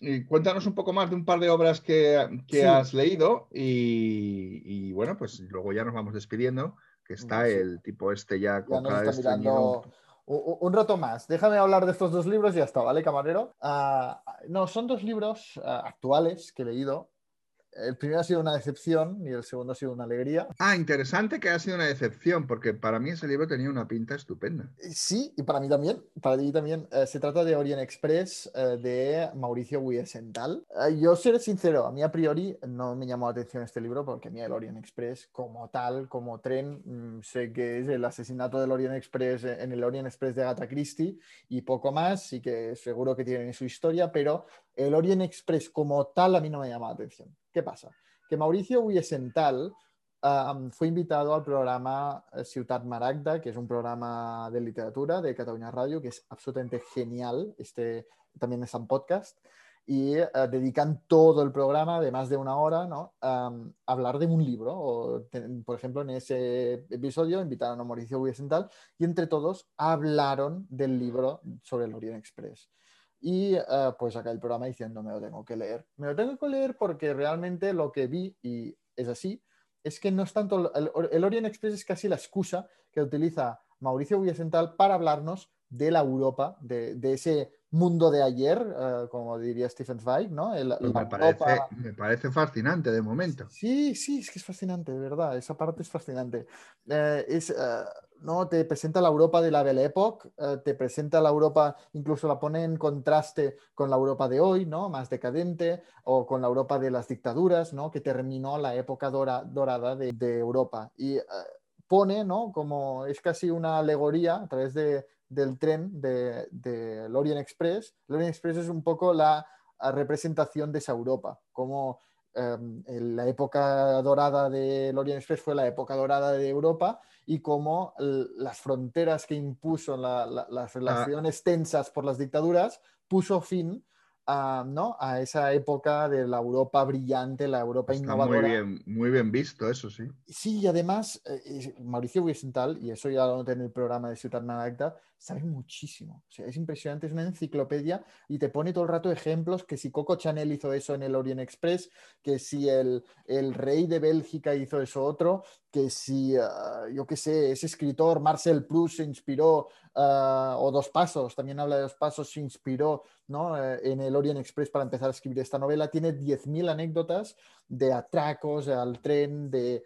y cuéntanos un poco más de un par de obras que, que Sí. has leído y, y, bueno, pues luego ya nos vamos despidiendo, que está Sí. el tipo este ya Ya nos está mirando un rato más. Déjame hablar de estos dos libros y ya está, ¿vale, camarero? Ah, no, son dos libros ah, actuales que he leído. El primero ha sido una decepción y el segundo ha sido una alegría. Ah, interesante que ha sido una decepción, porque para mí ese libro tenía una pinta estupenda. Sí, y para mí también, para ti también. Eh, se trata de Orient Express eh, de Mauricio Wiesenthal. Eh, yo seré sincero, a mí a priori no me llamó la atención este libro porque a mí el Orient Express como tal, como tren, mm, sé que es el asesinato del Orient Express eh, en el Orient Express de Agatha Christie y poco más, y que seguro que tienen su historia, pero el Orient Express como tal a mí no me llama la atención. ¿Qué pasa? Que Mauricio Wiesenthal Um, fue invitado al programa eh, Ciutat Maragda, que es un programa de literatura de Cataluña Radio, que es absolutamente genial. Este también es un podcast. Y eh, dedican todo el programa de más de una hora ¿no? A hablar de un libro. O, por ejemplo, en ese episodio invitaron a Mauricio Wiesenthal y entre todos hablaron del libro sobre el Orient Express. Y eh, pues acá el programa diciendo, me lo tengo que leer. Me lo tengo que leer porque realmente lo que vi, y es así, es que no es tanto, el, el Orient Express es casi la excusa que utiliza Mauricio Wiesenthal para hablarnos de la Europa, de, de ese mundo de ayer, eh, como diría Stephen Zweig, ¿no? El- Pues me, parece, Europa- me parece fascinante de momento. Sí, sí, es que es fascinante, de verdad, esa parte es fascinante. Eh, es, eh, no, te presenta la Europa de la Belle Époque, eh, te presenta la Europa, incluso la pone en contraste con la Europa de hoy, ¿no? Más decadente, o con la Europa de las dictaduras, ¿no? Que terminó la época dora- dorada de, de Europa. Y eh, pone, ¿no? Como es casi una alegoría a través de, del tren de, del Orient Express. El Orient Express es un poco la representación de esa Europa, como em, la época dorada del Orient Express fue la época dorada de Europa y cómo l- las fronteras que impuso la- la- las relaciones tensas por las dictaduras puso fin a, ¿no? a esa época de la Europa brillante, la Europa Está muy innovadora. bien, muy bien visto, eso sí. Sí, y además, eh, es- Mauricio Wiesenthal, y eso ya lo noté en el programa de Ciudad Maragda, sabe muchísimo. O sea, es impresionante, es una enciclopedia y te pone todo el rato ejemplos que si Coco Chanel hizo eso en el Orient Express, que si el, el rey de Bélgica hizo eso otro, que si, ah, yo qué sé, ese escritor Marcel Proust se inspiró, ah, o Dos Pasos, también habla de Dos Pasos, se inspiró ¿no? Eh, en el Orient Express para empezar a escribir esta novela. Tiene 10.000 anécdotas de atracos al tren, de,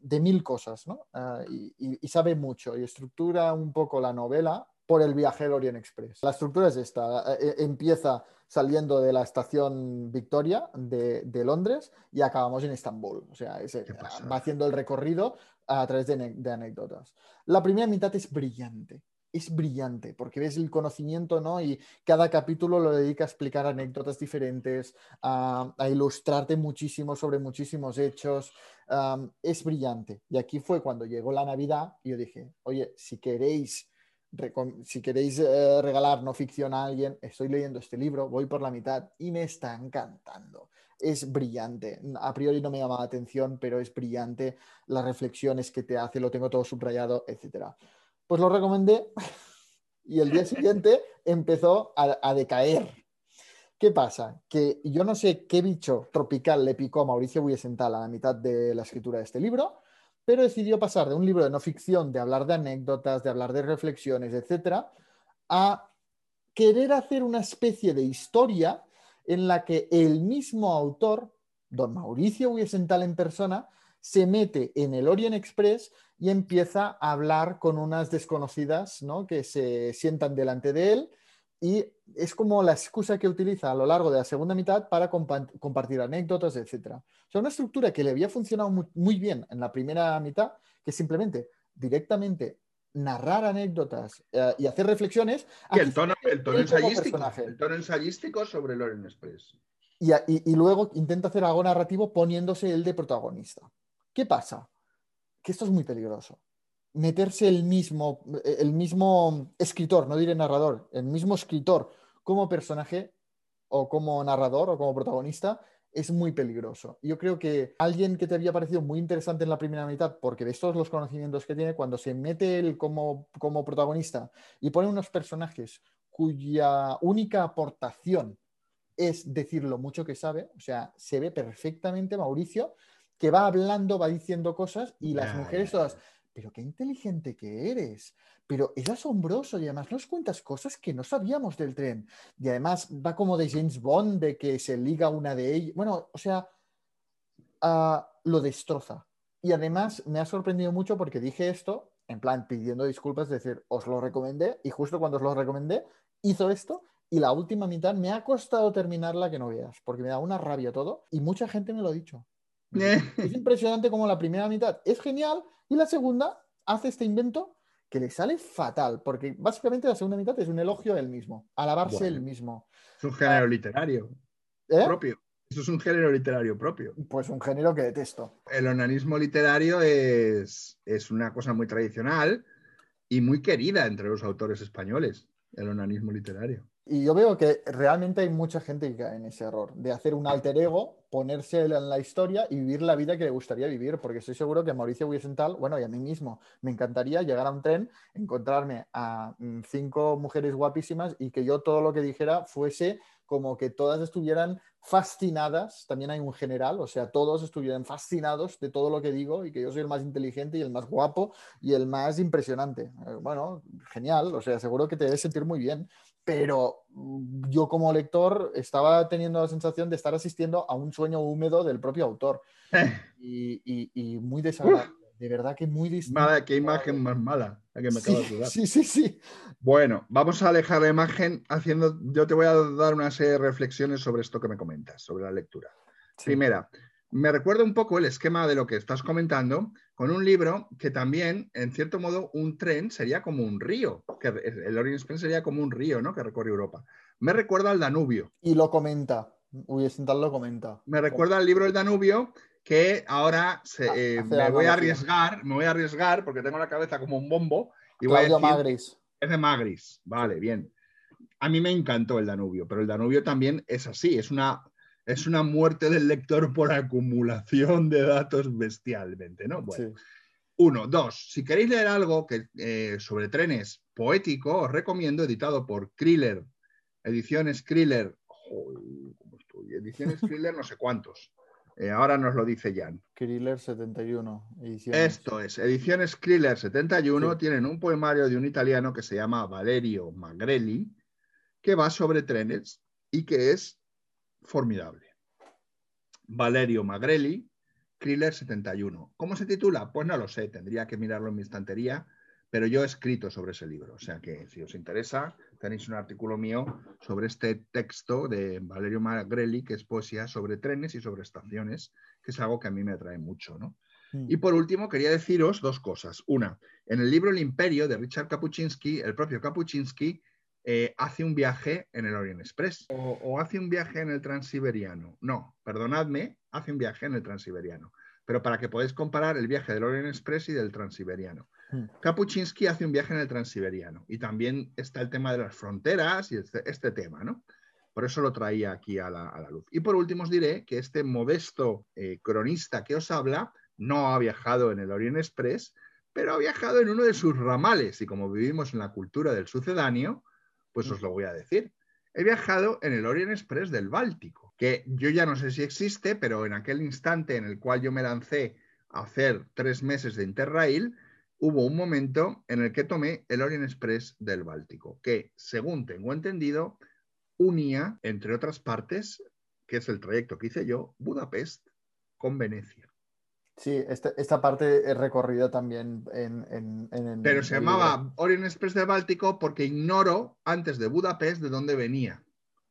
de mil cosas, ¿no? Ah, y, sabe mucho y estructura un poco la novela por el viaje del Orient Express. La estructura es esta, eh, eh, empieza saliendo de la estación Victoria de, de Londres y acabamos en Estambul. O sea, es, eh, va haciendo el recorrido a través de anécdotas. La primera mitad es brillante. Es brillante porque ves el conocimiento, ¿no? Y cada capítulo lo dedica a explicar anécdotas diferentes, a, a ilustrarte muchísimo sobre muchísimos hechos. Es brillante. Y aquí fue cuando llegó la Navidad y yo dije, oye, si queréis, si queréis eh, regalar no ficción a alguien, estoy leyendo este libro, voy por la mitad y me está encantando. Es brillante. A priori no me llama la atención, pero es brillante. Las reflexiones que te hace, lo tengo todo subrayado, etcétera. Pues lo recomendé y el día siguiente empezó a decaer. ¿Qué pasa? Que yo no sé qué bicho tropical le picó a Mauricio Wiesenthal a la mitad de la escritura de este libro, pero decidió pasar de un libro de no ficción, de hablar de anécdotas, de hablar de reflexiones, etcétera, a querer hacer una especie de historia en la que el mismo autor, don Mauricio Wiesenthal en persona, se mete en el Orient Express y empieza a hablar con unas desconocidas ¿no? que se sientan delante de él y es como la excusa que utiliza a lo largo de la segunda mitad para compa- compartir anécdotas, etc. O sea, una estructura que le había funcionado muy, muy bien en la primera mitad, que simplemente directamente narrar anécdotas eh, y hacer reflexiones. Y el tono, el tono ensayístico, el tono ensayístico sobre el Orient Express. y- y luego intenta hacer algo narrativo poniéndose el de protagonista. ¿Qué pasa? Que esto es muy peligroso. Meterse el mismo, el mismo escritor, no diré narrador, el mismo escritor como personaje o como narrador o como protagonista es muy peligroso. Yo creo que alguien que te había parecido muy interesante en la primera mitad, porque de estos los conocimientos que tiene, cuando se mete él como, como protagonista y pone unos personajes cuya única aportación es decir lo mucho que sabe, o sea, se ve perfectamente Mauricio que va hablando, va diciendo cosas y las mujeres todas, pero qué inteligente que eres, pero es asombroso y además nos cuentas cosas que no sabíamos del tren y además va como de James Bond, de que se liga una de ellas, bueno, o sea, ah, lo destroza. Y además me ha sorprendido mucho porque dije esto, en plan pidiendo disculpas, es decir, os lo recomendé y justo cuando os lo recomendé, hizo esto y la última mitad me ha costado terminarla que no veas, porque me da una rabia todo y mucha gente me lo ha dicho. Es impresionante como la primera mitad es genial y la segunda hace este invento que le sale fatal, porque básicamente la segunda mitad es un elogio él mismo, alabarse Bueno. él mismo. Es un género literario ¿Eh? propio. Eso es un género literario propio. Pues un género que detesto. El onanismo literario es, es una cosa muy tradicional y muy querida entre los autores españoles, el onanismo literario. Y yo veo que realmente hay mucha gente que cae en ese error de hacer un alter ego, ponerse en la historia y vivir la vida que le gustaría vivir, porque estoy seguro que a Mauricio Wiesenthal, bueno, y a mí mismo, me encantaría llegar a un tren, encontrarme a mm, cinco mujeres guapísimas y que yo todo lo que dijera fuese como que todas estuvieran fascinadas, también hay un general, o sea, todos estuvieran fascinados de todo lo que digo y que yo soy el más inteligente y el más guapo y el más impresionante. Eh, Bueno, genial, o sea, seguro que te debes sentir muy bien, pero mm, yo como lector estaba teniendo la sensación de estar asistiendo a un sueño húmedo del propio autor y, y- y muy desagradable, de verdad que muy distinto. Qué imagen más mala la que me acabo de Sí, sudar. sí, sí, sí. Bueno, vamos a alejar la imagen haciendo. Yo te voy a dar una serie de reflexiones sobre esto que me comentas, sobre la lectura. Primera, me recuerda un poco el esquema de lo que estás comentando con un libro que también, en cierto modo, un tren sería como un río, que el Orient Express sería como un río, ¿no? Que recorre Europa. Me recuerda al Danubio. Y lo comenta, Wiesenthal lo comenta. Me recuerda al libro El Danubio que ahora se- Ah, eh, me voy a arriesgar, me voy a arriesgar porque tengo la cabeza como un bombo y voy a decir, Magris. es de Magris, vale, bien. A mí me encantó el Danubio, pero el Danubio también es así, es una, es una muerte del lector por acumulación de datos bestialmente, ¿no? Bueno, Sí. uno, dos, si queréis leer algo que, eh, sobre trenes poético, os recomiendo, editado por Kriller, ediciones Kriller, joder, ¿cómo estoy? Ediciones Kriller no sé cuántos, Eh, ahora nos lo dice Jan. Kriller 71. ediciones. Esto es, ediciones Kriller 71 Sí. tienen un poemario de un italiano que se llama Valerio Magrelli, que va sobre trenes y que es formidable. Valerio Magrelli, Kriller 71. ¿Cómo se titula? Pues no lo sé, tendría que mirarlo en mi estantería, pero yo he escrito sobre ese libro, o sea que si os interesa, tenéis un artículo mío sobre este texto de Valerio Magrelli, que es poesía sobre trenes y sobre estaciones, que es algo que a mí me atrae mucho, ¿no? Mm. Y por último, quería deciros dos cosas. Una, en el libro El Imperio de Richard Kapuczynski, el propio Kapuczynski eh, hace un viaje en el Orient Express o, o hace un viaje en el Transiberiano. No, perdonadme, hace un viaje en el Transiberiano. Pero para que podáis comparar el viaje del Orient Express y del Transiberiano. Mm. Kapuczynski hace un viaje en el Transiberiano y también está el tema de las fronteras y este, este tema, ¿no? Por eso lo traía aquí a la, a la luz. Y por último os diré que este modesto eh, cronista que os habla no ha viajado en el Orient Express, pero ha viajado en uno de sus ramales y como vivimos en la cultura del sucedáneo, pues os lo voy a decir. He viajado en el Orient Express del Báltico, que yo ya no sé si existe, pero en aquel instante en el cual yo me lancé a hacer tres meses de Interrail, hubo un momento en el que tomé el Orient Express del Báltico, que según tengo entendido, unía, entre otras partes, que es el trayecto que hice yo, Budapest con Venecia. Sí, esta, esta parte he recorrido también en. en- en- en Pero se llamaba. Orient Express del Báltico porque ignoro antes de Budapest de dónde venía,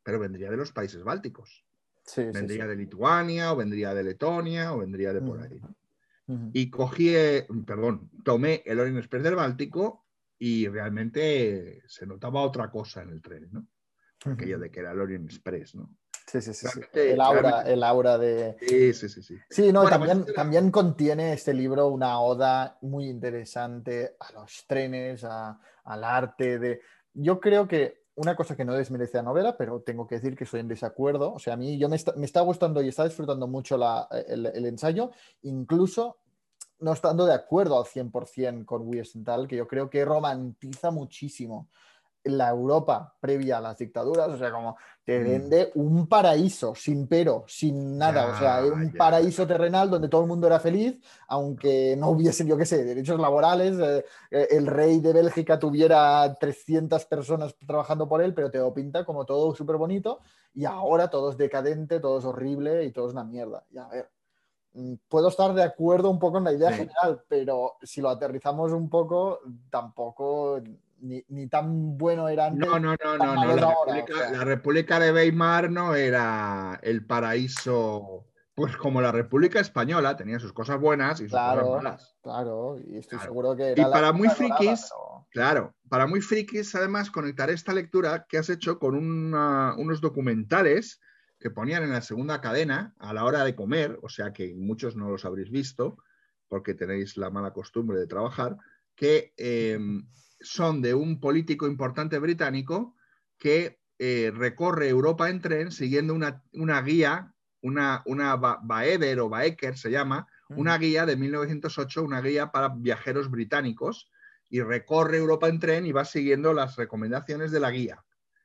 pero vendría de los países bálticos. Sí, vendría sí. de Lituania, o vendría de Letonia, o vendría de por ahí. Y cogí, eh, perdón, tomé el Orient Express del Báltico y realmente se notaba otra cosa en el tren, ¿no? Aquello de que era el Orient Express, ¿no? Sí, sí, sí. El, aura, el aura de. Sí, sí, sí, sí. Sí, no, Bueno, también, pues, también contiene este libro una oda muy interesante a los trenes, a- al arte. De... Yo creo que una cosa que no desmerece la novela, pero tengo que decir que estoy en desacuerdo. O sea, a mí yo me está, me está gustando y está disfrutando mucho la- el, el ensayo, incluso no estando de acuerdo al 100% con Wiesenthal, que yo creo que romantiza muchísimo la Europa previa a las dictaduras, o sea, como te Mm. vende un paraíso, sin pero, sin nada, o sea, un paraíso terrenal donde todo el mundo era feliz, aunque no hubiesen, yo qué sé, derechos laborales, eh, eh, el rey de Bélgica tuviera 300 personas trabajando por él, pero te lo pinta como todo súper bonito, y ahora todo es decadente, todo es horrible y todo es una mierda. Y a ver, mm, puedo estar de acuerdo un poco en la idea Sí. general, pero si lo aterrizamos un poco, tampoco ni, ni tan bueno era antes. No, no, no, no, no. La, ahora, República, o sea. la República de Weimar no era el paraíso, pues como la República Española, tenía sus cosas buenas y sus Claro. cosas malas. Claro, y estoy Claro. seguro que Y era la para muy frikis, pero- Claro, para muy frikis, además, conectaré esta lectura que has hecho con una- unos documentales que ponían en la segunda cadena a la hora de comer, o sea que muchos no los habréis visto porque tenéis la mala costumbre de trabajar, que eh, son de un político importante británico que eh, recorre Europa en tren siguiendo una, una guía, una, una Ba- o Baeker se llama, una guía de 1908, una guía para viajeros británicos, y recorre Europa en tren y va siguiendo las recomendaciones de la guía.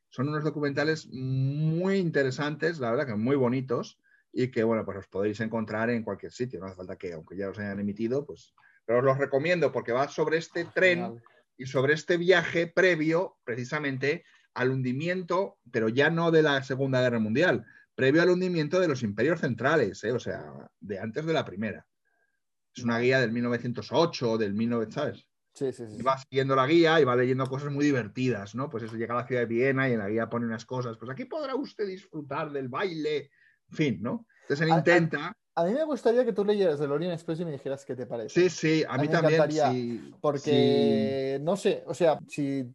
Son unos documentales muy interesantes, la verdad que muy bonitos, y que, bueno, pues los podéis encontrar en cualquier sitio, no hace falta que, aunque ya los hayan emitido, pues, pero os los recomiendo porque va sobre este tren. Y sobre este viaje previo, precisamente, al hundimiento, pero ya no de la Segunda Guerra Mundial, previo al hundimiento de los imperios centrales, ¿eh? o sea, de antes de la primera. Es una guía del 1908, del 1900, ¿sabes? Sí, sí, sí. Y va siguiendo la guía y va leyendo cosas muy divertidas, ¿no? Pues eso llega a la ciudad de Viena y en la guía pone unas cosas, pues aquí podrá usted disfrutar del baile, en fin, ¿no? Entonces él A- a- intenta, A mí me gustaría que tú leyeras el Orient Express y me dijeras qué te parece. sí, sí, a a mí mí me también, sí, Porque, no sé, o sea, si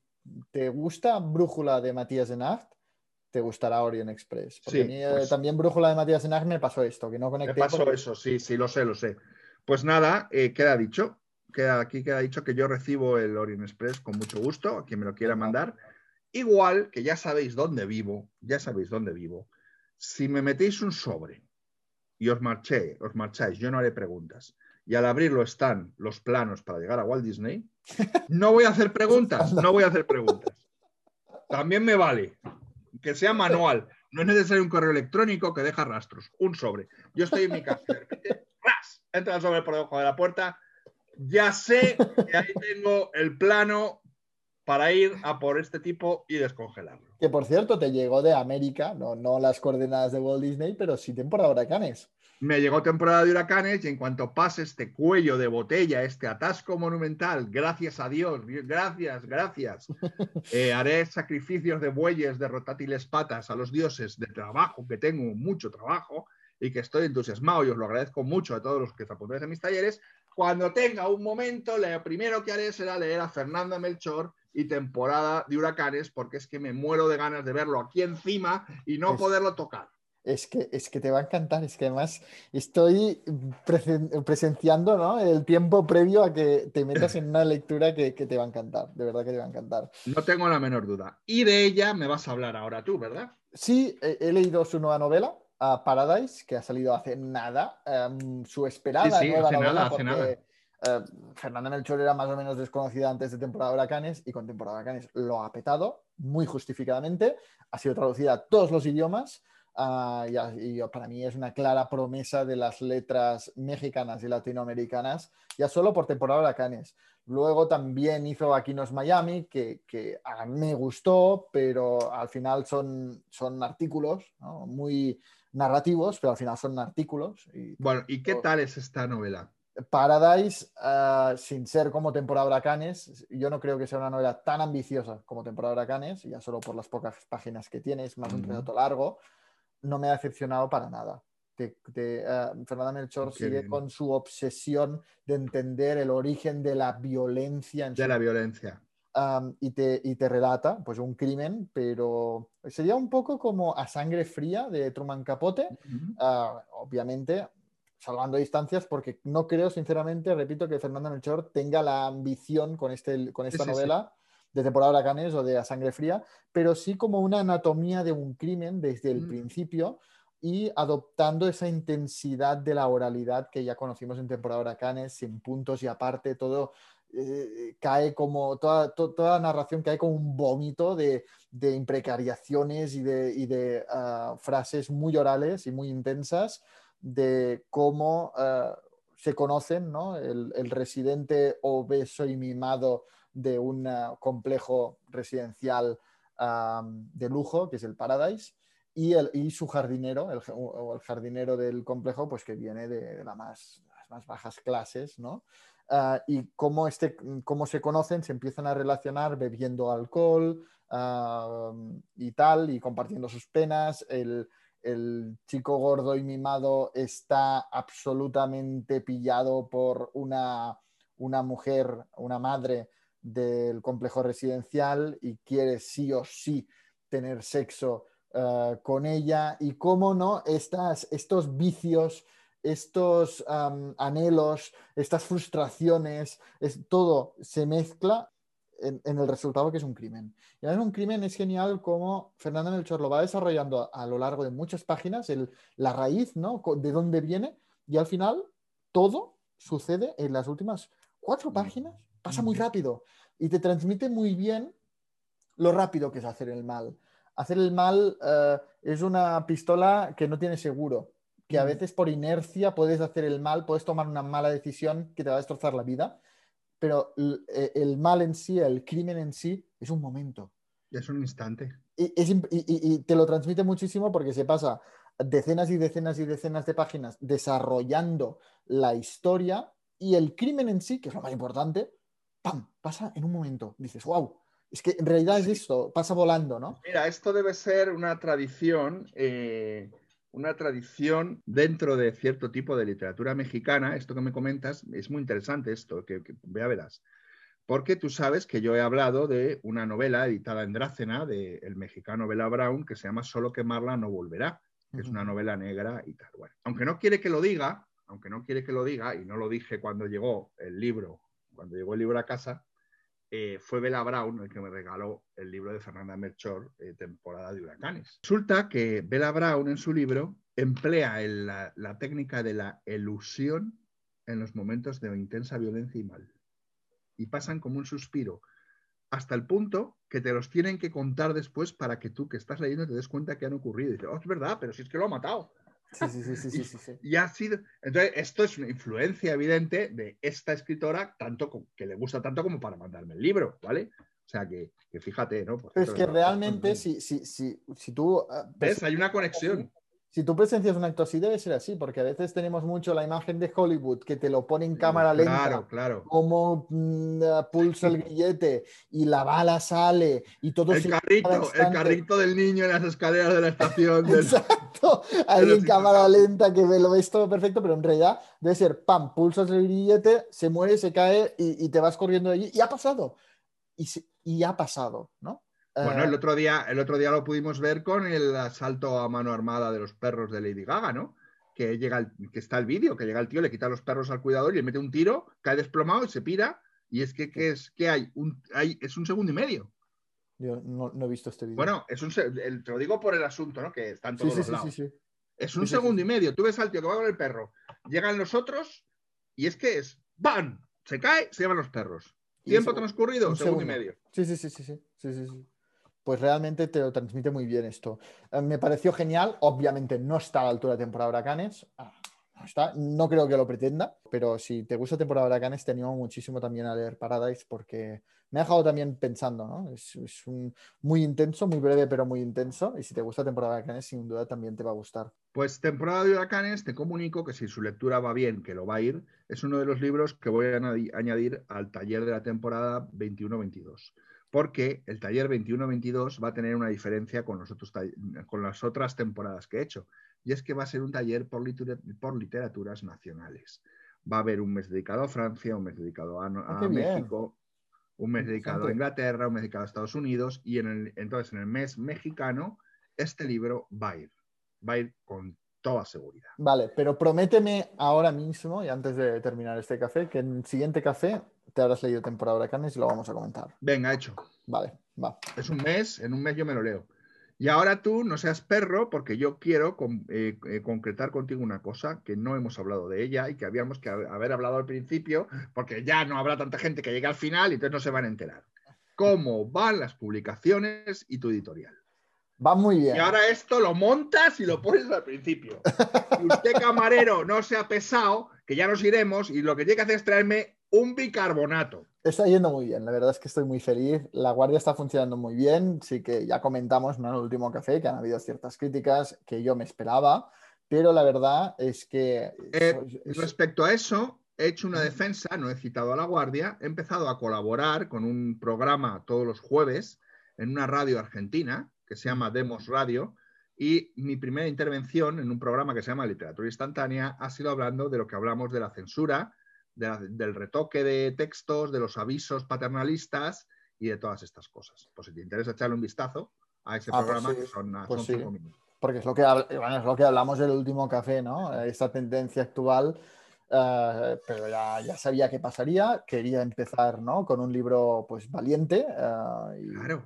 te gusta Brújula de Matías de Nacht, te gustará Orient Express. Porque Sí, a mí eh, pues- también Brújula de Matías de Nacht me pasó esto, que no Me conecté. pasó porque- eso, sí, sí, lo sé, lo sé. Pues nada, eh, queda dicho. Queda, aquí queda dicho que yo recibo el Orient Express con mucho gusto, a quien me lo quiera mandar. Igual que ya sabéis dónde vivo, ya sabéis dónde vivo. Si me metéis un sobre y os marché, os marcháis, yo no haré preguntas. Y al abrirlo están los planos para llegar a Walt Disney, no voy a hacer preguntas, no voy a hacer preguntas. También me vale que sea manual. No es necesario un correo electrónico que deja rastros. Un sobre. Yo estoy en mi casa. Entra el sobre por debajo de la puerta. Ya sé que ahí tengo el plano para ir a por este tipo y descongelarlo. Que por cierto, te llegó de América, no, no las coordenadas de Walt Disney, pero sí temporada de huracanes. Me llegó temporada de huracanes y en cuanto pase este cuello de botella, este atasco monumental, gracias a Dios, gracias, gracias, eh, haré sacrificios de bueyes de rotátiles patas a los dioses de trabajo, que tengo mucho trabajo y que estoy entusiasmado y os lo agradezco mucho a todos los que os apuntáis en mis talleres. Cuando tenga un momento, lo primero que haré será leer a Fernanda Melchor y temporada de huracanes, porque es que me muero de ganas de verlo aquí encima y no Es- poderlo tocar. Es que, es que te va a encantar, es que además estoy presen- presenciando ¿no? el tiempo previo a que te metas en una lectura que, que te va a encantar, de verdad que te va a encantar. No tengo la menor duda. Y de ella me vas a hablar ahora tú, ¿verdad? Sí, he, leído su nueva novela, a Paradise, que ha salido hace nada, em, su esperada Sí, sí, nueva hace novela, nada, hace nada. Eh, Fernanda Melchor era más o menos desconocida antes de temporada de huracanes y con temporada de huracanes lo ha petado muy justificadamente, ha sido traducida a todos los idiomas. ah, y, para mí es una clara promesa de las letras mexicanas y latinoamericanas, ya solo por temporada de huracanes. Luego también hizo Aquí no es Miami, que, que a mí me gustó, pero al final son, son artículos ¿no? muy narrativos, pero al final son artículos. Y Bueno, ¿y qué tal es esta novela? Paradise, ah, sin ser como temporada huracanes, yo no creo que sea una novela tan ambiciosa como temporada huracanes, ya solo por las pocas páginas que tiene, es más un Ujú. relato largo, no me ha decepcionado para nada. Te- te- ah, Fernanda Melchor Qué sigue bien. con su obsesión de entender el origen de la violencia en De su la violencia. am, y, te, y te relata pues, un crimen, pero sería un poco como A Sangre Fría de Truman Capote, Ah, obviamente salvando distancias, porque no creo, sinceramente, repito, que Fernando Melchor tenga la ambición con, este, con esta Sí, sí, sí. novela de temporada de huracanes o de A Sangre Fría, pero sí como una anatomía de un crimen desde el Mm. principio y adoptando esa intensidad de la oralidad que ya conocimos en temporada de huracanes, sin puntos y aparte, todo eh, cae como, toda, to- toda la narración cae como un vómito de, de imprecariaciones y de, y de, ah, frases muy orales y muy intensas de cómo ah, se conocen, ¿no? El, el residente obeso y mimado de un ah, complejo residencial ah, de lujo, que es el Paradise, y, el, y su jardinero, el, o el jardinero del complejo, pues que viene de, las más bajas clases, ¿no? Ah, y cómo, este, cómo se conocen, se empiezan a relacionar bebiendo alcohol ah, y tal, y compartiendo sus penas. El, el chico gordo y mimado está absolutamente pillado por una, una mujer, una madre del complejo residencial y quiere sí o sí tener sexo eh, con ella. Y cómo no estas, estos vicios, estos anhelos, estas frustraciones, es, todo se mezcla en, en el resultado que es un crimen. Y además un crimen es genial como Fernando Melchor lo va desarrollando a, a lo largo de muchas páginas, el, la raíz, ¿no? De dónde viene y al final todo sucede en las últimas cuatro páginas, pasa muy rápido y te transmite muy bien lo rápido que es hacer el mal. Hacer el mal eh, es una pistola que no tiene seguro, que a Ujú. veces por inercia puedes hacer el mal, puedes tomar una mala decisión que te va a destrozar la vida, pero eh, el mal en sí, el crimen en sí, es un momento. Es un instante. Y, es imp- y- y- y te lo transmite muchísimo porque se pasa decenas y decenas y decenas de páginas desarrollando la historia y el crimen en sí, que es lo más importante, ¡pam! pasa en un momento. Dices, wow, es que en realidad es esto, pasa volando, ¿no? Mira, esto debe ser una tradición, eh, una tradición dentro de cierto tipo de literatura mexicana. Esto que me comentas es muy interesante esto, que, que ya verás. Porque tú sabes que yo he hablado de una novela editada en Drácena del mexicano Bela Brown que se llama Solo quemarla no volverá, que es una novela negra y tal. Bueno, aunque no quiere que lo diga, aunque no quiere que lo diga, y no lo dije cuando llegó el libro, cuando llegó el libro a casa, eh, fue Bela Brown el que me regaló el libro de Fernanda Melchor, eh, Temporada de Huracanes. Resulta que Bela Brown en su libro emplea la técnica de la elusión en los momentos de intensa violencia y mal. Y pasan como un suspiro hasta el punto que te los tienen que contar después para que tú que estás leyendo te des cuenta que han ocurrido. Y dices, oh, es verdad, pero si es que lo ha matado. Sí, sí, sí, sí, sí, sí, sí. Y ha sido. Entonces, esto es una influencia evidente de esta escritora, tanto que le gusta tanto como para mandarme el libro, ¿vale? O sea que, que fíjate, ¿no? Pero es que realmente si, si, si, si tú... eh, ¿Ves? Hay una conexión. Si tú presencias un acto así, debe ser así, porque a veces tenemos mucho la imagen de Hollywood que te lo pone en cámara lenta, Claro, claro. cómo mm, pulsa el grillete y la bala sale y todo El se carrito, el carrito del niño en las escaleras de la estación. del- Exacto, ahí en cámara lenta que lo ves todo perfecto, pero en realidad debe ser pam, pulsas el grillete, se muere, se cae y, y te vas corriendo de allí y ha pasado. Y, se- y ha pasado, ¿no? Bueno, Eh, el otro, día, el otro día lo pudimos ver con el asalto a mano armada de los perros de Lady Gaga, ¿no? Que, llega el- que está el vídeo, que llega el tío, le quita los perros al cuidador y le mete un tiro, cae desplomado y se pira. Y es que, que es que hay un, hay, es un segundo y medio. yo no, no he visto este vídeo. Bueno, es un, el- te lo digo por el asunto, ¿no? Que está en sí, todos sí, los sí, lados. sí. Es un segundo y medio. Tú ves al tío que va con el perro, llegan los otros y es que es ¡bam! Se cae, se llevan los perros. Tiempo transcurrido, un segundo y medio. Sí, sí, sí, sí, sí, sí, sí, sí. Pues realmente te lo transmite muy bien esto. Eh, me pareció genial. Obviamente no está a la altura de temporada de huracanes. Ah, no está. No creo que lo pretenda. Pero si te gusta temporada de huracanes, te animo muchísimo también a leer Paradise porque me ha dejado también pensando, ¿no? Es, es un, muy intenso, muy breve, pero muy intenso. Y si te gusta temporada de huracanes, sin duda también te va a gustar. Pues temporada de huracanes, te comunico que si su lectura va bien, que lo va a ir, es uno de los libros que voy a añadi- añadir al taller de la temporada 21-22. Porque el taller 21-22 va a tener una diferencia con, los otros tall- con las otras temporadas que he hecho. Y es que va a ser un taller por, literaturas nacionales. Va a haber un mes dedicado a Francia, un mes dedicado a, Ah. México. un mes dedicado a. Inglaterra, un mes dedicado a Estados Unidos y en el, entonces en el mes mexicano este libro va a ir, va a ir con toda seguridad. Vale, pero prométeme ahora mismo, y antes de terminar este café, que en el siguiente café te habrás leído temporada de huracanes y lo vamos a comentar. Venga, hecho. Vale, va. Es un mes, en un mes yo me lo leo. Y ahora tú no seas perro porque yo quiero con- eh, eh, concretar contigo una cosa que no hemos hablado de ella y que habíamos que ha- haber hablado al principio porque ya no habrá tanta gente que llegue al final y entonces no se van a enterar. ¿Cómo van las publicaciones y tu editorial? Va muy bien. Y ahora esto lo montas y lo pones al principio. Y usted, camarero, no sea pesado, que ya nos iremos y lo que tiene que hacer es traerme un bicarbonato. Está yendo muy bien, la verdad es que estoy muy feliz. La guardia está funcionando muy bien. Sí que ya comentamos ¿no? en el último café que han habido ciertas críticas que yo me esperaba, pero la verdad es que... Eh, es- respecto a eso, he hecho una defensa, no he citado a la Guardia, he empezado a colaborar con un programa todos los jueves en una radio argentina que se llama Demos Radio y mi primera intervención en un programa que se llama Literatura Instantánea ha sido hablando de lo que hablamos de la censura, de la- del retoque de textos, de los avisos paternalistas y de todas estas cosas. Pues si te interesa echarle un vistazo a ese Ah, pues programa sí, que son, pues son sí. cinco minutos. porque es lo que, bueno, es lo que hablamos del último café, ¿no? Esta tendencia actual, eh, pero ya, ya sabía que pasaría. Quería empezar, ¿no? Con un libro, pues, valiente eh, y, Claro.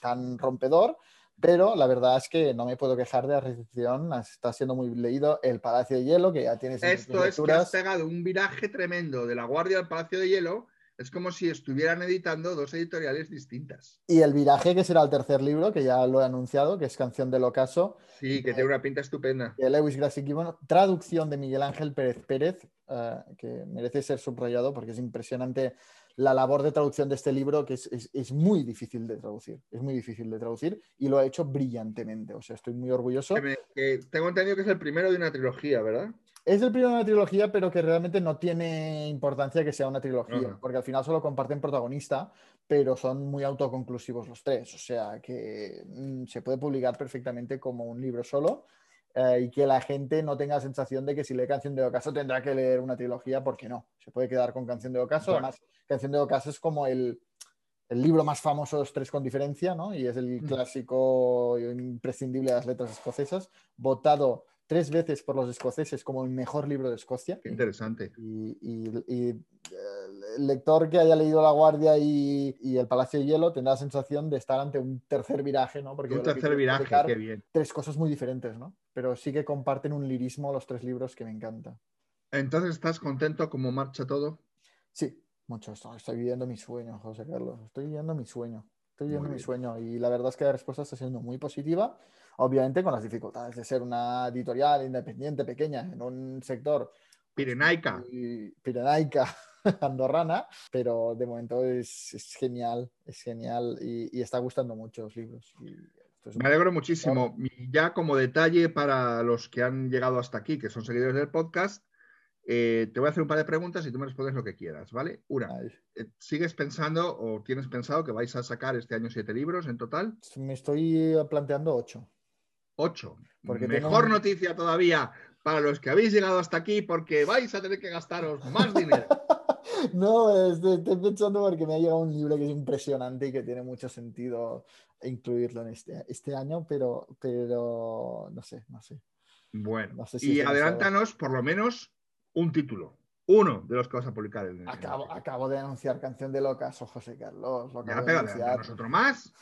Tan rompedor, pero la verdad es que no me puedo quejar de la recepción. Está siendo muy leído El Palacio de Hielo, que ya tienes Esto es que has pegado un viraje tremendo de la Guardia al Palacio de Hielo. Es como si estuvieran editando dos editoriales distintas. Y El Viraje, que será el tercer libro, que ya lo he anunciado, que es Canción del Ocaso, Sí, que tiene una pinta estupenda. de Lewis Gracie Gibbon, traducción de Miguel Ángel Pérez Pérez, eh, que merece ser subrayado porque es impresionante la labor de traducción de este libro, que es, es- es muy difícil de traducir, es muy difícil de traducir y lo ha hecho brillantemente, o sea, estoy muy orgulloso. Que me- que tengo entendido que es el primero de una trilogía, ¿verdad? Es el primero de una trilogía, pero que realmente no tiene importancia que sea una trilogía, porque al final solo comparten protagonista, pero son muy autoconclusivos los tres. O sea que mm, se puede publicar perfectamente como un libro solo eh, y que la gente no tenga la sensación de que si lee Canción de Ocaso tendrá que leer una trilogía, porque no. Se puede quedar con Canción de Ocaso. Además, Canción de Ocaso es como el, el libro más famoso de los tres con diferencia, ¿no? Y es el clásico imprescindible de las letras escocesas, votado tres veces por los escoceses como el mejor libro de Escocia. Qué interesante. Y, y- y, eh, lector que haya leído La Guardia y, y El Palacio de Hielo tendrá la sensación de estar ante un tercer viraje, ¿no? Porque Un tercer viraje, qué bien. tres cosas muy diferentes, ¿no? Pero sí que comparten un lirismo los tres libros que me encanta. Entonces, ¿estás contento cómo marcha todo? Sí, mucho. Estoy, estoy viviendo mi sueño, José Carlos. Estoy viviendo mi sueño. Estoy viviendo Muy mi bien. sueño. Y la verdad es que la respuesta está siendo muy positiva. Obviamente con las dificultades de ser una editorial independiente, pequeña, en un sector Pirenaica. y pirenaica andorrana, pero de momento es, es genial, es genial y, y está gustando mucho los libros. Y es Me alegro muchísimo. Y ya como detalle para los que han llegado hasta aquí, que son seguidores del podcast, eh, te voy a hacer un par de preguntas y tú me respondes lo que quieras, ¿vale? Una, eh, ¿sigues pensando o tienes pensado que vais a sacar este año siete libros en total? me estoy planteando ocho. Ocho. Porque Mejor noticia todavía para los que habéis llegado hasta aquí porque vais a tener que gastaros más dinero. No, estoy, estoy pensando porque me ha llegado un libro que es impresionante y que tiene mucho sentido incluirlo en este, este año, pero, pero no sé, no sé. Bueno, No sé si y adelántanos por lo menos un título. Uno de los que vas a publicar en el Acabo, acabo de anunciar Canción de Locas, o José Carlos. Lo Ya, acabo pero adelántanos otro más.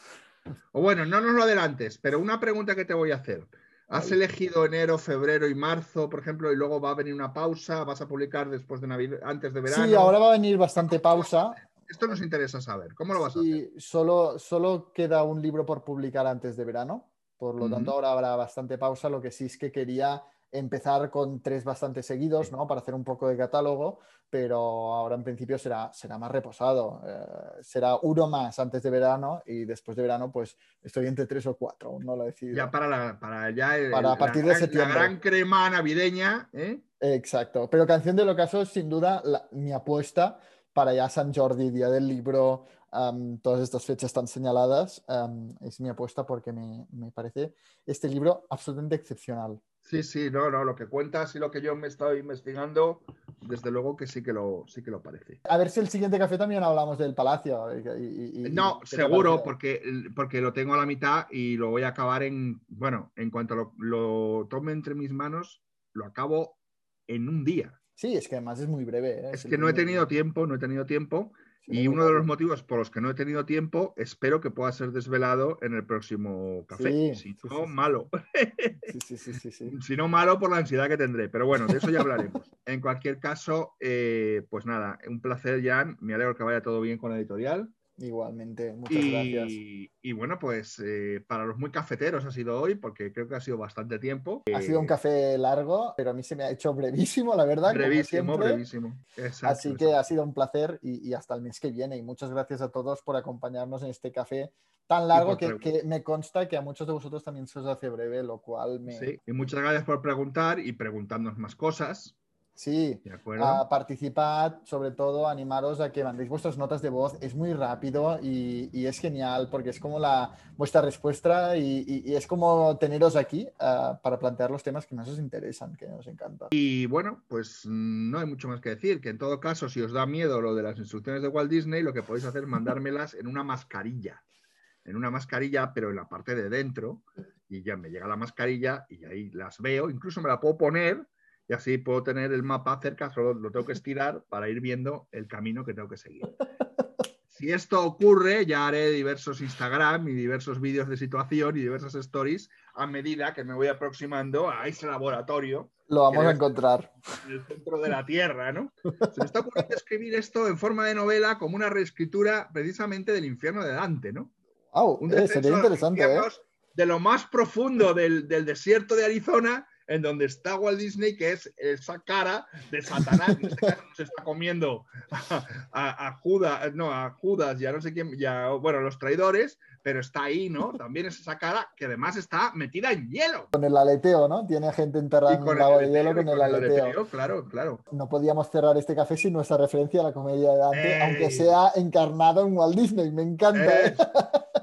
O bueno, no nos lo adelantes, pero una pregunta que te voy a hacer. ¿Has elegido enero, febrero y marzo, por ejemplo, y luego va a venir una pausa? ¿Vas a publicar después de Navidad, antes de verano? Sí, ahora va a venir bastante pausa. Esto nos interesa saber. ¿Cómo lo vas a hacer? Sí, solo, solo queda un libro por publicar antes de verano. Por lo tanto, ahora habrá bastante pausa. Lo que sí es que quería empezar con tres bastante seguidos, ¿no? Para hacer un poco de catálogo, pero ahora en principio será, será más reposado. Eh, será uno más antes de verano y después de verano, pues estoy entre tres o cuatro, aún no lo he decidido. Ya para, la, para ya el- Para a la partir de gran- septiembre. La gran crema navideña, ¿eh? Exacto, pero Canción del Ocaso es sin duda la- mi apuesta para ya San Jordi, Día del Libro, todas estas fechas tan señaladas, es mi apuesta porque me, me parece este libro absolutamente excepcional. Sí, sí, no, no, lo que cuentas y lo que yo me estoy investigando, desde luego que sí que lo, sí que lo parece. A ver si el siguiente café también hablamos del palacio. y- y- y- No, ¿qué te seguro, porque, porque lo tengo a la mitad y lo voy a acabar en, bueno, en cuanto lo, lo tome entre mis manos, lo acabo en un día. Sí, es que además es muy breve. ¿eh? Es que no he tenido tiempo, no he tenido tiempo. Y uno de los motivos por los que no he tenido tiempo, espero que pueda ser desvelado en el próximo café. Sí, si no, sí, sí. malo. Si no, malo por la ansiedad que tendré. Pero bueno, de eso ya hablaremos. en cualquier caso, eh, pues nada, un placer, Jan. Me alegro que vaya todo bien con la editorial. Igualmente, muchas gracias. Y, bueno, pues eh, para los muy cafeteros ha sido hoy, porque creo que ha sido bastante tiempo. Ha sido un café largo, pero a mí se me ha hecho brevísimo, la verdad. brevísimo, brevísimo. Exacto, Así que exacto. ha sido un placer y, y hasta el mes que viene. Y muchas gracias a todos por acompañarnos en este café tan largo que, que me consta que a muchos de vosotros también se os hace breve, lo cual me... Sí, y muchas gracias por preguntar y preguntarnos más cosas. Sí, a participad, sobre todo animaros a que mandéis vuestras notas de voz, es muy rápido y, y es genial porque es como la, vuestra respuesta y, y- y es como teneros aquí ah, para plantear los temas que más os interesan, que nos encanta. Y bueno, pues mm, no hay mucho más que decir, que en todo caso, si os da miedo lo de las instrucciones de Walt Disney, lo que podéis hacer es mandármelas en una mascarilla, en una mascarilla, pero en la parte de dentro, y ya me llega la mascarilla y ahí las veo, incluso me la puedo poner y así puedo tener el mapa cerca, solo lo tengo que estirar para ir viendo el camino que tengo que seguir. Si esto ocurre, ya haré diversos Instagram y diversos vídeos de situación y diversas stories a medida que me voy aproximando a ese laboratorio Lo vamos a encontrar. en el centro de la Tierra, ¿no? Se me está ocurriendo escribir esto en forma de novela como una reescritura precisamente del infierno de Dante, ¿no? Wow, Un eh, sería interesante, ¿eh? infiernos De lo más profundo del, del desierto de Arizona, en donde está Walt Disney, que es esa cara de Satanás, en este está comiendo a Judas, no, a Judas, ya no sé quién, ya, bueno, los traidores, pero está ahí, ¿no? También es esa cara que además está metida en hielo. Con el aleteo, ¿no? Tiene gente enterrada en un lago de aleteo, hielo con el con el aleteo. aleteo, claro, claro. No podíamos cerrar este café sin nuestra referencia a la comedia de Dante, Ey. aunque sea encarnado en Walt Disney. Me encanta. ¿eh?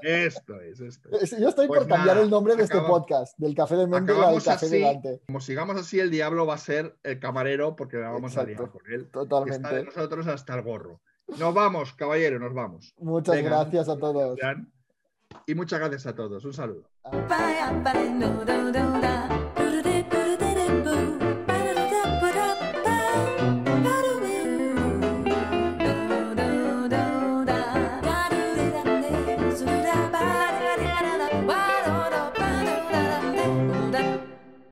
Esto es, esto es. Yo estoy Pues por cambiar el nombre de este podcast, del Café de Mente al Café de así, Dante. como sigamos así, el diablo va a ser el camarero porque vamos a liar con él. que Está de Totalmente. nosotros hasta el gorro. Nos vamos, caballero, nos vamos. Muchas Venga. gracias a todos. Jan. Y muchas gracias a todos. Un saludo.